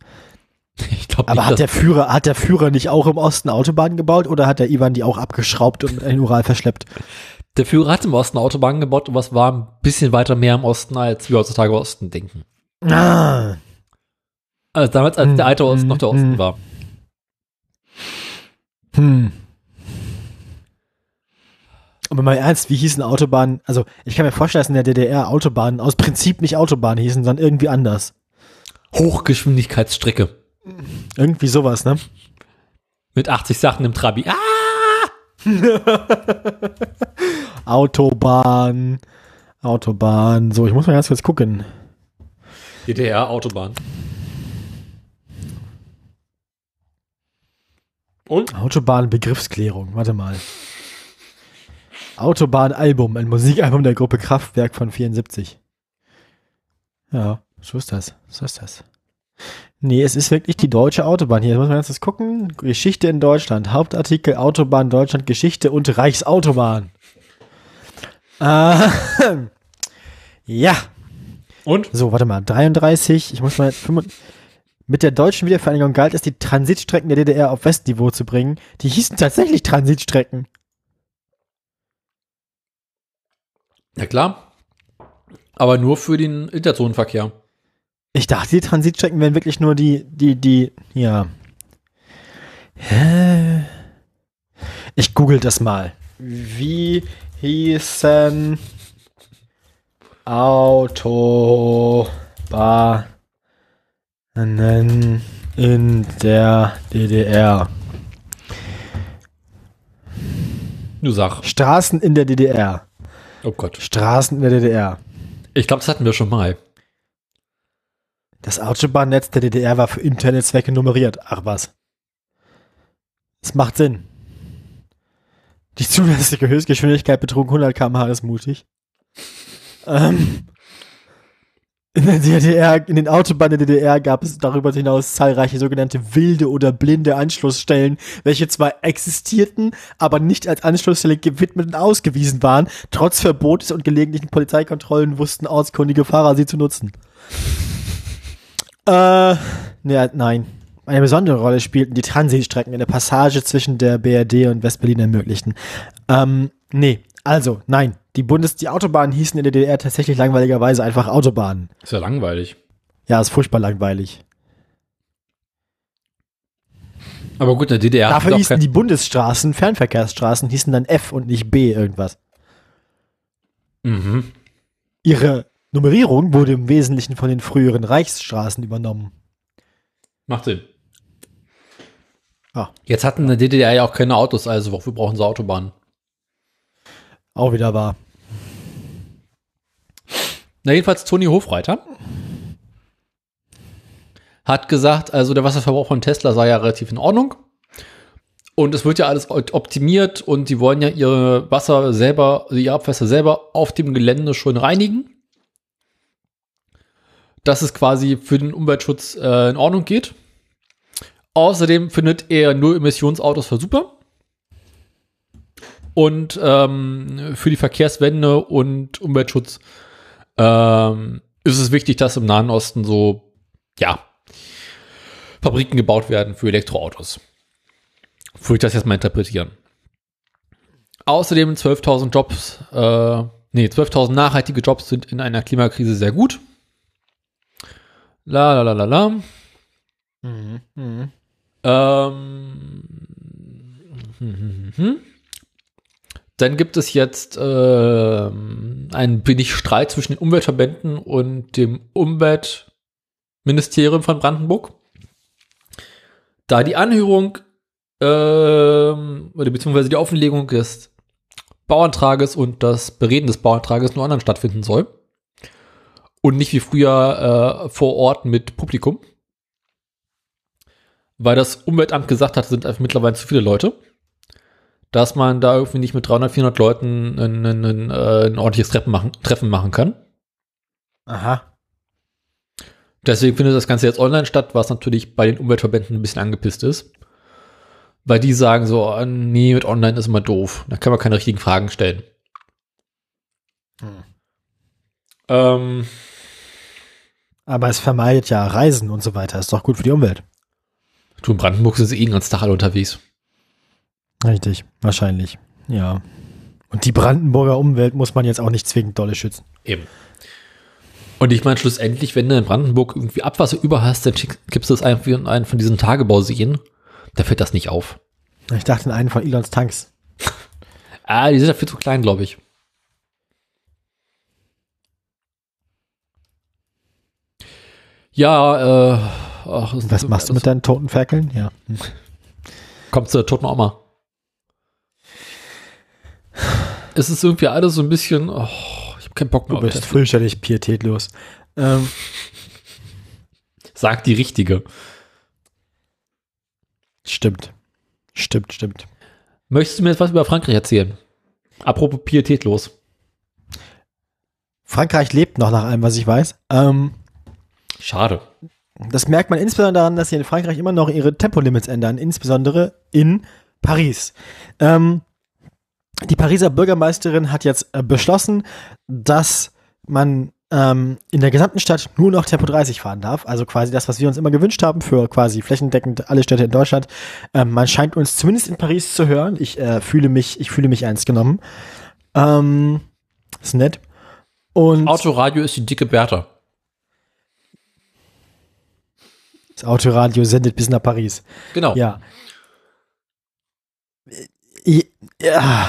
Ich glaube Aber nicht, hat der Führer, hat der Führer nicht auch im Osten Autobahnen gebaut oder hat der Ivan die auch abgeschraubt und in den Ural verschleppt? der Führer hat im Osten Autobahnen gebaut, aber es war ein bisschen weiter mehr im Osten, als wir heutzutage Osten denken. Ah. Also damals, als Hm, der alte Osten hm, noch der Osten hm. war. Hm. Aber mal ernst, wie hießen Autobahnen? Also, ich kann mir vorstellen, dass in der DDR Autobahnen aus Prinzip nicht Autobahnen hießen, sondern irgendwie anders. Hochgeschwindigkeitsstrecke. Irgendwie sowas, ne? Mit 80 Sachen im Trabi. Ah! *laughs* Autobahn, Autobahn. So, ich muss mal ganz kurz gucken. DDR Autobahn. Und? Autobahn-Begriffsklärung, warte mal. Autobahn-Album, ein Musikalbum der Gruppe Kraftwerk von 74. Ja, so ist das. So ist das. Nee, es ist wirklich die deutsche Autobahn. Hier muss man jetzt gucken. Geschichte in Deutschland. Hauptartikel Autobahn Deutschland, Geschichte und Reichsautobahn. Äh, *laughs* ja. Und? So, warte mal. 33. Ich muss mal. 35, mit der deutschen Wiedervereinigung galt es, die Transitstrecken der DDR auf Westniveau zu bringen. Die hießen tatsächlich Transitstrecken. Ja klar. Aber nur für den Interzonenverkehr. Ich dachte, die Transitstrecken wären wirklich nur die, die, die, ja. Hä? Ich google das mal. Wie hießen Autobahnen in der DDR? Du sag. Straßen in der DDR. Oh Gott. Straßen in der DDR. Ich glaube, das hatten wir schon mal. Das Autobahnnetz der DDR war für interne Zwecke nummeriert. Ach was. Es macht Sinn. Die zulässige Höchstgeschwindigkeit betrug 100 km/h, ist mutig. Ähm, in der DDR, in den Autobahnen der DDR gab es darüber hinaus zahlreiche sogenannte wilde oder blinde Anschlussstellen, welche zwar existierten, aber nicht als Anschlussstelle gewidmet und ausgewiesen waren. Trotz Verbotes und gelegentlichen Polizeikontrollen wussten ortskundige Fahrer sie zu nutzen. Äh, ne, nein. Eine besondere Rolle spielten die Transitstrecken in der Passage zwischen der BRD und Westberlin ermöglichten. Ähm, nee, also, nein. Die Bundes-, die Autobahnen hießen in der DDR tatsächlich langweiligerweise einfach Autobahnen. Ist ja langweilig. Ja, ist furchtbar langweilig. Aber gut, in der DDR Dafür hießen die Bundesstraßen, Fernverkehrsstraßen, hießen dann F und nicht B irgendwas. Mhm. Ihre Nummerierung wurde im Wesentlichen von den früheren Reichsstraßen übernommen. Macht Sinn. Ah. Jetzt hatten in der DDR ja auch keine Autos, also wofür brauchen sie Autobahnen? Auch wieder wahr. Na, jedenfalls Toni Hofreiter hat gesagt, also der Wasserverbrauch von Tesla sei ja relativ in Ordnung. Und es wird ja alles optimiert und die wollen ja ihre Wasser selber, also ihre Abwässer selber auf dem Gelände schon reinigen. Dass es quasi für den Umweltschutz äh, in Ordnung geht. Außerdem findet er nur Emissionsautos für super. Und ähm, für die Verkehrswende und Umweltschutz ähm, ist es wichtig, dass im Nahen Osten so, ja, Fabriken gebaut werden für Elektroautos. Würde ich das jetzt mal interpretieren. Außerdem 12.000 Jobs, äh, nee, 12.000 nachhaltige Jobs sind in einer Klimakrise sehr gut. La la la la la. Mhm. Mhm. Ähm, hm, hm, hm. Dann gibt es jetzt ähm, ein wenig Streit zwischen den Umweltverbänden und dem Umweltministerium von Brandenburg. Da die Anhörung ähm, oder beziehungsweise die Offenlegung des Bauantrages und das Bereden des Bauantrages nur online stattfinden soll. Und nicht wie früher äh, vor Ort mit Publikum weil das Umweltamt gesagt hat, sind einfach mittlerweile zu viele Leute, dass man da irgendwie nicht mit 300, 400 Leuten ein, ein, ein, äh, ein ordentliches Treffen machen, Treffen machen kann. Aha. Deswegen findet das Ganze jetzt online statt, was natürlich bei den Umweltverbänden ein bisschen angepisst ist. Weil die sagen so, ah, nee, mit online ist immer doof. Da kann man keine richtigen Fragen stellen. Hm. Ähm, Aber es vermeidet ja Reisen und so weiter. Ist doch gut für die Umwelt. du, in Brandenburg sind sie eh den ganzen Tag alle unterwegs. Richtig, wahrscheinlich. Ja. Und die Brandenburger Umwelt muss man jetzt auch nicht zwingend dolle schützen. Eben. Und ich meine, schlussendlich, wenn du in Brandenburg irgendwie Abwasser über hast, dann gibst du es einfach in einen von diesen Tagebauseen. Da fällt das nicht auf. Ich dachte in einen von Elons Tanks. *laughs* Ah, die sind dafür zu klein, glaube ich. Ja, äh, ach, Was machst du mit deinen toten Ferkeln? Ja. Hm. Kommt zur toten Oma. Es ist irgendwie alles so ein bisschen, oh, ich habe keinen Bock mehr Du bist fürchterlich pietätlos. Ähm, Sagt die Richtige. stimmt. Stimmt, stimmt. Möchtest du mir jetzt was über Frankreich erzählen? Apropos pietätlos. Frankreich lebt noch nach allem, was ich weiß. Ähm, Schade. das merkt man insbesondere daran, dass sie in Frankreich immer noch ihre Tempolimits ändern, insbesondere in Paris. Ähm, die Pariser Bürgermeisterin hat jetzt äh, beschlossen, dass man ähm, in der gesamten Stadt nur noch Tempo 30 fahren darf. Also quasi das, was wir uns immer gewünscht haben für quasi flächendeckend alle Städte in Deutschland. Ähm, man scheint uns zumindest in Paris zu hören. Ich äh, fühle mich, ich fühle mich ernst genommen. Ähm, ist nett. Und Autoradio ist die dicke Bertha. das Autoradio sendet bis nach Paris. Genau. Ja. Ja.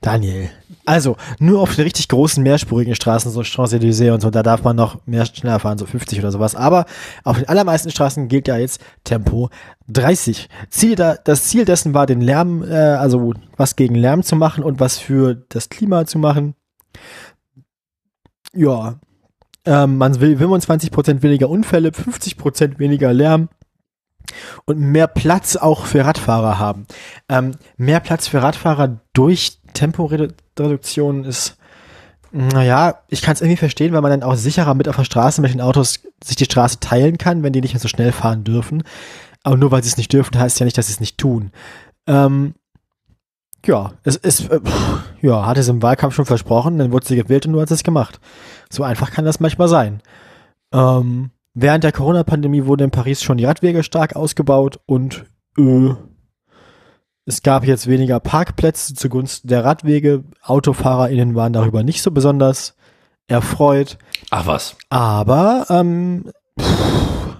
Daniel. Also, nur auf den richtig großen mehrspurigen Straßen, so Champs-Élysées und so, da darf man noch mehr schneller fahren, so 50 oder sowas. Aber auf den allermeisten Straßen gilt ja jetzt Tempo 30. Ziel da, das Ziel dessen war, den Lärm, äh, also was gegen Lärm zu machen und was für das Klima zu machen. Ja. Ähm, man will 25% weniger Unfälle, 50% weniger Lärm und mehr Platz auch für Radfahrer haben. Ähm, mehr Platz für Radfahrer durch Temporeduktion ist, naja, ich kann es irgendwie verstehen, weil man dann auch sicherer mit auf der Straße mit den Autos sich die Straße teilen kann, wenn die nicht mehr so schnell fahren dürfen. Aber nur weil sie es nicht dürfen, heißt ja nicht, dass sie es nicht tun. Ähm, ja, es ist, äh, ja, hat es im Wahlkampf schon versprochen, dann wurde sie gewählt und nur hat es gemacht. So einfach kann das manchmal sein. Ähm, während der Corona-Pandemie wurde in Paris schon die Radwege stark ausgebaut und äh, es gab jetzt weniger Parkplätze zugunsten der Radwege. AutofahrerInnen waren darüber nicht so besonders erfreut. Ach was. Aber, ähm, pff,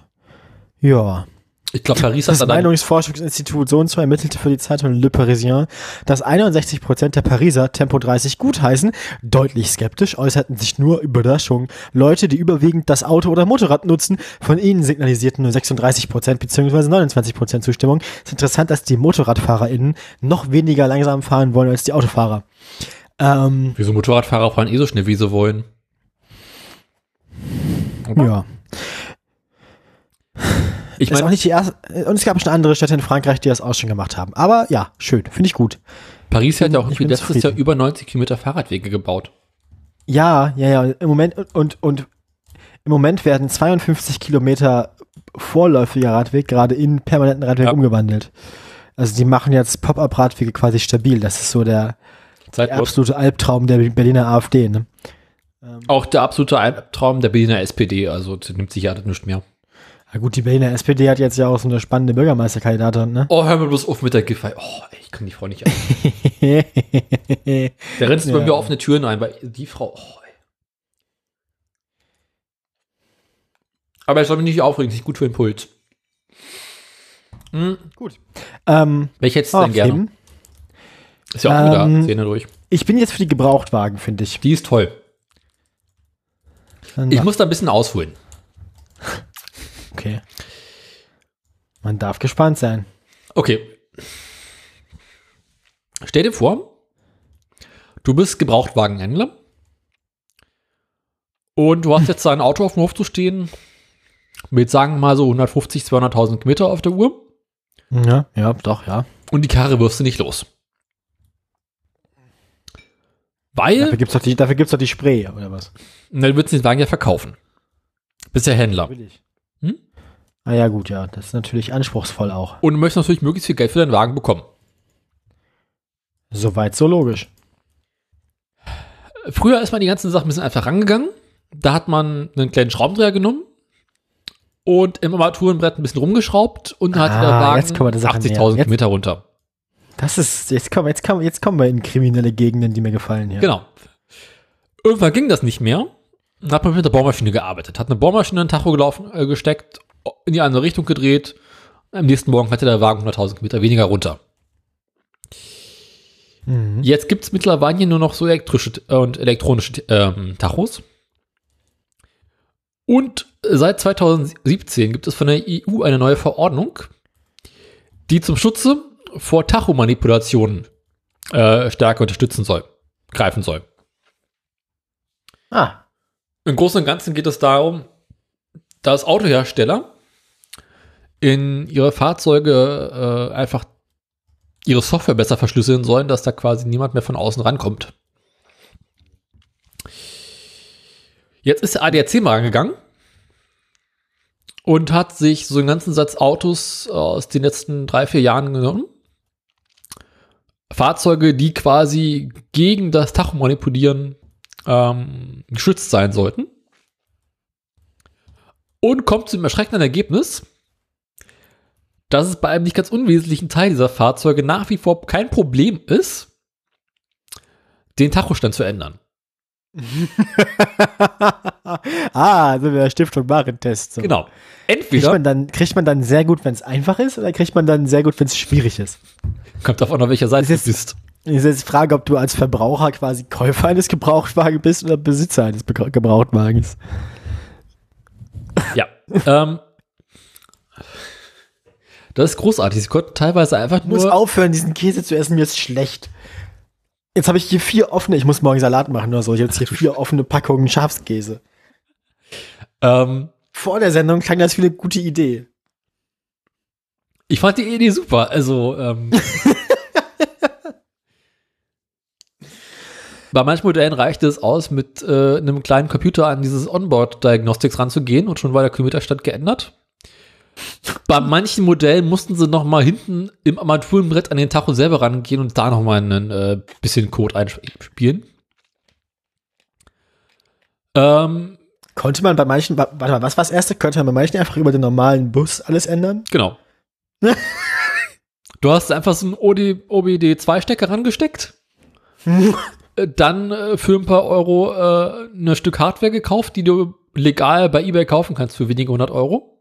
ja. Ich glaube, Paris hat Das Meinungsforschungsinstitut so und so ermittelte für die Zeitung Le Parisien, dass 61 Prozent der Pariser Tempo 30 gutheißen. Deutlich skeptisch äußerten sich nur Überraschung Leute, die überwiegend das Auto oder Motorrad nutzen. Von ihnen signalisierten nur 36 Prozent bzw. 29 Prozent Zustimmung. Es ist interessant, dass die MotorradfahrerInnen noch weniger langsam fahren wollen als die Autofahrer. Ähm, wieso Motorradfahrer fahren eh so schnell, wie sie wollen. ja. Ich ist auch meine, nicht die erste, und es gab schon andere Städte in Frankreich, die das auch schon gemacht haben. Aber ja, schön, finde ich gut. Paris hat ja auch irgendwie letztes Jahr zufrieden. über 90 Kilometer Fahrradwege gebaut. Ja, ja, ja. Im Moment und und im Moment werden 52 Kilometer vorläufiger Radweg gerade in permanenten Radweg Ja. umgewandelt. Also die machen jetzt Pop-up-Radwege quasi stabil. Das ist so der, der absolute Albtraum der Berliner AfD. Ne? Auch der absolute Albtraum der Berliner SPD, also nimmt sich ja das nicht mehr. Na gut, die Berliner SPD hat jetzt ja auch so eine spannende Bürgermeisterkandidatin. Ne? Oh, hör mir bloß auf mit der Giffey. Oh, ey, ich kann die Frau nicht an. *laughs* Der rennt bei Ja. mir offene Türen ein, weil die Frau, oh, ey. Aber ich soll mich nicht aufregen, ist nicht gut für den Puls. Hm, ähm, welche hättest du denn gerne? aufheben. Ist ja auch wieder Ähm, Szene durch. Ich bin jetzt für die Gebrauchtwagen, finde ich. Die ist toll. Dann Ich mach- muss da ein bisschen ausholen. Okay. Man darf gespannt sein. Okay. Stell dir vor, du bist Gebrauchtwagenhändler und du hast jetzt dein Auto auf dem Hof zu stehen mit, sagen wir mal so 150, 200.000 Kilometer auf der Uhr Ja, ja, doch, ja. und die Karre wirfst du nicht los. Weil, Dafür gibt's doch die, dafür gibt's doch die Spray, oder was? na, du willst den Wagen ja verkaufen. Bist ja Händler. Will Hm? Ah ja, gut, ja. Das ist natürlich anspruchsvoll auch. Und du möchtest natürlich möglichst viel Geld für deinen Wagen bekommen. Soweit so logisch. Früher ist man die ganzen Sachen ein bisschen einfach rangegangen. Da hat man einen kleinen Schraubendreher genommen und im Armaturenbrett ein bisschen rumgeschraubt und dann hatte der Ah, Wagen jetzt kommen wir der Sache 80.000 näher. Jetzt- Kilometer runter. Das ist, jetzt kommen, jetzt kommen, jetzt kommen wir in kriminelle Gegenden, die mir gefallen hier. Genau. Irgendwann ging das nicht mehr. Dann hat man mit der Bohrmaschine gearbeitet. Hat eine Bohrmaschine in den Tacho gelaufen, äh, gesteckt, in die andere Richtung gedreht. Am nächsten Morgen hatte der Wagen 100.000 Kilometer weniger runter. Mhm. Jetzt gibt es mittlerweile nur noch so elektrische und elektronische ähm, Tachos. Und seit 2017 gibt es von der EU eine neue Verordnung, die zum Schutze vor Tachomanipulationen äh, stärker unterstützen soll, greifen soll. Ah, Im Großen und Ganzen geht es darum, dass Autohersteller in ihre Fahrzeuge äh, einfach ihre Software besser verschlüsseln sollen, dass da quasi niemand mehr von außen rankommt. Jetzt ist der ADAC mal angegangen und hat sich so einen ganzen Satz Autos aus den letzten drei, vier Jahren genommen. Fahrzeuge, die quasi gegen das Tacho manipulieren ähm, geschützt sein sollten. Und kommt zu dem erschreckenden Ergebnis, dass es bei einem nicht ganz unwesentlichen Teil dieser Fahrzeuge nach wie vor kein Problem ist, den Tachostand zu ändern. *laughs* ah, also der Stiftung Warentest. So. Genau. Kriegt Entweder man, dann, kriegt man dann sehr gut, wenn es einfach ist, oder kriegt man dann sehr gut, wenn es schwierig ist? kommt davon, auf welcher Seite Das du ist- bist. Ist jetzt die Frage, ob du als Verbraucher quasi Käufer eines Gebrauchtwagens bist oder Besitzer eines Gebrauchtwagens. Ja. ähm, das ist großartig. Sie konnten teilweise einfach Ich muss nur. aufhören, diesen Käse zu essen, mir ist schlecht. Jetzt habe ich hier vier offene, ich muss morgen Salat machen oder so, ich habe jetzt hier vier offene Packungen Schafskäse. Ähm, Vor der Sendung klang das wie eine gute Idee. ich fand die Idee super. Also, ähm, *laughs* bei manchen Modellen reichte es aus, mit äh, einem kleinen Computer an dieses Onboard-Diagnostics ranzugehen und schon war der Kilometerstand geändert. Bei manchen Modellen mussten sie noch mal hinten im Armaturenbrett an den Tacho selber rangehen und da noch mal ein äh, bisschen Code einspielen. Ähm, Konnte man bei manchen, wa- warte mal, was war das erste? Könnte man bei manchen einfach über den normalen Bus alles ändern? Genau. *laughs* du hast einfach so einen OD, OBD2-Stecker rangesteckt, *laughs* dann äh, für ein paar Euro äh, ein Stück Hardware gekauft, die du legal bei eBay kaufen kannst für wenige hundert Euro.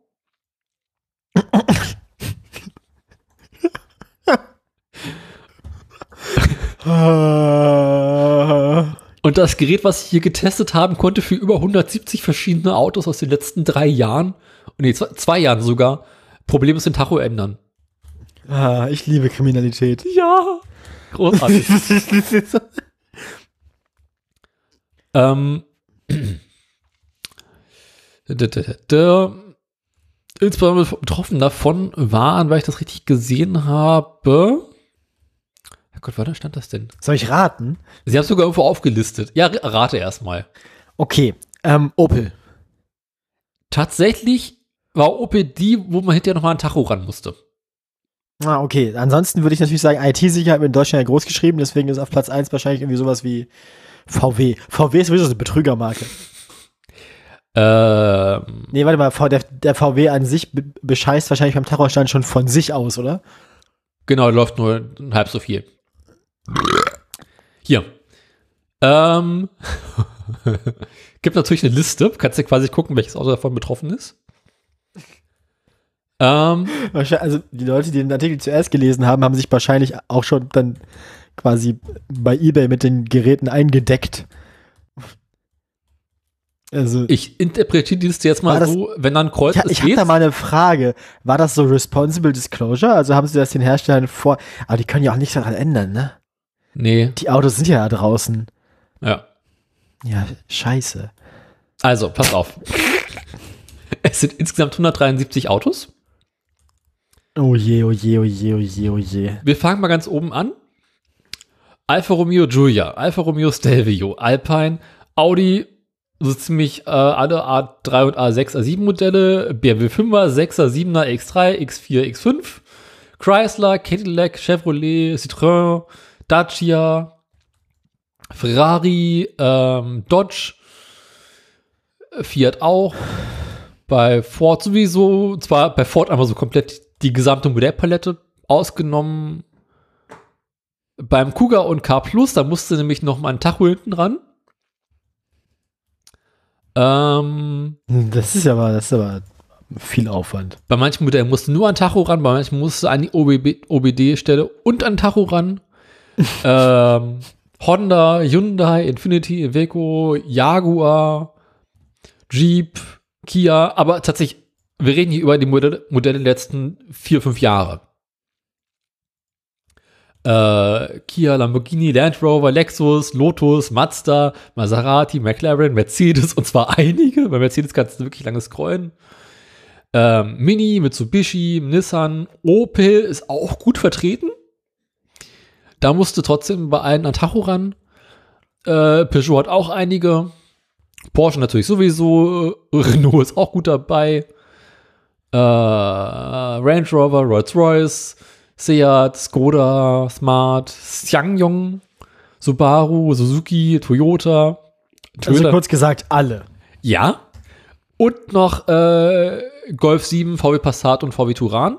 Und das Gerät, was sie hier getestet haben, konnte für über 170 verschiedene Autos aus den letzten drei Jahren, nee, zwei, zwei Jahren sogar, problemlos den Tacho ändern. ah, ich liebe Kriminalität. Ja. Großartig. *laughs* ähm. Insbesondere betroffen davon waren, weil ich das richtig gesehen habe. Herrgott, wann stand das denn? Soll ich raten? Sie haben es sogar irgendwo aufgelistet. Ja, rate erstmal. Okay, ähm, Opel. Tatsächlich war OP die, wo man hinterher nochmal ein Tacho ran musste. Ah, okay. Ansonsten würde ich natürlich sagen, IT-Sicherheit wird in Deutschland ja groß geschrieben, deswegen ist auf Platz 1 wahrscheinlich irgendwie sowas wie VW. VW ist sowieso so eine Betrügermarke. Ähm, Nee, warte mal, der, der VW an sich be bescheißt wahrscheinlich beim Tachostand schon von sich aus, oder? Genau, läuft nur halb so viel. Hier. Ähm, *laughs* gibt natürlich eine Liste. Kannst du quasi gucken, welches Auto davon betroffen ist. Ähm, Also die Leute, die den Artikel zuerst gelesen haben, haben sich wahrscheinlich auch schon dann quasi bei eBay mit den Geräten eingedeckt. Also ich interpretiere die Liste jetzt mal das- so, wenn dann Kreuz Ja, ich habe da mal eine Frage. War das so Responsible Disclosure? Also haben sie das den Herstellern vor. Aber die können ja auch nichts daran ändern, ne? Nee, Die Autos sind ja da draußen. ja. Ja, scheiße. Also, pass auf. es sind insgesamt 173 Autos. Oh je, oh je, oh je, oh je, oh je. Wir fangen mal ganz oben an. Alfa Romeo Giulia, Alfa Romeo Stelvio, Alpine, Audi, so ziemlich äh, alle A3 und A6, A7 Modelle, BMW 5er, 6er, 7er, X3, X4, X5, Chrysler, Cadillac, Chevrolet, Citroën, Dacia, Ferrari, ähm, Dodge, Fiat auch, bei Ford sowieso, zwar bei Ford einmal so komplett die gesamte Modellpalette ausgenommen. Beim Kuga und K Plus, da musste nämlich noch mal ein Tacho hinten ran. Ähm, Das ist aber, das ist aber viel Aufwand. bei manchen Modellen musste nur ein Tacho ran, bei manchen musste an die OBD-Stelle und ein Tacho ran. *laughs* ähm, Honda, Hyundai, Infinity, Iveco, Jaguar, Jeep, Kia, aber tatsächlich, wir reden hier über die Modelle, Modelle der letzten vier, fünf Jahre. Äh, Kia, Lamborghini, Land Rover, Lexus, Lotus, Mazda, Maserati, McLaren, Mercedes und zwar *laughs* einige. Bei Mercedes kannst du wirklich lange scrollen. Ähm, Mini, Mitsubishi, Nissan, Opel ist auch gut vertreten. Da musste trotzdem bei allen an Tacho ran. Äh, Peugeot hat auch einige. Porsche natürlich sowieso. Renault ist auch gut dabei. Äh, Range Rover, Rolls-Royce, Seat, Skoda, Smart, Ssangyong, Subaru, Suzuki, Toyota. Also kurz gesagt, alle. Ja. Und noch äh, Golf 7, VW Passat und VW Turan.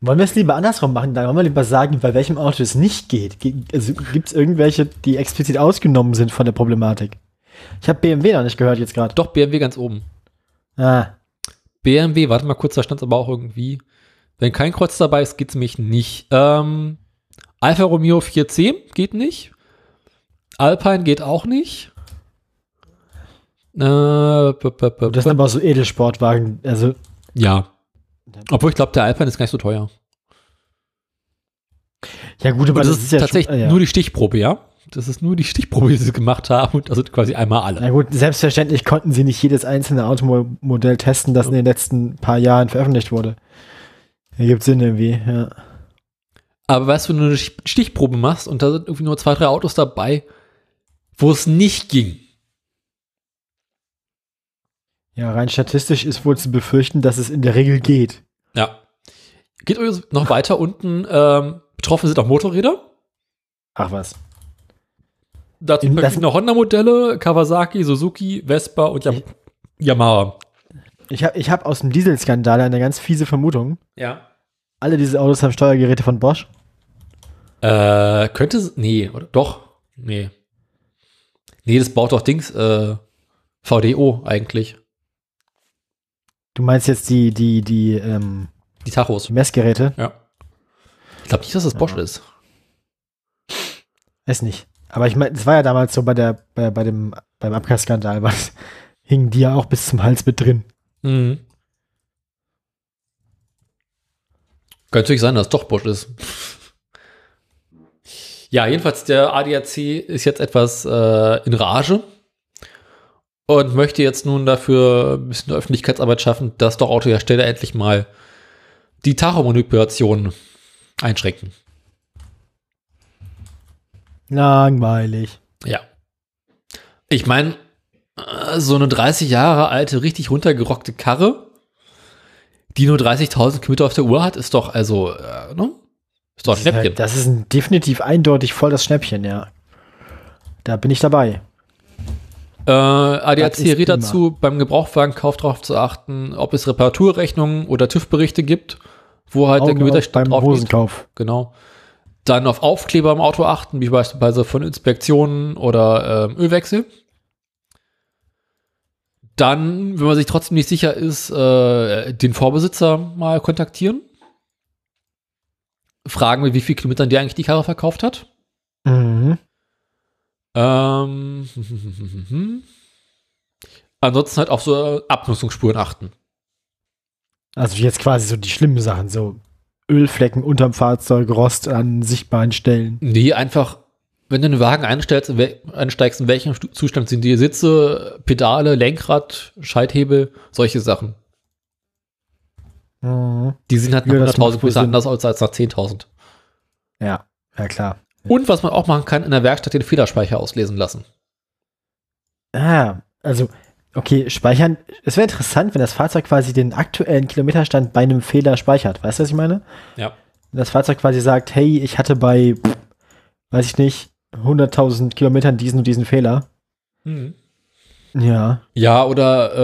Wollen wir es lieber andersrum machen? Da wollen wir lieber sagen, bei welchem Auto es nicht geht. Ge- Also gibt es irgendwelche, die explizit ausgenommen sind von der Problematik? Ich habe BMW noch nicht gehört jetzt gerade. Doch, BMW ganz oben. Ah, BMW, warte mal kurz, da stand es aber auch irgendwie. Wenn kein Kreuz dabei ist, geht's mich nicht. Ähm, Alfa Romeo 4C geht nicht. Alpine geht auch nicht. Äh, das sind aber so Edelsportwagen. Also ja. Obwohl ich glaube, der Alpine ist gar nicht so teuer. ja gut, aber das, das, ist ja tatsächlich schon, äh, ja. nur die Stichprobe, ja? Das ist nur die Stichprobe, die sie gemacht haben. Und also quasi einmal alle. Na gut, selbstverständlich konnten sie nicht jedes einzelne Automodell testen, das in den letzten paar Jahren veröffentlicht wurde. Ergibt Sinn irgendwie, ja. Aber weißt du, wenn du eine Stichprobe machst und da sind irgendwie nur zwei, drei Autos dabei, wo es nicht ging. Ja, rein statistisch ist wohl zu befürchten, dass es in der Regel geht. Ja. Geht übrigens noch weiter unten. Ähm, betroffen sind auch Motorräder. Ach was. Dazu In- verschiedene Honda-Modelle, Kawasaki, Suzuki, Vespa und Yam Yamaha. Ich habe ich hab aus dem Dieselskandal eine ganz fiese Vermutung. Ja. Alle diese Autos haben Steuergeräte von Bosch. Äh, könnte, nee, oder doch, nee. Nee, das baut doch Dings, äh, VDO eigentlich. Du meinst jetzt die, die, die, ähm, Die Tachos. Messgeräte? Ja. Ich glaube nicht, dass das Bosch ist. Weiß nicht. Aber ich meine, es war ja damals so bei der, bei, bei dem, beim Abgasskandal, *laughs* was hingen die ja auch bis zum Hals mit drin. Mhm. Könnte natürlich sein, dass es doch Bosch ist. Ja, jedenfalls der ADAC ist jetzt etwas äh, in Rage und möchte jetzt nun dafür ein bisschen Öffentlichkeitsarbeit schaffen, dass doch Autohersteller endlich mal die Tachomanipulation einschränken. Langweilig. Ja. Ich meine, so eine 30 Jahre alte, richtig runtergerockte Karre, die nur 30.000 Kilometer auf der Uhr hat, ist doch also, äh, ne? Ist doch ein Das ist, Schnäppchen. halt, das ist ein definitiv eindeutig voll das Schnäppchen, ja. Da bin ich dabei. Äh, ADAC rät dazu, beim Gebrauchtwagenkauf darauf zu achten, ob es Reparaturrechnungen oder TÜV-Berichte gibt, wo halt der Augen auf Kilometerstand beim drauf. Hosenkauf. Genau. Dann auf Aufkleber im Auto achten, wie beispielsweise von Inspektionen oder ähm, Ölwechsel. Dann, wenn man sich trotzdem nicht sicher ist, äh, den Vorbesitzer mal kontaktieren. Fragen, mit wie viel Kilometern der eigentlich die Karre verkauft hat. Mhm. Ähm, *laughs* ansonsten halt auf so Abnutzungsspuren achten. Also jetzt quasi so die schlimmen Sachen, so Ölflecken unterm Fahrzeug, Rost an sichtbaren Stellen. Nee, einfach, wenn du einen Wagen einstellst, in wel- einsteigst, in welchem Zustand sind die Sitze, Pedale, Lenkrad, Schalthebel, solche Sachen. Mhm. Die sind halt nach Ja, das 100.000 macht wohl Kilometer Sinn. anders als, als nach 10.000. Ja, ja klar. Und was man auch machen kann, in der Werkstatt den Fehlerspeicher auslesen lassen. Ah, also, okay, speichern. Es wäre interessant, wenn das Fahrzeug quasi den aktuellen Kilometerstand bei einem Fehler speichert. Weißt du, was ich meine? Ja. Wenn das Fahrzeug quasi sagt, hey, ich hatte bei, weiß ich nicht, 100.000 Kilometern diesen und diesen Fehler. Ja. Ja, oder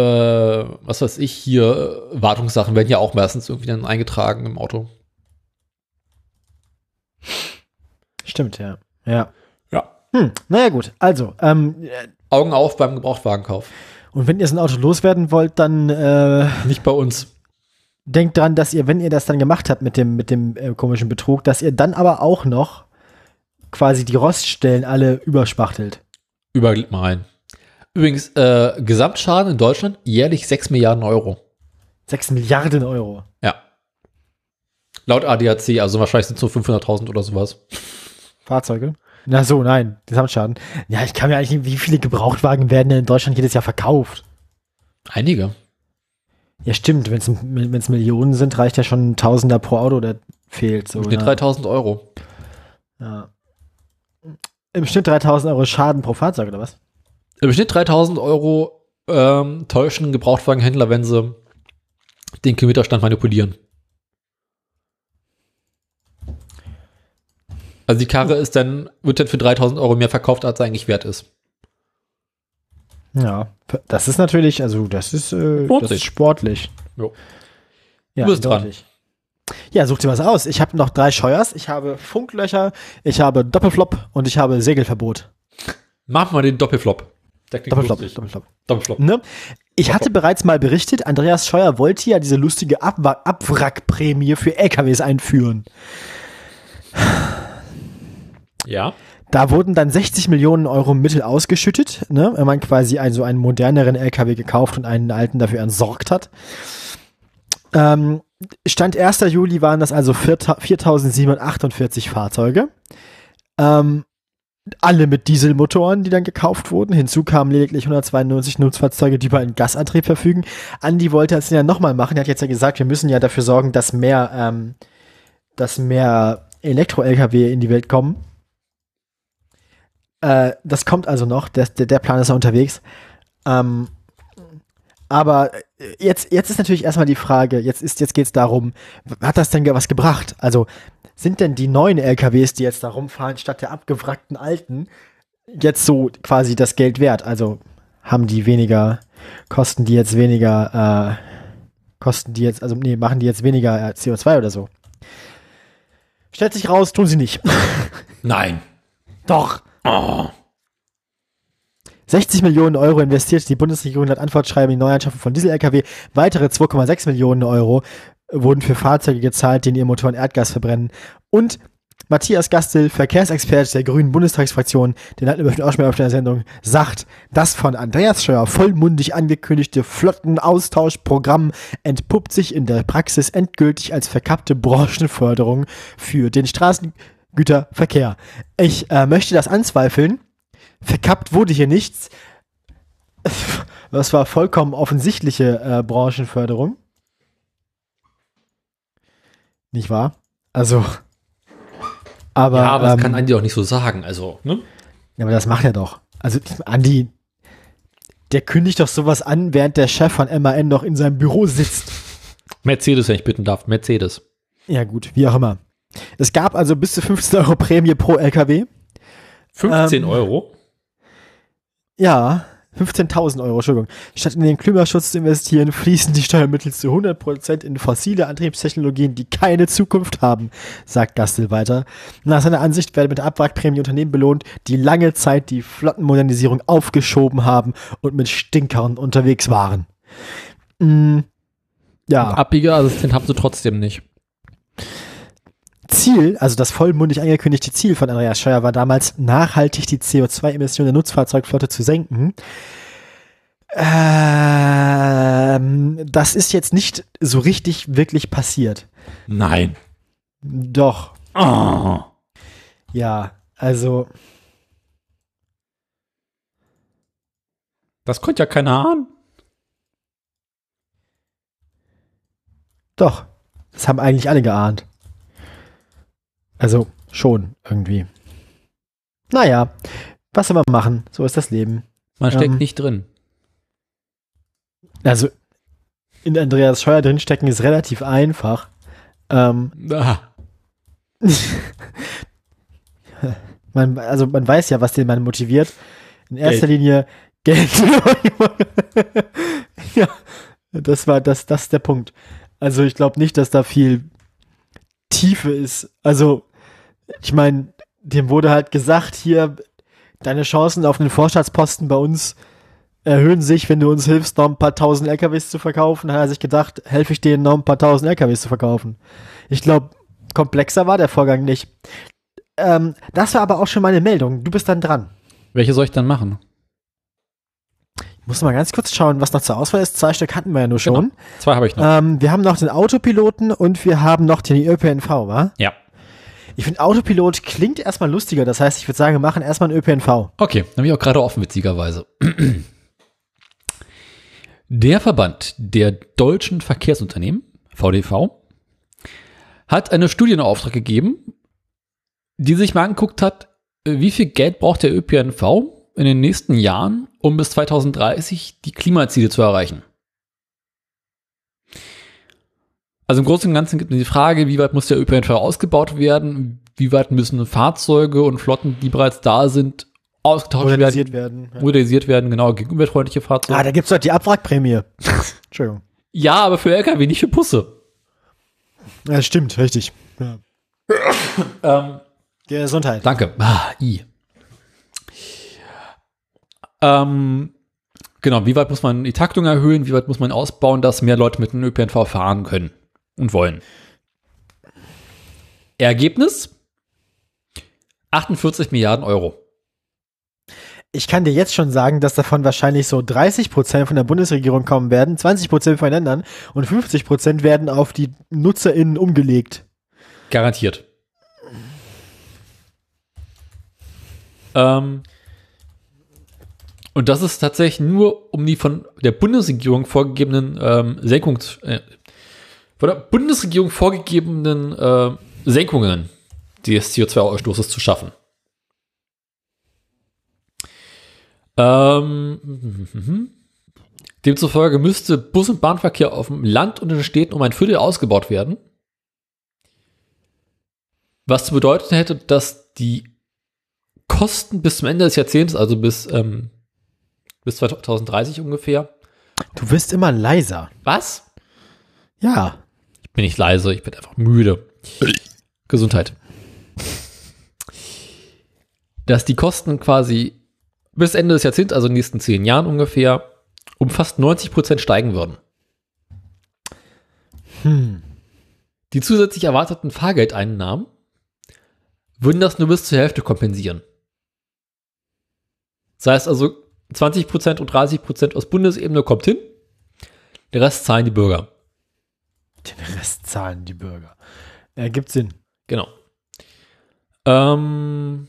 äh, was weiß ich, hier, Wartungssachen werden ja auch meistens irgendwie dann eingetragen im Auto. Stimmt, ja. Ja. Ja. Hm, naja, gut. Also, ähm, Augen auf beim Gebrauchtwagenkauf. und wenn ihr so ein Auto loswerden wollt, dann äh, Nicht bei uns. denkt dran, dass ihr, wenn ihr das dann gemacht habt mit dem, mit dem äh, komischen Betrug, dass ihr dann aber auch noch quasi die Roststellen alle überspachtelt. Übermalen. Übrigens, äh, Gesamtschaden in Deutschland jährlich 6 Milliarden Euro. 6 Milliarden Euro. Ja. Laut ADAC, also wahrscheinlich sind es nur 500.000 oder sowas. Fahrzeuge? Na so, nein, Gesamtschaden. Ja, ich kann mir eigentlich nicht, wie viele Gebrauchtwagen werden denn in Deutschland jedes Jahr verkauft? Einige. Ja, stimmt, wenn es Millionen sind, reicht ja schon ein Tausender pro Auto, der fehlt. So, Mit ja. 3000 Euro. Ja. Im Schnitt 3000 Euro Schaden pro Fahrzeug oder was? Im Schnitt 3000 Euro ähm, täuschen Gebrauchtwagenhändler, wenn sie den Kilometerstand manipulieren. Also die Karre ist dann, wird dann für 3000 Euro mehr verkauft, als sie eigentlich wert ist. Ja, das ist natürlich, also das ist, äh, das ist sportlich. Jo. Ja, Du bist dran. Ja, such dir was aus. Ich habe noch drei Scheuers. Ich habe Funklöcher, ich habe Doppelflop und ich habe Segelverbot. Machen wir den Doppelflop. Doppelflop. Doppelflop. Doppelflop. Ne? Ich hatte bereits mal berichtet, Andreas Scheuer wollte ja diese lustige Abwa Abwrackprämie für LKWs einführen. Ja. Da wurden dann 60 Millionen Euro Mittel ausgeschüttet, ne, wenn man quasi einen, so einen moderneren LKW gekauft und einen alten dafür entsorgt hat. Ähm, Stand 1. Juli waren das also 4.000 4.748 Fahrzeuge. Ähm, alle mit Dieselmotoren, die dann gekauft wurden. Hinzu kamen lediglich 192 Nutzfahrzeuge, die über einen Gasantrieb verfügen. Andi wollte das ja nochmal machen. Er hat jetzt ja gesagt, wir müssen ja dafür sorgen, dass mehr, ähm, mehr Elektro-LKW in die Welt kommen. Äh, das kommt also noch. Der, der, der Plan ist ja unterwegs. Ähm, aber äh, jetzt, jetzt ist natürlich erstmal die Frage, jetzt, ist, jetzt geht es darum, hat das denn was gebracht? Also sind denn die neuen LKWs, die jetzt da rumfahren, statt der abgewrackten alten, jetzt so quasi das Geld wert? Also haben die weniger, kosten die jetzt weniger, äh, kosten die jetzt, also nee, machen die jetzt weniger äh, CO2 oder so? Stellt sich raus, tun sie nicht. *laughs* Nein. Doch. Oh. 60 Millionen Euro investiert die Bundesregierung laut Antwortschreiben in die Neuanschaffung von Diesel-Lkw. Weitere 2,6 Millionen Euro wurden für Fahrzeuge gezahlt, die in ihren Motoren Erdgas verbrennen. Und Matthias Gastel, Verkehrsexperte der Grünen Bundestagsfraktion, den hatten wir auch schon mal auf der Sendung, sagt, das von Andreas Scheuer vollmundig angekündigte Flottenaustauschprogramm entpuppt sich in der Praxis endgültig als verkappte Branchenförderung für den Straßengüterverkehr. Ich äh, möchte das anzweifeln. Verkappt wurde hier nichts. Das war vollkommen offensichtliche äh, Branchenförderung. Nicht wahr? Also. Aber, ja, aber ähm, das kann Andi auch nicht so sagen. Also, ne? ja, aber das macht er doch. Also, Andi, der kündigt doch sowas an, während der Chef von MAN noch in seinem Büro sitzt. Mercedes, wenn ich bitten darf. Mercedes. Ja, gut, wie auch immer. Es gab also bis zu 15 Euro Prämie pro LKW. 15 Ähm, Euro. Ja, 15.000 Euro, Entschuldigung. Statt in den Klimaschutz zu investieren, fließen die Steuermittel zu 100% in fossile Antriebstechnologien, die keine Zukunft haben, sagt Gastel weiter. Nach seiner Ansicht werden mit der Abwrackprämie Unternehmen belohnt, die lange Zeit die Flottenmodernisierung aufgeschoben haben und mit Stinkern unterwegs waren. Mm, ja. Abbiegeassistent haben sie trotzdem nicht. Ziel, also das vollmundig angekündigte Ziel von Andreas Scheuer war damals, nachhaltig die CO2-Emissionen der Nutzfahrzeugflotte zu senken. Ähm, das ist jetzt nicht so richtig wirklich passiert. Nein. Doch, Oh. ja, also Das konnte ja keiner ahnen. doch. Das haben eigentlich alle geahnt. Also schon irgendwie. Naja, was soll man machen? So ist das Leben. Man steckt Ähm. nicht drin. Also in Andreas Scheuer drinstecken ist relativ einfach. Ähm, Ah. *laughs* man, also man weiß ja, was den Mann motiviert. In erster Geld. Linie Geld. *laughs* ja, das war das, das ist der Punkt. Also ich glaube nicht, dass da viel Tiefe ist. Also ich meine, dem wurde halt gesagt, hier deine Chancen auf den Vorstaatsposten bei uns erhöhen sich, wenn du uns hilfst, noch ein paar tausend LKWs zu verkaufen. Dann hat er sich gedacht, helfe ich denen noch ein paar tausend LKWs zu verkaufen. Ich glaube, komplexer war der Vorgang nicht. Ähm, das war aber auch schon meine Meldung. Du bist dann dran. Welche soll ich dann machen? Ich muss mal ganz kurz schauen, was noch zur Auswahl ist. Zwei Stück hatten wir ja nur schon. Genau. Zwei habe ich noch. Ähm, wir haben noch den Autopiloten und wir haben noch den ÖPNV, wa? ja. Ich finde, Autopilot klingt erstmal lustiger. Das heißt, ich würde sagen, wir machen erstmal einen ÖPNV. Okay, habe ich auch gerade offen, witzigerweise. Der Verband der deutschen Verkehrsunternehmen, VDV, hat eine Studie in Auftrag gegeben, die sich mal angeguckt hat, wie viel Geld braucht der ÖPNV in den nächsten Jahren, um bis 2030 die Klimaziele zu erreichen? Also im Großen und Ganzen gibt es die Frage, wie weit muss der ÖPNV ausgebaut werden, wie weit müssen Fahrzeuge und Flotten, die bereits da sind, ausgetauscht Modernisiert werden, werden. Ja. modernisiert werden, genau, gegen umweltfreundliche Fahrzeuge. Ah, da gibt's doch die Abwrackprämie. *laughs* Entschuldigung. ja, aber für LKW, nicht für Busse. Ja, stimmt, richtig. Ja. Ähm, Gesundheit. Danke. Ah, I. Ähm, genau, wie weit muss man die Taktung erhöhen? Wie weit muss man ausbauen, dass mehr Leute mit dem ÖPNV fahren können und wollen? Ergebnis? 48 Milliarden Euro. Ich kann dir jetzt schon sagen, dass davon wahrscheinlich so 30 Prozent von der Bundesregierung kommen werden, 20 Prozent von den Ländern und 50 Prozent werden auf die NutzerInnen umgelegt. Garantiert. Ähm, und das ist tatsächlich nur um die von der Bundesregierung vorgegebenen ähm, Senkungs äh, von der Bundesregierung vorgegebenen äh, Senkungen des CO2-Ausstoßes zu schaffen. Ähm, demzufolge müsste Bus- und Bahnverkehr auf dem Land und in den Städten um ein Viertel ausgebaut werden. Was zu bedeuten hätte, dass die Kosten bis zum Ende des Jahrzehnts, also bis, ähm, bis 2030 ungefähr. Du wirst immer leiser. Was? Ja. Ich bin nicht leise, ich bin einfach müde. Gesundheit. Dass die Kosten quasi bis Ende des Jahrzehnts, also in den nächsten zehn Jahren ungefähr, um fast 90 Prozent steigen würden. Hm. Die zusätzlich erwarteten Fahrgeldeinnahmen würden das nur bis zur Hälfte kompensieren. Das heißt also, 20% und 30% aus Bundesebene kommt hin, der Rest zahlen die Bürger. Den Rest zahlen die Bürger. Ergibt Sinn. Genau. Ähm,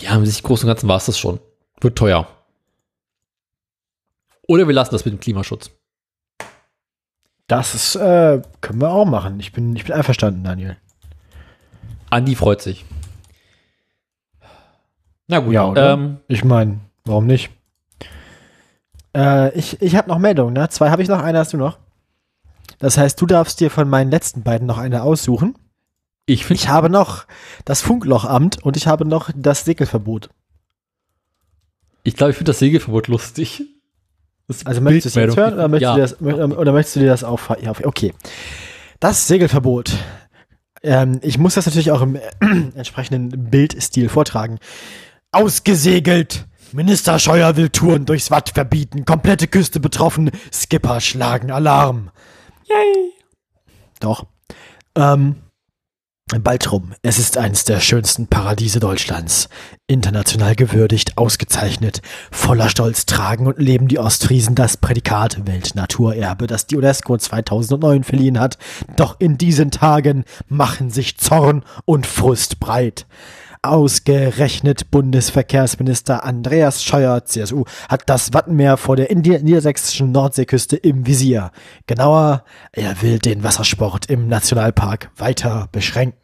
ja, im sich Großen und Ganzen war es das schon. Wird teuer. Oder wir lassen das mit dem Klimaschutz. Das ist, äh, können wir auch machen. Ich bin, ich bin einverstanden, Daniel. Andi freut sich. Na gut, Ja, ähm, Ich meine, warum nicht? Äh, ich ich habe noch Meldungen, ne? Zwei habe ich noch, eine hast du noch. Das heißt, du darfst dir von meinen letzten beiden noch eine aussuchen. ich finde, Ich habe noch das Funklochamt und ich habe noch das Segelverbot. ich glaube, ich finde das Segelverbot lustig. Das Also möchtest du es jetzt hören oder möchtest, ja. du das, mö- oder möchtest du dir das auch ja, Okay. Das Segelverbot. Ähm, ich muss das natürlich auch im äh, *clears throat* entsprechenden Bildstil vortragen. Ausgesegelt. Minister Scheuer will Touren durchs Watt verbieten. Komplette Küste betroffen. Skipper schlagen Alarm. Yay. Doch. Ähm, bald rum. Es ist eines der schönsten Paradiese Deutschlands. International gewürdigt, ausgezeichnet. Voller Stolz tragen und leben die Ostfriesen das Prädikat Weltnaturerbe, das die UNESCO 2009 verliehen hat. Doch in diesen Tagen machen sich Zorn und Frust breit. Ausgerechnet Bundesverkehrsminister Andreas Scheuer, CSU, hat das Wattenmeer vor der niedersächsischen Nordseeküste im Visier. Genauer, er will den Wassersport im Nationalpark weiter beschränken.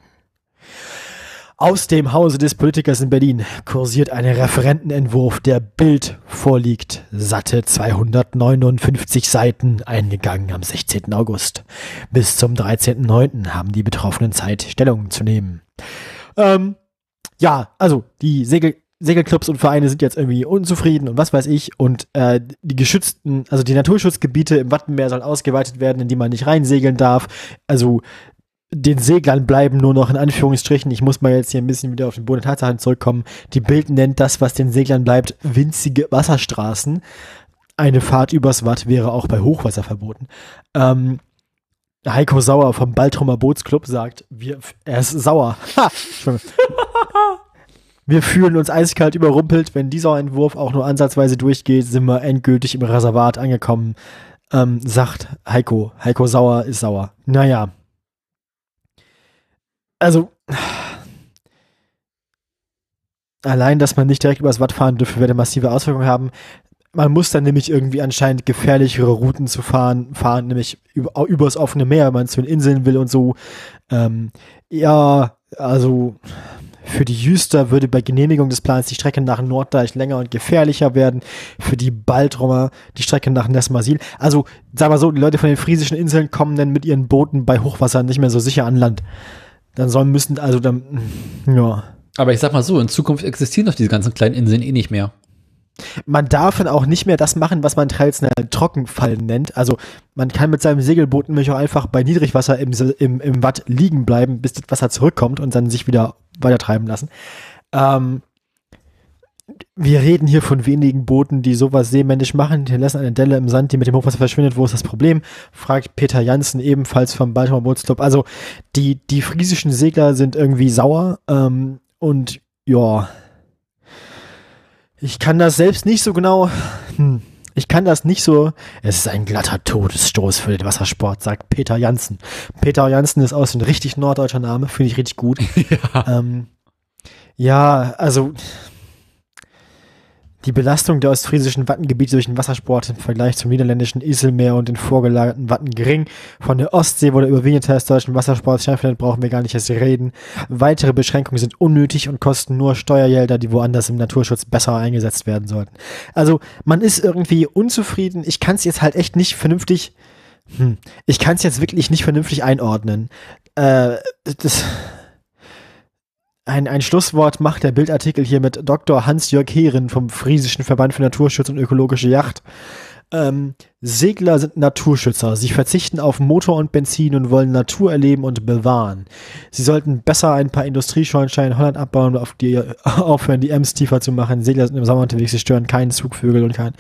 Aus dem Hause des Politikers in Berlin kursiert ein Referentenentwurf, der Bild vorliegt. Satte 259 Seiten, eingegangen am 16. August. Bis zum 13.09. haben die Betroffenen Zeit, Stellung zu nehmen. Ähm, ja, also die Segel, Segelclubs und Vereine sind jetzt irgendwie unzufrieden und was weiß ich. Und äh, die geschützten, also die Naturschutzgebiete im Wattenmeer sollen ausgeweitet werden, in die man nicht reinsegeln darf. Also den Seglern bleiben nur noch in Anführungsstrichen, ich muss mal jetzt hier ein bisschen wieder auf den Boden der Tatsachen zurückkommen. Die Bild nennt das, was den Seglern bleibt, winzige Wasserstraßen. Eine Fahrt übers Watt wäre auch bei Hochwasser verboten. Ähm, Heiko Sauer vom Baltrumer Bootsclub sagt, wir, er ist sauer. Ha! *laughs* Wir fühlen uns eiskalt überrumpelt. Wenn dieser Entwurf auch nur ansatzweise durchgeht, sind wir endgültig im Reservat angekommen, ähm, sagt Heiko. Heiko Sauer ist sauer. Naja. Also, allein, dass man nicht direkt übers Watt fahren dürfte, werde massive Auswirkungen haben. Man muss dann nämlich irgendwie anscheinend gefährlichere Routen zu fahren, fahren, nämlich über, übers offene Meer, wenn man zu den Inseln will und so. Ähm, ja, also Für die Jüster würde bei Genehmigung des Plans die Strecke nach Norddeich länger und gefährlicher werden. Für die Baltromer die Strecke nach Nesmasil. Also, sag mal so, die Leute von den friesischen Inseln kommen dann mit ihren Booten bei Hochwasser nicht mehr so sicher an Land. Dann sollen müssen, also dann, ja. Aber ich sag mal so, in Zukunft existieren doch diese ganzen kleinen Inseln eh nicht mehr. Man darf dann auch nicht mehr das machen, was man traditionell Trockenfallen nennt. Also man kann mit seinem Segelboot nämlich auch einfach bei Niedrigwasser im, im, im Watt liegen bleiben, bis das Wasser zurückkommt und dann sich wieder weiter treiben lassen. Ähm, wir reden hier von wenigen Booten, die sowas seemännisch machen. Die lassen eine Delle im Sand, die mit dem Hochwasser verschwindet. Wo ist das Problem? Fragt Peter Janssen ebenfalls vom Baltimore Bootsclub. Also die, die friesischen Segler sind irgendwie sauer ähm, und ja, ich kann das selbst nicht so genau. Hm, ich kann das nicht so. Es ist ein glatter Todesstoß für den Wassersport, sagt Peter Janssen. Peter Janssen ist aus ein richtig norddeutscher Name, finde ich richtig gut. *laughs* Ja. Ähm, ja, also die Belastung der ostfriesischen Wattengebiete durch den Wassersport im Vergleich zum niederländischen Iselmeer und den vorgelagerten Watten gering. Von der Ostsee, wo der überwiegende Teil des deutschen Wassersports stattfindet, brauchen wir gar nicht erst reden. Weitere Beschränkungen sind unnötig und kosten nur Steuergelder, die woanders im Naturschutz besser eingesetzt werden sollten. Also man ist irgendwie unzufrieden. Ich kann es jetzt halt echt nicht vernünftig, hm, ich kann es jetzt wirklich nicht vernünftig einordnen. Äh, das ein, ein Schlusswort macht der Bildartikel hier mit Dr. Hans-Jörg Heeren vom Friesischen Verband für Naturschutz und ökologische Yacht. Ähm, Segler sind Naturschützer. Sie verzichten auf Motor und Benzin und wollen Natur erleben und bewahren. Sie sollten besser ein paar Industrieschornsteine in Holland abbauen und auf die, *laughs* aufhören, die Ems tiefer zu machen. Segler sind im Sommer unterwegs, sie stören keinen Zugvögel und keinen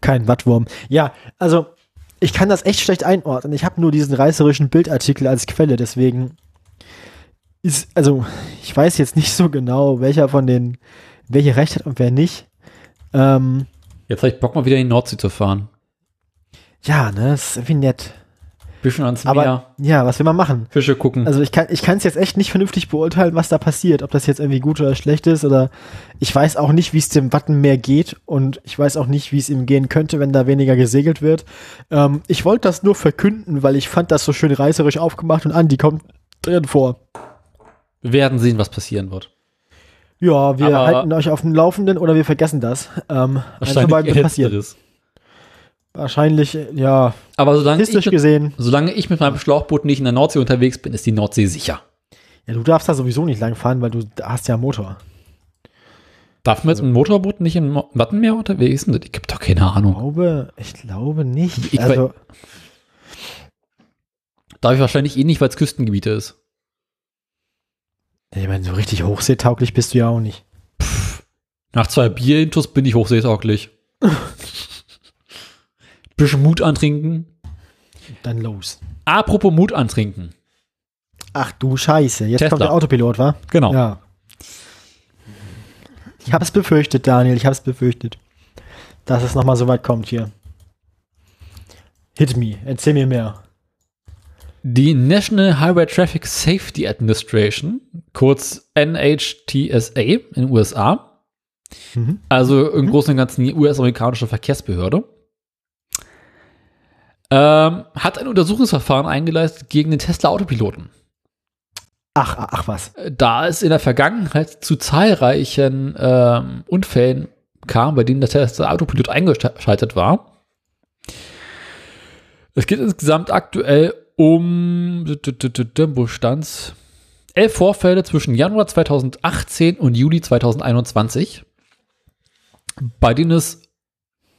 kein Wattwurm. Ja, also ich kann das echt schlecht einordnen. Ich habe nur diesen reißerischen Bildartikel als Quelle, deswegen ist, also ich weiß jetzt nicht so genau, welcher von den, welche Recht hat und wer nicht. Ähm, Jetzt habe ich Bock mal wieder in die Nordsee zu fahren. ja, ne, das ist irgendwie nett. Bisschen ans Aber Meer, ja, was will man machen? Fische gucken. Also ich kann ich kann es jetzt echt nicht vernünftig beurteilen, was da passiert, ob das jetzt irgendwie gut oder schlecht ist oder ich weiß auch nicht, wie es dem Wattenmeer geht und ich weiß auch nicht, wie es ihm gehen könnte, wenn da weniger gesegelt wird. Ähm, ich wollte das nur verkünden, weil ich fand das so schön reißerisch aufgemacht und Andi kommt drin vor. Wir werden sehen, was passieren wird. Ja, wir Aber- halten euch auf dem Laufenden oder wir vergessen das. Ähm, wird passieren. Letzteres. Wahrscheinlich, äh, ja, Aber solange ich, mit, gesehen. solange ich mit meinem Schlauchboot nicht in der Nordsee unterwegs bin, ist die Nordsee sicher. Ja, du darfst da sowieso nicht lang fahren, weil du hast ja einen Motor. Darf man jetzt mit dem Motorboot nicht im Wattenmeer unterwegs sein? Ich habe doch keine Ich Ahnung. glaube, ich glaube nicht. Ich also, Darf ich wahrscheinlich eh nicht, weil es Küstengebiete ist. Ich meine, so richtig hochseetauglich bist du ja auch nicht. Nach zwei Bierintus bin ich hochseetauglich. *laughs* Bisschen Mut antrinken. Dann los. Apropos Mut antrinken. Ach du Scheiße, jetzt Tesla. kommt der Autopilot, wa? Genau. Ja. Ich habe es befürchtet, Daniel, ich habe es befürchtet, dass es nochmal so weit kommt hier. Hit me, erzähl mir mehr. Die National Highway Traffic Safety Administration, kurz NHTSA in den USA, Mhm. also im Großen und Ganzen die US-amerikanische Verkehrsbehörde, ähm, hat ein Untersuchungsverfahren eingeleitet gegen den Tesla-Autopiloten. Ach, ach, ach was. Da es in der Vergangenheit zu zahlreichen ähm, Unfällen kam, bei denen der Tesla-Autopilot eingeschaltet war. Es geht insgesamt aktuell um, wo stand's? Elf Vorfälle zwischen Januar 2018 und Juli 2021, bei denen es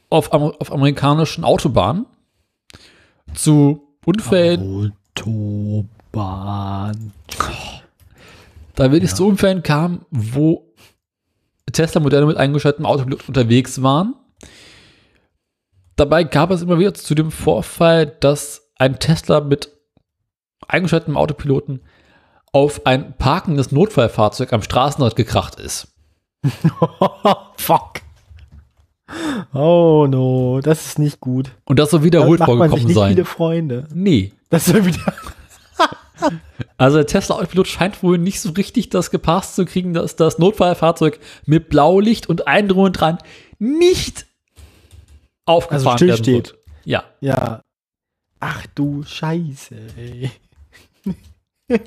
auf, auf amerikanischen Autobahnen zu Unfällen Autobahn. Da wirklich zu Unfällen kam, wo Tesla-Modelle mit eingeschaltetem Autopilot unterwegs waren. Dabei gab es immer wieder zu dem Vorfall, dass ein Tesla mit eingeschaltetem Autopiloten auf ein parkendes Notfallfahrzeug am Straßenrand gekracht ist. *laughs* Fuck. Oh no, das ist nicht gut. Und das soll wiederholt macht man sich vorgekommen nicht sein. viele Freunde. Nee. Das soll wieder. *laughs* Also der Tesla-Autopilot scheint wohl nicht so richtig das gepasst zu kriegen, dass das Notfallfahrzeug mit Blaulicht und allem drum und dran nicht aufgefahren Also still werden steht. wird. Ja. Ja. Ach du Scheiße, ey. *laughs*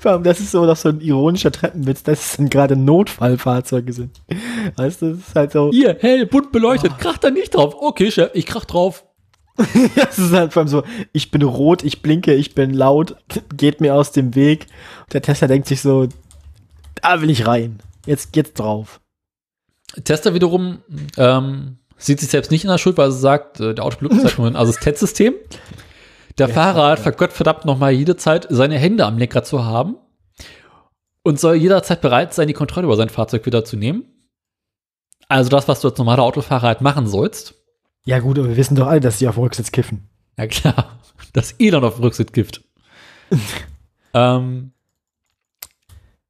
Vor allem, das ist so noch so ein ironischer Treppenwitz, dass es dann gerade Notfallfahrzeuge sind. Weißt du, das ist halt so. Hier, hell, bunt beleuchtet, krach da nicht drauf. Okay, Chef, ich krach drauf. *laughs* Das ist halt vor allem so, ich bin rot, ich blinke, ich bin laut, geht mir aus dem Weg. Und der Tesla denkt sich so, da will ich rein. Jetzt geht's drauf. Tester wiederum ähm, sieht sich selbst nicht in der Schuld, weil er sagt, äh, der Autopilot ist halt nur ein *laughs* Assistenzsystem. Der Ja, Fahrer hat ja. vergott verdammt nochmal jede Zeit, seine Hände am Lenkrad zu haben und soll jederzeit bereit sein, die Kontrolle über sein Fahrzeug wieder zu nehmen. Also das, was du als normaler Autofahrer halt machen sollst. Ja gut, aber wir wissen doch alle, dass die auf Rücksitz kiffen. Ja klar, *laughs* das Elon auf Rücksitz gift. *laughs* ähm,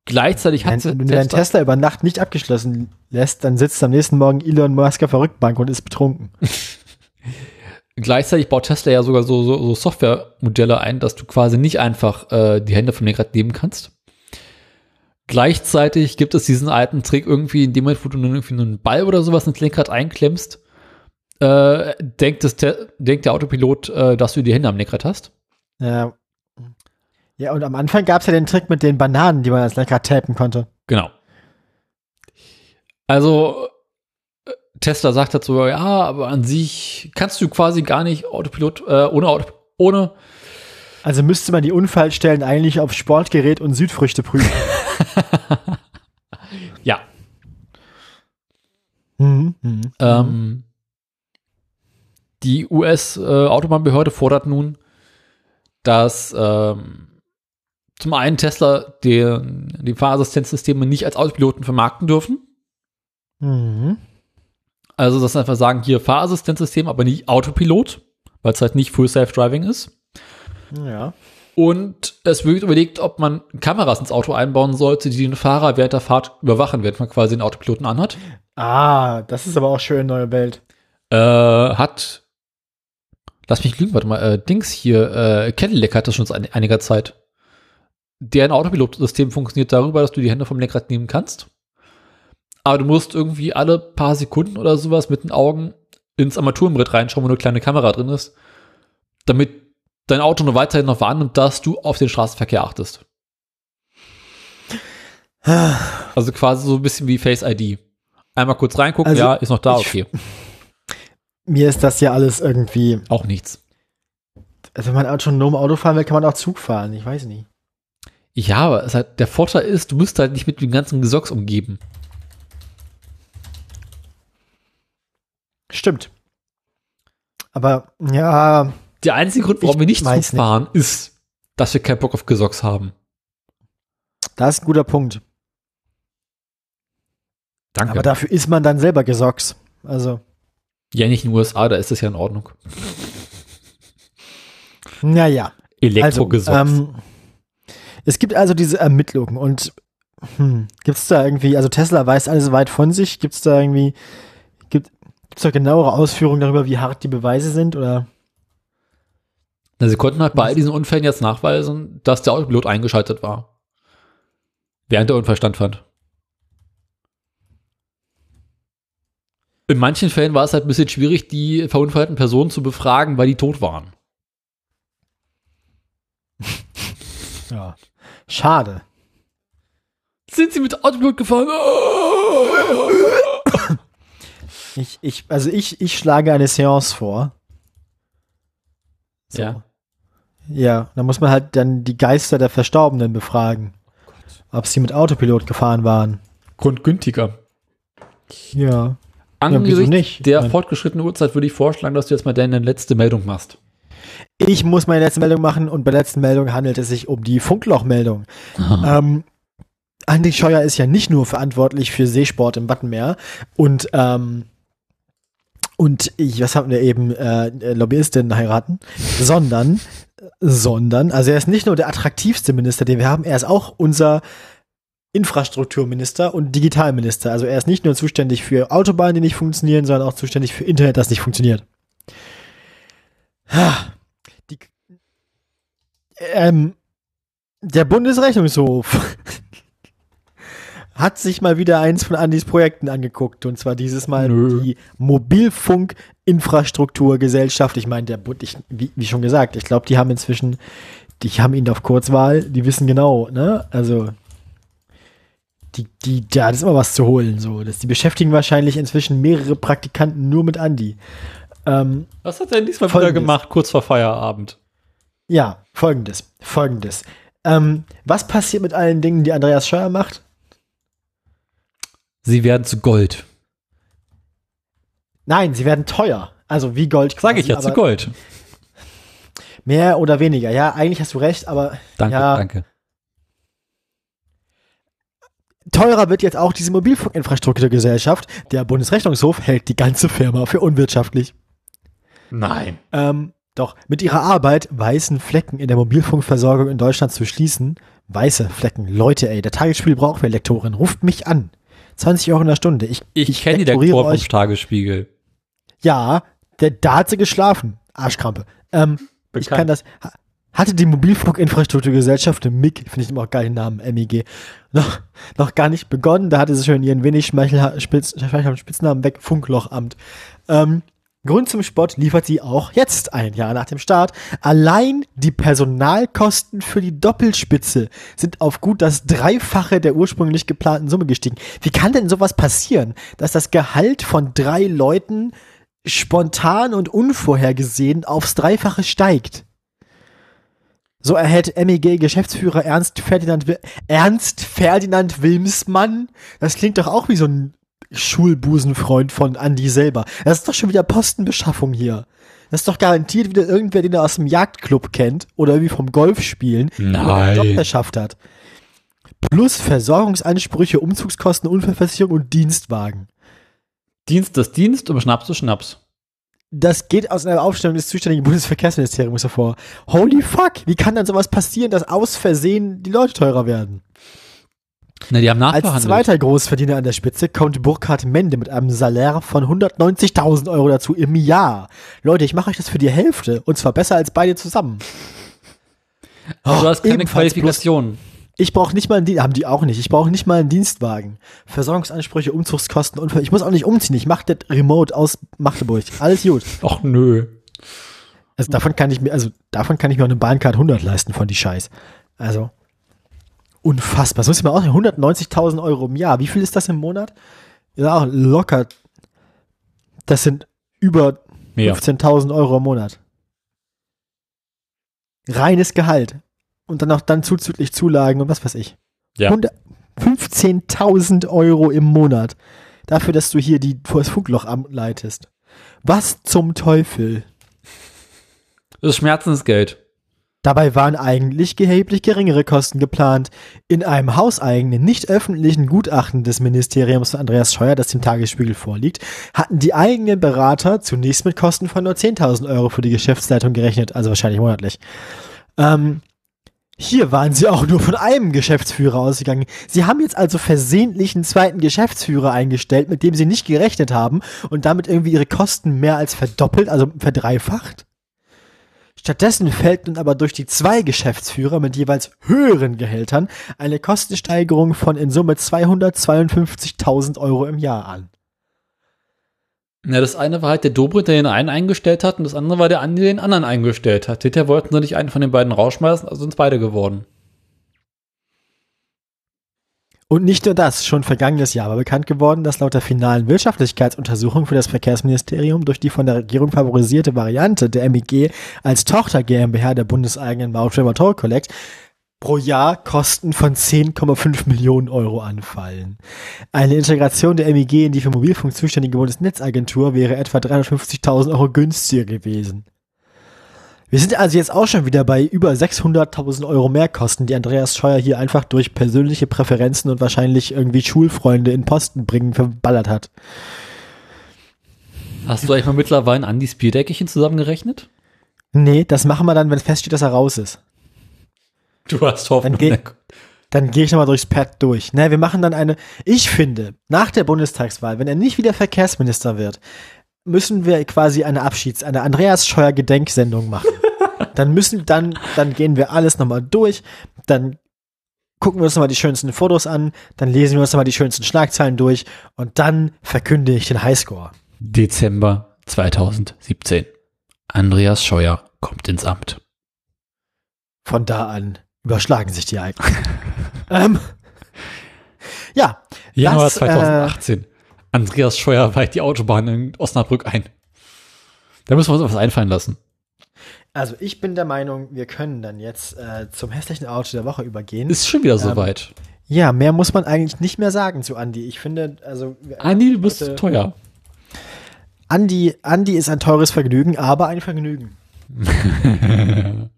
gleichzeitig hat Wenn, wenn du deinen Tesla über Nacht nicht abgeschlossen lässt, dann sitzt am nächsten Morgen Elon Musk auf der Rückbank und ist betrunken. *laughs* Gleichzeitig baut Tesla ja sogar so, so, so Softwaremodelle ein, dass du quasi nicht einfach äh, die Hände vom Lenkrad nehmen kannst. Gleichzeitig gibt es diesen alten Trick irgendwie, in dem Moment, wo du irgendwie einen Ball oder sowas ins Lenkrad einklemmst, äh, denkt, das denkt der Autopilot, äh, dass du die Hände am Lenkrad hast. Ja. Ja, und am Anfang gab es ja den Trick mit den Bananen, die man als Lenkrad tapen konnte. Genau. Also äh, Tesla sagt dazu, ja, aber an sich kannst du quasi gar nicht Autopilot äh, ohne Auto, ohne Also müsste man die Unfallstellen eigentlich auf Sportgerät und Südfrüchte prüfen. *laughs* ja. mhm. Mhm. Ähm, die US-Autobahnbehörde fordert nun, dass ähm, zum einen Tesla den, die Fahrassistenzsysteme nicht als Autopiloten vermarkten dürfen. Mhm. Also, dass sie einfach sagen, hier Fahrassistenzsystem, aber nicht Autopilot, weil es halt nicht Full Self-Driving ist. Ja. Und es wird überlegt, ob man Kameras ins Auto einbauen sollte, die den Fahrer während der Fahrt überwachen, während man quasi den Autopiloten anhat. Ah, das ist aber auch schön, neue Welt. Äh, hat, lass mich lügen, warte mal, äh, Dings hier, äh, Cadillac hat das schon seit einiger Zeit. Deren Autopilotsystem funktioniert darüber, dass du die Hände vom Lenkrad nehmen kannst. Aber du musst irgendwie alle paar Sekunden oder sowas mit den Augen ins Armaturenbrett reinschauen, wo eine kleine Kamera drin ist, damit dein Auto nur weiterhin noch wahrnimmt, dass du auf den Straßenverkehr achtest. *sighs* Also quasi so ein bisschen wie Face ID. Einmal kurz reingucken, Also ja, ist noch da, ich- okay. *laughs* Mir ist das ja alles irgendwie. Auch nichts. Also wenn man autonom Auto fahren will, kann man auch Zug fahren. Ich weiß nicht. Ja, aber es halt, der Vorteil ist, du bist halt nicht mit dem ganzen Gesocks umgeben. Stimmt. Aber ja, Der einzige Grund, warum Ich wir nicht Zug fahren, ist, dass wir keinen Bock auf Gesocks haben. das ist ein guter Punkt. Danke. Aber dafür ist man dann selber Gesocks. Also, ja, nicht in den USA, da ist das ja in Ordnung. naja. Also, Elektrogesocks. ähm, es gibt also diese Ermittlungen und hm, gibt es da irgendwie, also Tesla weiß alles weit von sich, gibt es da irgendwie, gibt es da genauere Ausführungen darüber, wie hart die Beweise sind oder? Na, sie konnten halt bei all diesen Unfällen jetzt nachweisen, dass der Autopilot eingeschaltet war. Während der Unfall stattfand. In manchen Fällen war es halt ein bisschen schwierig, die verunfallten Personen zu befragen, weil die tot waren. Ja. Schade. Sind sie mit Autopilot gefahren? *laughs* Ich, ich, also ich, ich schlage eine Seance vor. So. Ja. Ja, da muss man halt dann die Geister der Verstorbenen befragen. Ob sie mit Autopilot gefahren waren. Grundgünstiger. Ja. Ja, Angesichts nicht? der fortgeschrittenen Uhrzeit würde ich vorschlagen, dass du jetzt mal deine letzte Meldung machst. Ich muss meine letzte Meldung machen und bei der letzten Meldung handelt es sich um die Funklochmeldung. Ähm, Andi Scheuer ist ja nicht nur verantwortlich für Seesport im Wattenmeer und ähm, und ich, was haben wir eben, äh, Lobbyistin heiraten, sondern, sondern, also er ist nicht nur der attraktivste Minister, den wir haben, er ist auch unser Infrastrukturminister und Digitalminister. Also er ist nicht nur zuständig für Autobahnen, die nicht funktionieren, sondern auch zuständig für Internet, das nicht funktioniert. Die, ähm, der Bundesrechnungshof *laughs* hat sich mal wieder eins von Andys Projekten angeguckt. Und zwar dieses Mal Nö. die Mobilfunkinfrastrukturgesellschaft. Ich meine, der Bund, ich, wie, wie schon gesagt, ich glaube, die haben inzwischen die haben ihn auf Kurzwahl, die wissen genau, ne? Also, die, die, da ist immer was zu holen, so. Das, die beschäftigen wahrscheinlich inzwischen mehrere Praktikanten nur mit Andi. Ähm, Was hat er denn diesmal wieder gemacht, kurz vor Feierabend? Ja, folgendes, folgendes. Ähm, was passiert mit allen Dingen, die Andreas Scheuer macht? Sie werden zu Gold. Nein, sie werden teuer. Also wie Gold. Sag ich quasi, ja, zu Gold. Mehr oder weniger. Ja, eigentlich hast du recht, aber Danke, ja, danke. teurer wird jetzt auch diese Mobilfunkinfrastrukturgesellschaft. Der Bundesrechnungshof hält die ganze Firma für unwirtschaftlich. Nein. Ähm, doch, mit ihrer Arbeit, weißen Flecken in der Mobilfunkversorgung in Deutschland zu schließen, weiße Flecken, Leute, ey, der Tagesspiel braucht wer Lektorin, ruft mich an. 20 Euro in der Stunde. Ich, Ich, kenne die lektoriere Lektor vom. Tagesspiegel. Ja, der, da hat sie geschlafen. Arschkrampe. Ähm, ich kann das. ha- Hatte die Mobilfunkinfrastrukturgesellschaft, MIG, finde ich immer auch geil den Namen, MIG, noch, noch gar nicht begonnen. Da hatte sie schon ihren wenig Spitz, schmeichelhaften Spitznamen weg, Funklochamt. Ähm, Grund zum Spott liefert sie auch jetzt ein Jahr nach dem Start. Allein die Personalkosten für die Doppelspitze sind auf gut das Dreifache der ursprünglich geplanten Summe gestiegen. Wie kann denn sowas passieren, dass das Gehalt von drei Leuten spontan und unvorhergesehen aufs Dreifache steigt? So erhält MEG-Geschäftsführer Ernst Ferdinand, Ernst Ferdinand Wilmsmann, das klingt doch auch wie so ein Schulbusenfreund von Andy selber. Das ist doch schon wieder Postenbeschaffung hier. Das ist doch garantiert wieder irgendwer, den er aus dem Jagdclub kennt oder irgendwie vom Golfspielen, wo er einen Job Nein. verschafft hat. Plus Versorgungsansprüche, Umzugskosten, Unfallversicherung und Dienstwagen. Dienst ist Dienst und Schnaps ist Schnaps. Das geht aus einer Aufstellung des zuständigen Bundesverkehrsministeriums hervor. Holy fuck, wie kann dann sowas passieren, dass aus Versehen die Leute teurer werden? Na, die haben Als zweiter Großverdiener an der Spitze kommt Burkhard Mende mit einem Salär von 190.000 Euro dazu im Jahr. Leute, ich mache euch das für die Hälfte und zwar besser als beide zusammen. Aber du hast keine ebenfalls Qualifikation. Ich brauche nicht mal einen Dienst, haben die auch nicht. Ich brauche nicht mal einen Dienstwagen. Versorgungsansprüche, Umzugskosten, Unfall. Ich muss auch nicht umziehen. Ich mache das remote aus Magdeburg. Alles gut. Ach nö. Also davon kann ich mir, also davon kann ich mir auch eine Bahncard 100 leisten von die Scheiß. Also unfassbar. Das muss ich auch 190.000 Euro im Jahr. Wie viel ist das im Monat? Ja, auch locker. Das sind über Mehr. 15.000 Euro im Monat. Reines Gehalt. Und dann noch dann zuzüglich Zulagen und was weiß ich. Ja. 100 15.000 Euro im Monat. Dafür, dass du hier die, das Funkloch leitest. Was zum Teufel? Das ist Schmerzensgeld. Dabei waren eigentlich erheblich geringere Kosten geplant. In einem hauseigenen, nicht öffentlichen Gutachten des Ministeriums von Andreas Scheuer, das dem Tagesspiegel vorliegt, hatten die eigenen Berater zunächst mit Kosten von nur 10.000 Euro für die Geschäftsleitung gerechnet, also wahrscheinlich monatlich. Ähm, hier waren sie auch nur von einem Geschäftsführer ausgegangen. Sie haben jetzt also versehentlich einen zweiten Geschäftsführer eingestellt, mit dem sie nicht gerechnet haben und damit irgendwie ihre Kosten mehr als verdoppelt, also verdreifacht. Stattdessen fällt nun aber durch die zwei Geschäftsführer mit jeweils höheren Gehältern eine Kostensteigerung von in Summe 252.000 Euro im Jahr an. Ja, das eine war halt der Dobrindt, der den einen eingestellt hat, und das andere war der Andi, der den anderen eingestellt hat. Hinterher wollten sie nicht einen von den beiden rausschmeißen, also sind es beide geworden. Und nicht nur das, schon vergangenes Jahr war bekannt geworden, dass laut der finalen Wirtschaftlichkeitsuntersuchung für das Verkehrsministerium durch die von der Regierung favorisierte Variante der MEG als Tochter GmbH der bundeseigenen Baustelle Toll Collect pro Jahr Kosten von 10,5 Millionen Euro anfallen. Eine Integration der MEG in die für Mobilfunk zuständige Bundesnetzagentur wäre etwa 350.000 Euro günstiger gewesen. Wir sind also jetzt auch schon wieder bei über 600.000 Euro Mehrkosten, die Andreas Scheuer hier einfach durch persönliche Präferenzen und wahrscheinlich irgendwie Schulfreunde in Posten bringen verballert hat. Hast du eigentlich mal mittlerweile ein Andis Bierdeckelchen zusammengerechnet? Nee, das machen wir dann, wenn feststeht, dass er raus ist. Du hast Hoffnung. Dann geh- Dann gehe ich nochmal durchs Pad durch. Ne, wir machen dann eine, ich finde, nach der Bundestagswahl, wenn er nicht wieder Verkehrsminister wird, müssen wir quasi eine Abschieds-, eine Andreas Scheuer Gedenksendung machen. *laughs* dann müssen, dann, dann gehen wir alles nochmal durch, dann gucken wir uns nochmal die schönsten Fotos an, dann lesen wir uns nochmal die schönsten Schlagzeilen durch und dann verkünde ich den Highscore. Dezember 2017. Andreas Scheuer kommt ins Amt. Von da an überschlagen sich die Ereignisse. *laughs* ähm, ja, Januar Das, äh, 2018. Andreas Scheuer weicht die Autobahn in Osnabrück ein. Da müssen wir uns was einfallen lassen. also ich bin der Meinung, wir können dann jetzt äh, zum hässlichen Auto der Woche übergehen. Ist schon wieder Ähm, soweit. ja, mehr muss man eigentlich nicht mehr sagen zu Andi. Ich finde, also Andi, du bist teuer. Andi, Andi ist ein teures Vergnügen, aber ein Vergnügen. *laughs*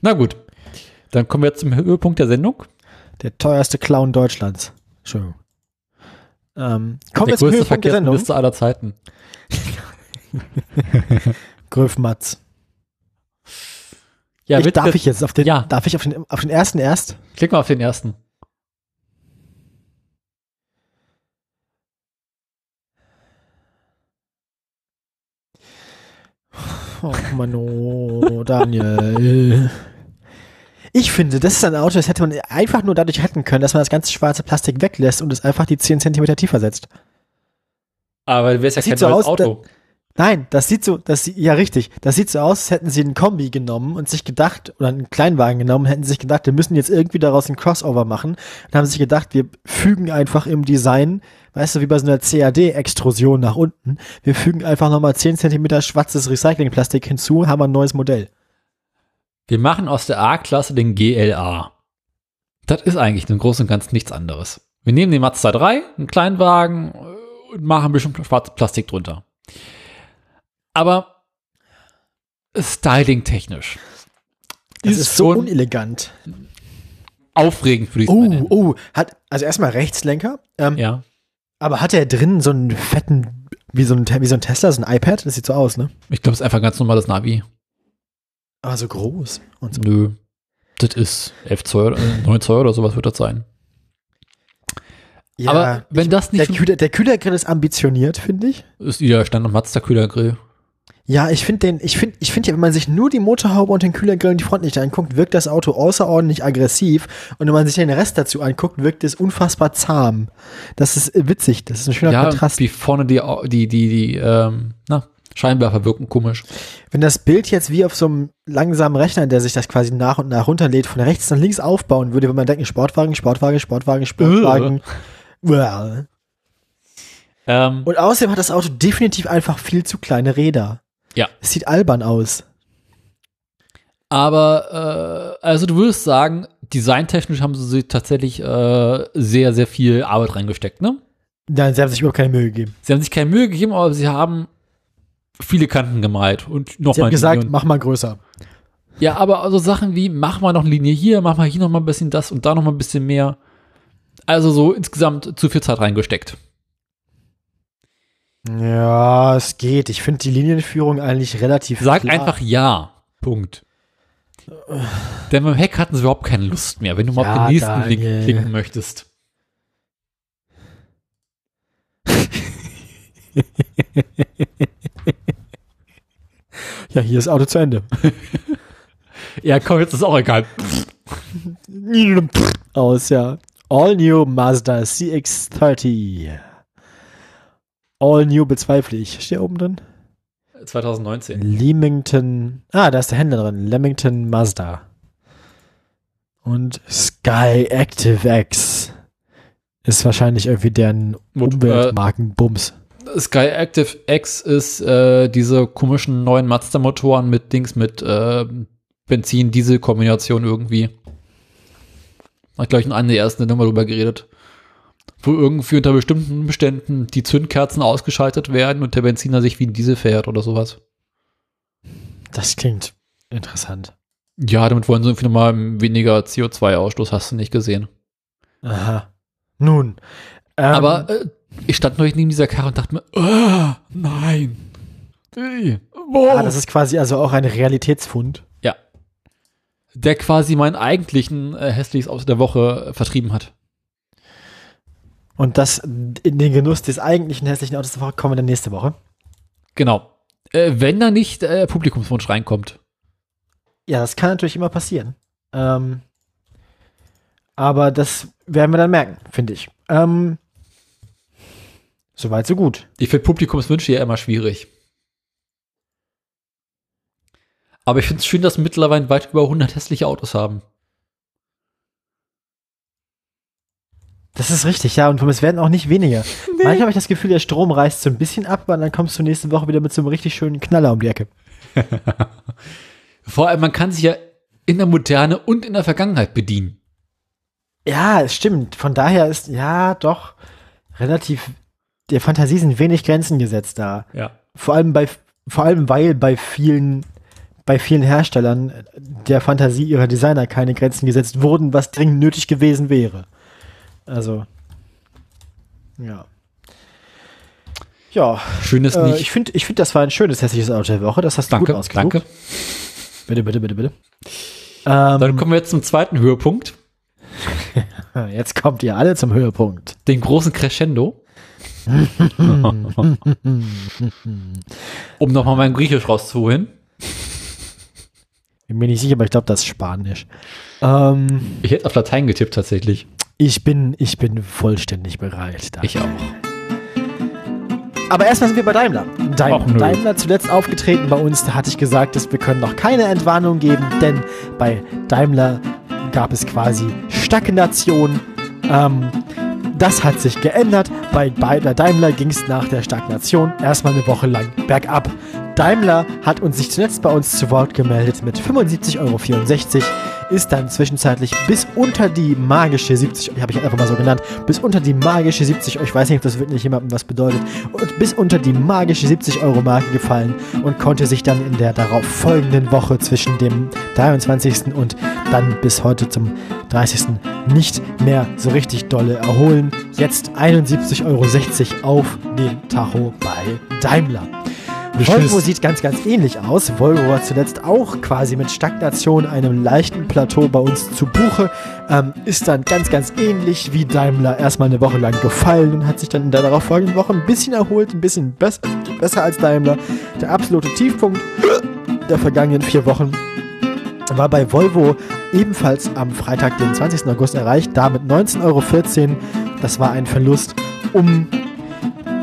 Na gut. Dann kommen wir zum Höhepunkt der Sendung. Der teuerste Clown Deutschlands. Entschuldigung. Ähm, kommen der größte. Verkehrsminister aller Zeiten. *laughs* Gröf Matz. Ja, ich, darf ich jetzt auf den, Ja. darf ich auf den, auf den ersten erst? Klick mal auf den ersten. Oh Mann, oh, Daniel. *laughs* Ich finde, das ist ein Auto, das hätte man einfach nur dadurch retten können, dass man das ganze schwarze Plastik weglässt und es einfach die 10 Zentimeter tiefer setzt. Aber du wärst ja kein so neues aus, Auto. Nein, das sieht so, das ja richtig, das sieht so aus, als hätten sie einen Kombi genommen und sich gedacht, oder einen Kleinwagen genommen, hätten sich gedacht, wir müssen jetzt irgendwie daraus ein Crossover machen. Und haben sich gedacht, wir fügen einfach im Design, weißt du, wie bei so einer CAD-Extrusion nach unten, wir fügen einfach nochmal 10 Zentimeter schwarzes Recyclingplastik hinzu, haben ein neues Modell. Wir machen aus der A-Klasse den GLA. Das ist eigentlich im Großen und Ganzen nichts anderes. Wir nehmen den Mazda 3, einen Kleinwagen äh, und machen ein bisschen schwarzes Plastik drunter. Aber styling-technisch Das ist ist, so unelegant. aufregend, würde ich Oh, sagen. oh, hat, also erstmal Rechtslenker, ähm, Ja. aber hat er drin so einen fetten, wie so ein, wie so ein Tesla, so ein iPad? Das sieht so aus, ne? Ich glaube, es ist einfach ein ganz normales Navi. Aber so groß und so. Nö. Das ist 11 Zoll, oder 9 Zoll oder sowas wird das sein. Ja, Aber wenn das der, nicht Kühler, der Kühlergrill ist ambitioniert, finde ich. ist wieder Standard Mazda Kühlergrill. Ja, ich finde den, ich finde, ich finde ja, wenn man sich nur die Motorhaube und den Kühlergrill und die Frontlichter anguckt, wirkt das Auto außerordentlich aggressiv. Und wenn man sich den Rest dazu anguckt, wirkt es unfassbar zahm. Das ist äh, witzig. Das ist ein schöner Ja, Kontrast. wie vorne die, die, die, die, ähm, na, Scheinwerfer wirken komisch. Wenn das Bild jetzt wie auf so einem langsamen Rechner, der sich das quasi nach und nach runterlädt, von rechts nach links aufbauen würde, würde man denken, Sportwagen, Sportwagen, Sportwagen, Sportwagen. Well. Ähm, Und außerdem hat das Auto definitiv einfach viel zu kleine Räder. Ja. Es sieht albern aus. aber, äh, also du würdest sagen, designtechnisch haben sie tatsächlich äh, sehr, sehr viel Arbeit reingesteckt, ne? Nein, sie haben sich überhaupt keine Mühe gegeben. Sie haben sich keine Mühe gegeben, aber sie haben viele Kanten gemalt und nochmal gesagt, Linien. mach mal größer. Ja, aber also Sachen wie, mach mal noch eine Linie hier, mach mal hier noch mal ein bisschen das und da noch mal ein bisschen mehr. Also so insgesamt zu viel Zeit reingesteckt. Ja, es geht. Ich finde die Linienführung eigentlich relativ Sag klar. einfach ja. Punkt. Denn beim Heck hatten sie überhaupt keine Lust mehr, wenn du mal Ja, auf den nächsten Link Daniel. klicken möchtest. *laughs* Ja, hier ist Auto zu Ende. *laughs* Ja, komm, jetzt ist auch egal. *laughs* Aus, ja. All new Mazda CX-30. All new bezweifle ich. Steht oben drin? 2019. Leamington. Ah, da ist der Händler drin. Leamington Mazda. Und Sky Active X. Ist wahrscheinlich irgendwie deren Mot- Umweltmarkenbums. Sky Active X ist äh, diese komischen neuen Mazda-Motoren mit Dings mit äh, Benzin-Diesel-Kombination irgendwie. Hat gleich in einer der ersten Nummer drüber geredet. Wo irgendwie unter bestimmten Umständen die Zündkerzen ausgeschaltet werden und der Benziner sich wie ein Diesel fährt oder sowas. Das klingt interessant. Ja, damit wollen sie irgendwie nochmal weniger CO2-Ausstoß, hast du nicht gesehen. Aha. Nun. Ähm, Aber äh, ich stand neulich neben dieser Karre und dachte mir, oh, nein. Ey, boah. ah, das ist quasi also auch ein Realitätsfund. Ja. Der quasi meinen eigentlichen äh, hässliches Auto der Woche äh, vertrieben hat. Und das in den Genuss des eigentlichen hässlichen Autos der Woche kommen wir dann nächste Woche. Genau. Äh, wenn da nicht äh, Publikumswunsch reinkommt. Ja, das kann natürlich immer passieren. Ähm, aber das werden wir dann merken, finde ich. Ähm, Soweit, so gut. Ich finde Publikumswünsche ja immer schwierig. Aber ich finde es schön, dass wir mittlerweile weit über 100 hässliche Autos haben. Das ist richtig, ja. Und es werden auch nicht weniger. *laughs* Manchmal habe ich das Gefühl, der Strom reißt so ein bisschen ab, aber dann kommst du nächste Woche wieder mit so einem richtig schönen Knaller um die Ecke. *laughs* Vor allem, man kann sich ja in der Moderne und in der Vergangenheit bedienen. Ja, es stimmt. Von daher ist, ja, doch relativ, der Fantasie sind wenig Grenzen gesetzt da. Ja. Vor allem bei, vor allem weil bei vielen, bei vielen Herstellern der Fantasie ihrer Designer keine Grenzen gesetzt wurden, was dringend nötig gewesen wäre. Also, ja. Ja, Schönes äh, nicht. ich finde, ich find, das war ein schönes hässliches Auto der Woche. Das hast du danke, gut ausgesucht. danke. Bitte, bitte, bitte, bitte. Ähm, Dann kommen wir jetzt zum zweiten Höhepunkt, *laughs* jetzt kommt ihr alle zum Höhepunkt. den großen Crescendo. *laughs* um nochmal mein Griechisch rauszuholen. Bin mir nicht sicher, aber ich glaube, das ist Spanisch. Ähm, Ich hätte auf Latein getippt tatsächlich. ich, bin, ich bin vollständig bereit. Da. Ich auch. Aber erstmal sind wir bei Daimler. Daimler. Daimler zuletzt aufgetreten bei uns. Da hatte ich gesagt, dass wir können noch keine Entwarnung geben, denn bei Daimler gab es quasi Stagnation. Ähm, das hat sich geändert. Bei, bei Daimler ging es nach der Stagnation erstmal eine Woche lang bergab. Daimler hat uns sich zuletzt bei uns zu Wort gemeldet mit 75,64 Euro, ist dann zwischenzeitlich bis unter die magische 70, habe ich einfach mal so genannt, bis unter die magische 70 Euro, ich weiß nicht, ob das wirklich jemandem was bedeutet, und bis unter die magische 70 Euro Marke gefallen und konnte sich dann in der darauf folgenden Woche zwischen dem 23. und dann bis heute zum 30. nicht mehr so richtig dolle erholen. Jetzt 71,60 Euro auf dem Tacho bei Daimler. Volvo sieht ganz, ganz ähnlich aus. Volvo war zuletzt auch quasi mit Stagnation, einem leichten Plateau bei uns zu Buche. Ähm, ist dann ganz, ganz ähnlich wie Daimler erstmal eine Woche lang gefallen und hat sich dann in der darauffolgenden Woche ein bisschen erholt, ein bisschen besser, besser als Daimler. Der absolute Tiefpunkt der vergangenen vier Wochen war bei Volvo ebenfalls am Freitag, den 20. August erreicht, da mit 19,14 Euro. Das war ein Verlust um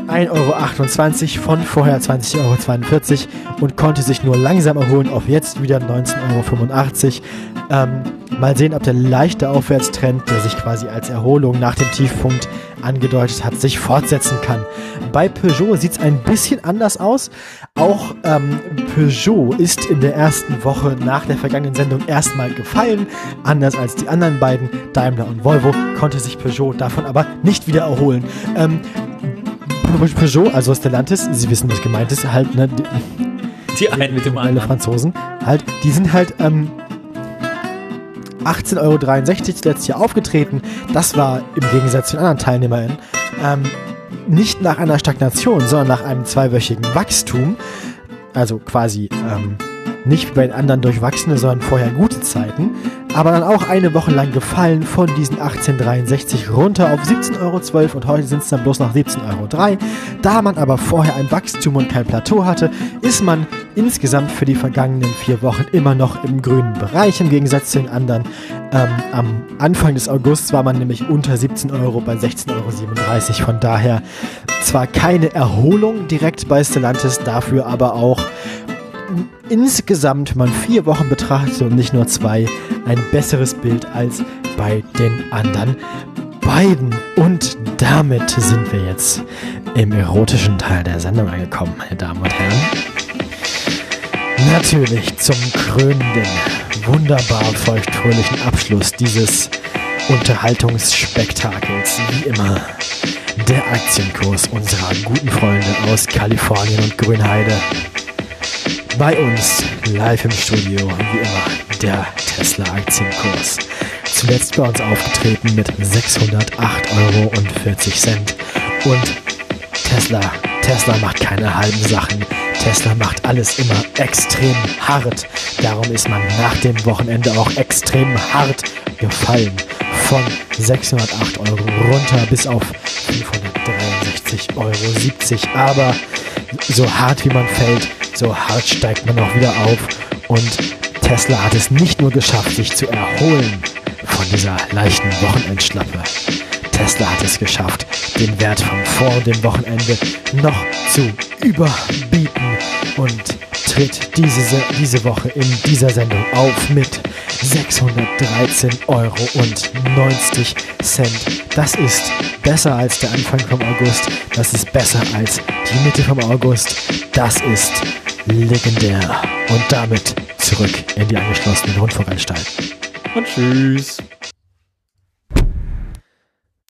1,28 Euro von vorher 20,42 Euro und konnte sich nur langsam erholen auf jetzt wieder 19,85 Euro. Ähm, mal sehen, ob der leichte Aufwärtstrend, der sich quasi als Erholung nach dem Tiefpunkt angedeutet hat, sich fortsetzen kann. Bei Peugeot sieht es ein bisschen anders aus. Auch ähm, Peugeot ist in der ersten Woche nach der vergangenen Sendung erstmal gefallen. Anders als die anderen beiden, Daimler und Volvo, konnte sich Peugeot davon aber nicht wieder erholen. Ähm, Peugeot, also Stellantis, Sie wissen, was gemeint ist, halt, ne, die, einen mit dem anderen. Franzosen, halt, die sind halt ähm, 18,63 Euro zuletzt hier aufgetreten. Das war im Gegensatz zu den anderen Teilnehmern ähm, nicht nach einer Stagnation, sondern nach einem zweiwöchigen Wachstum. Also quasi ähm, nicht wie bei den anderen durchwachsene, sondern vorher gute Zeiten. Aber dann auch eine Woche lang gefallen von diesen 18,63 runter auf 17,12 Euro und heute sind es dann bloß noch 17,03 Euro. Da man aber vorher ein Wachstum und kein Plateau hatte, ist man insgesamt für die vergangenen vier Wochen immer noch im grünen Bereich im Gegensatz zu den anderen. Ähm, am Anfang des Augusts war man nämlich unter 17 Euro bei 16,37 Euro. Von daher zwar keine Erholung direkt bei Stellantis, dafür aber auch insgesamt, man vier Wochen betrachtet und nicht nur zwei, ein besseres Bild als bei den anderen beiden. Und damit sind wir jetzt im erotischen Teil der Sendung angekommen, meine Damen und Herren. Natürlich zum krönenden, wunderbar feuchtfröhlichen Abschluss dieses Unterhaltungsspektakels, wie immer, der Aktienkurs unserer guten Freunde aus Kalifornien und Grünheide. Bei uns live im Studio, wie immer, der Tesla Aktienkurs. Zuletzt bei uns aufgetreten mit 608,40 Euro. Und Tesla, Tesla macht keine halben Sachen. Tesla macht alles immer extrem hart. Darum ist man nach dem Wochenende auch extrem hart gefallen. Von 608 Euro runter bis auf 563,70 Euro. Aber so hart wie man fällt, so hart steigt man auch wieder auf. Und Tesla hat es nicht nur geschafft, sich zu erholen von dieser leichten Wochenendschlappe. Tesla hat es geschafft, den Wert von vor dem Wochenende noch zu überbieten und tritt diese, Se- diese Woche in dieser Sendung auf mit 613,90 Euro. Das ist besser als der Anfang vom August. Das ist besser als die Mitte vom August. Das ist legendär. Und damit zurück in die angeschlossenen Rundfunkanstalten. Und tschüss.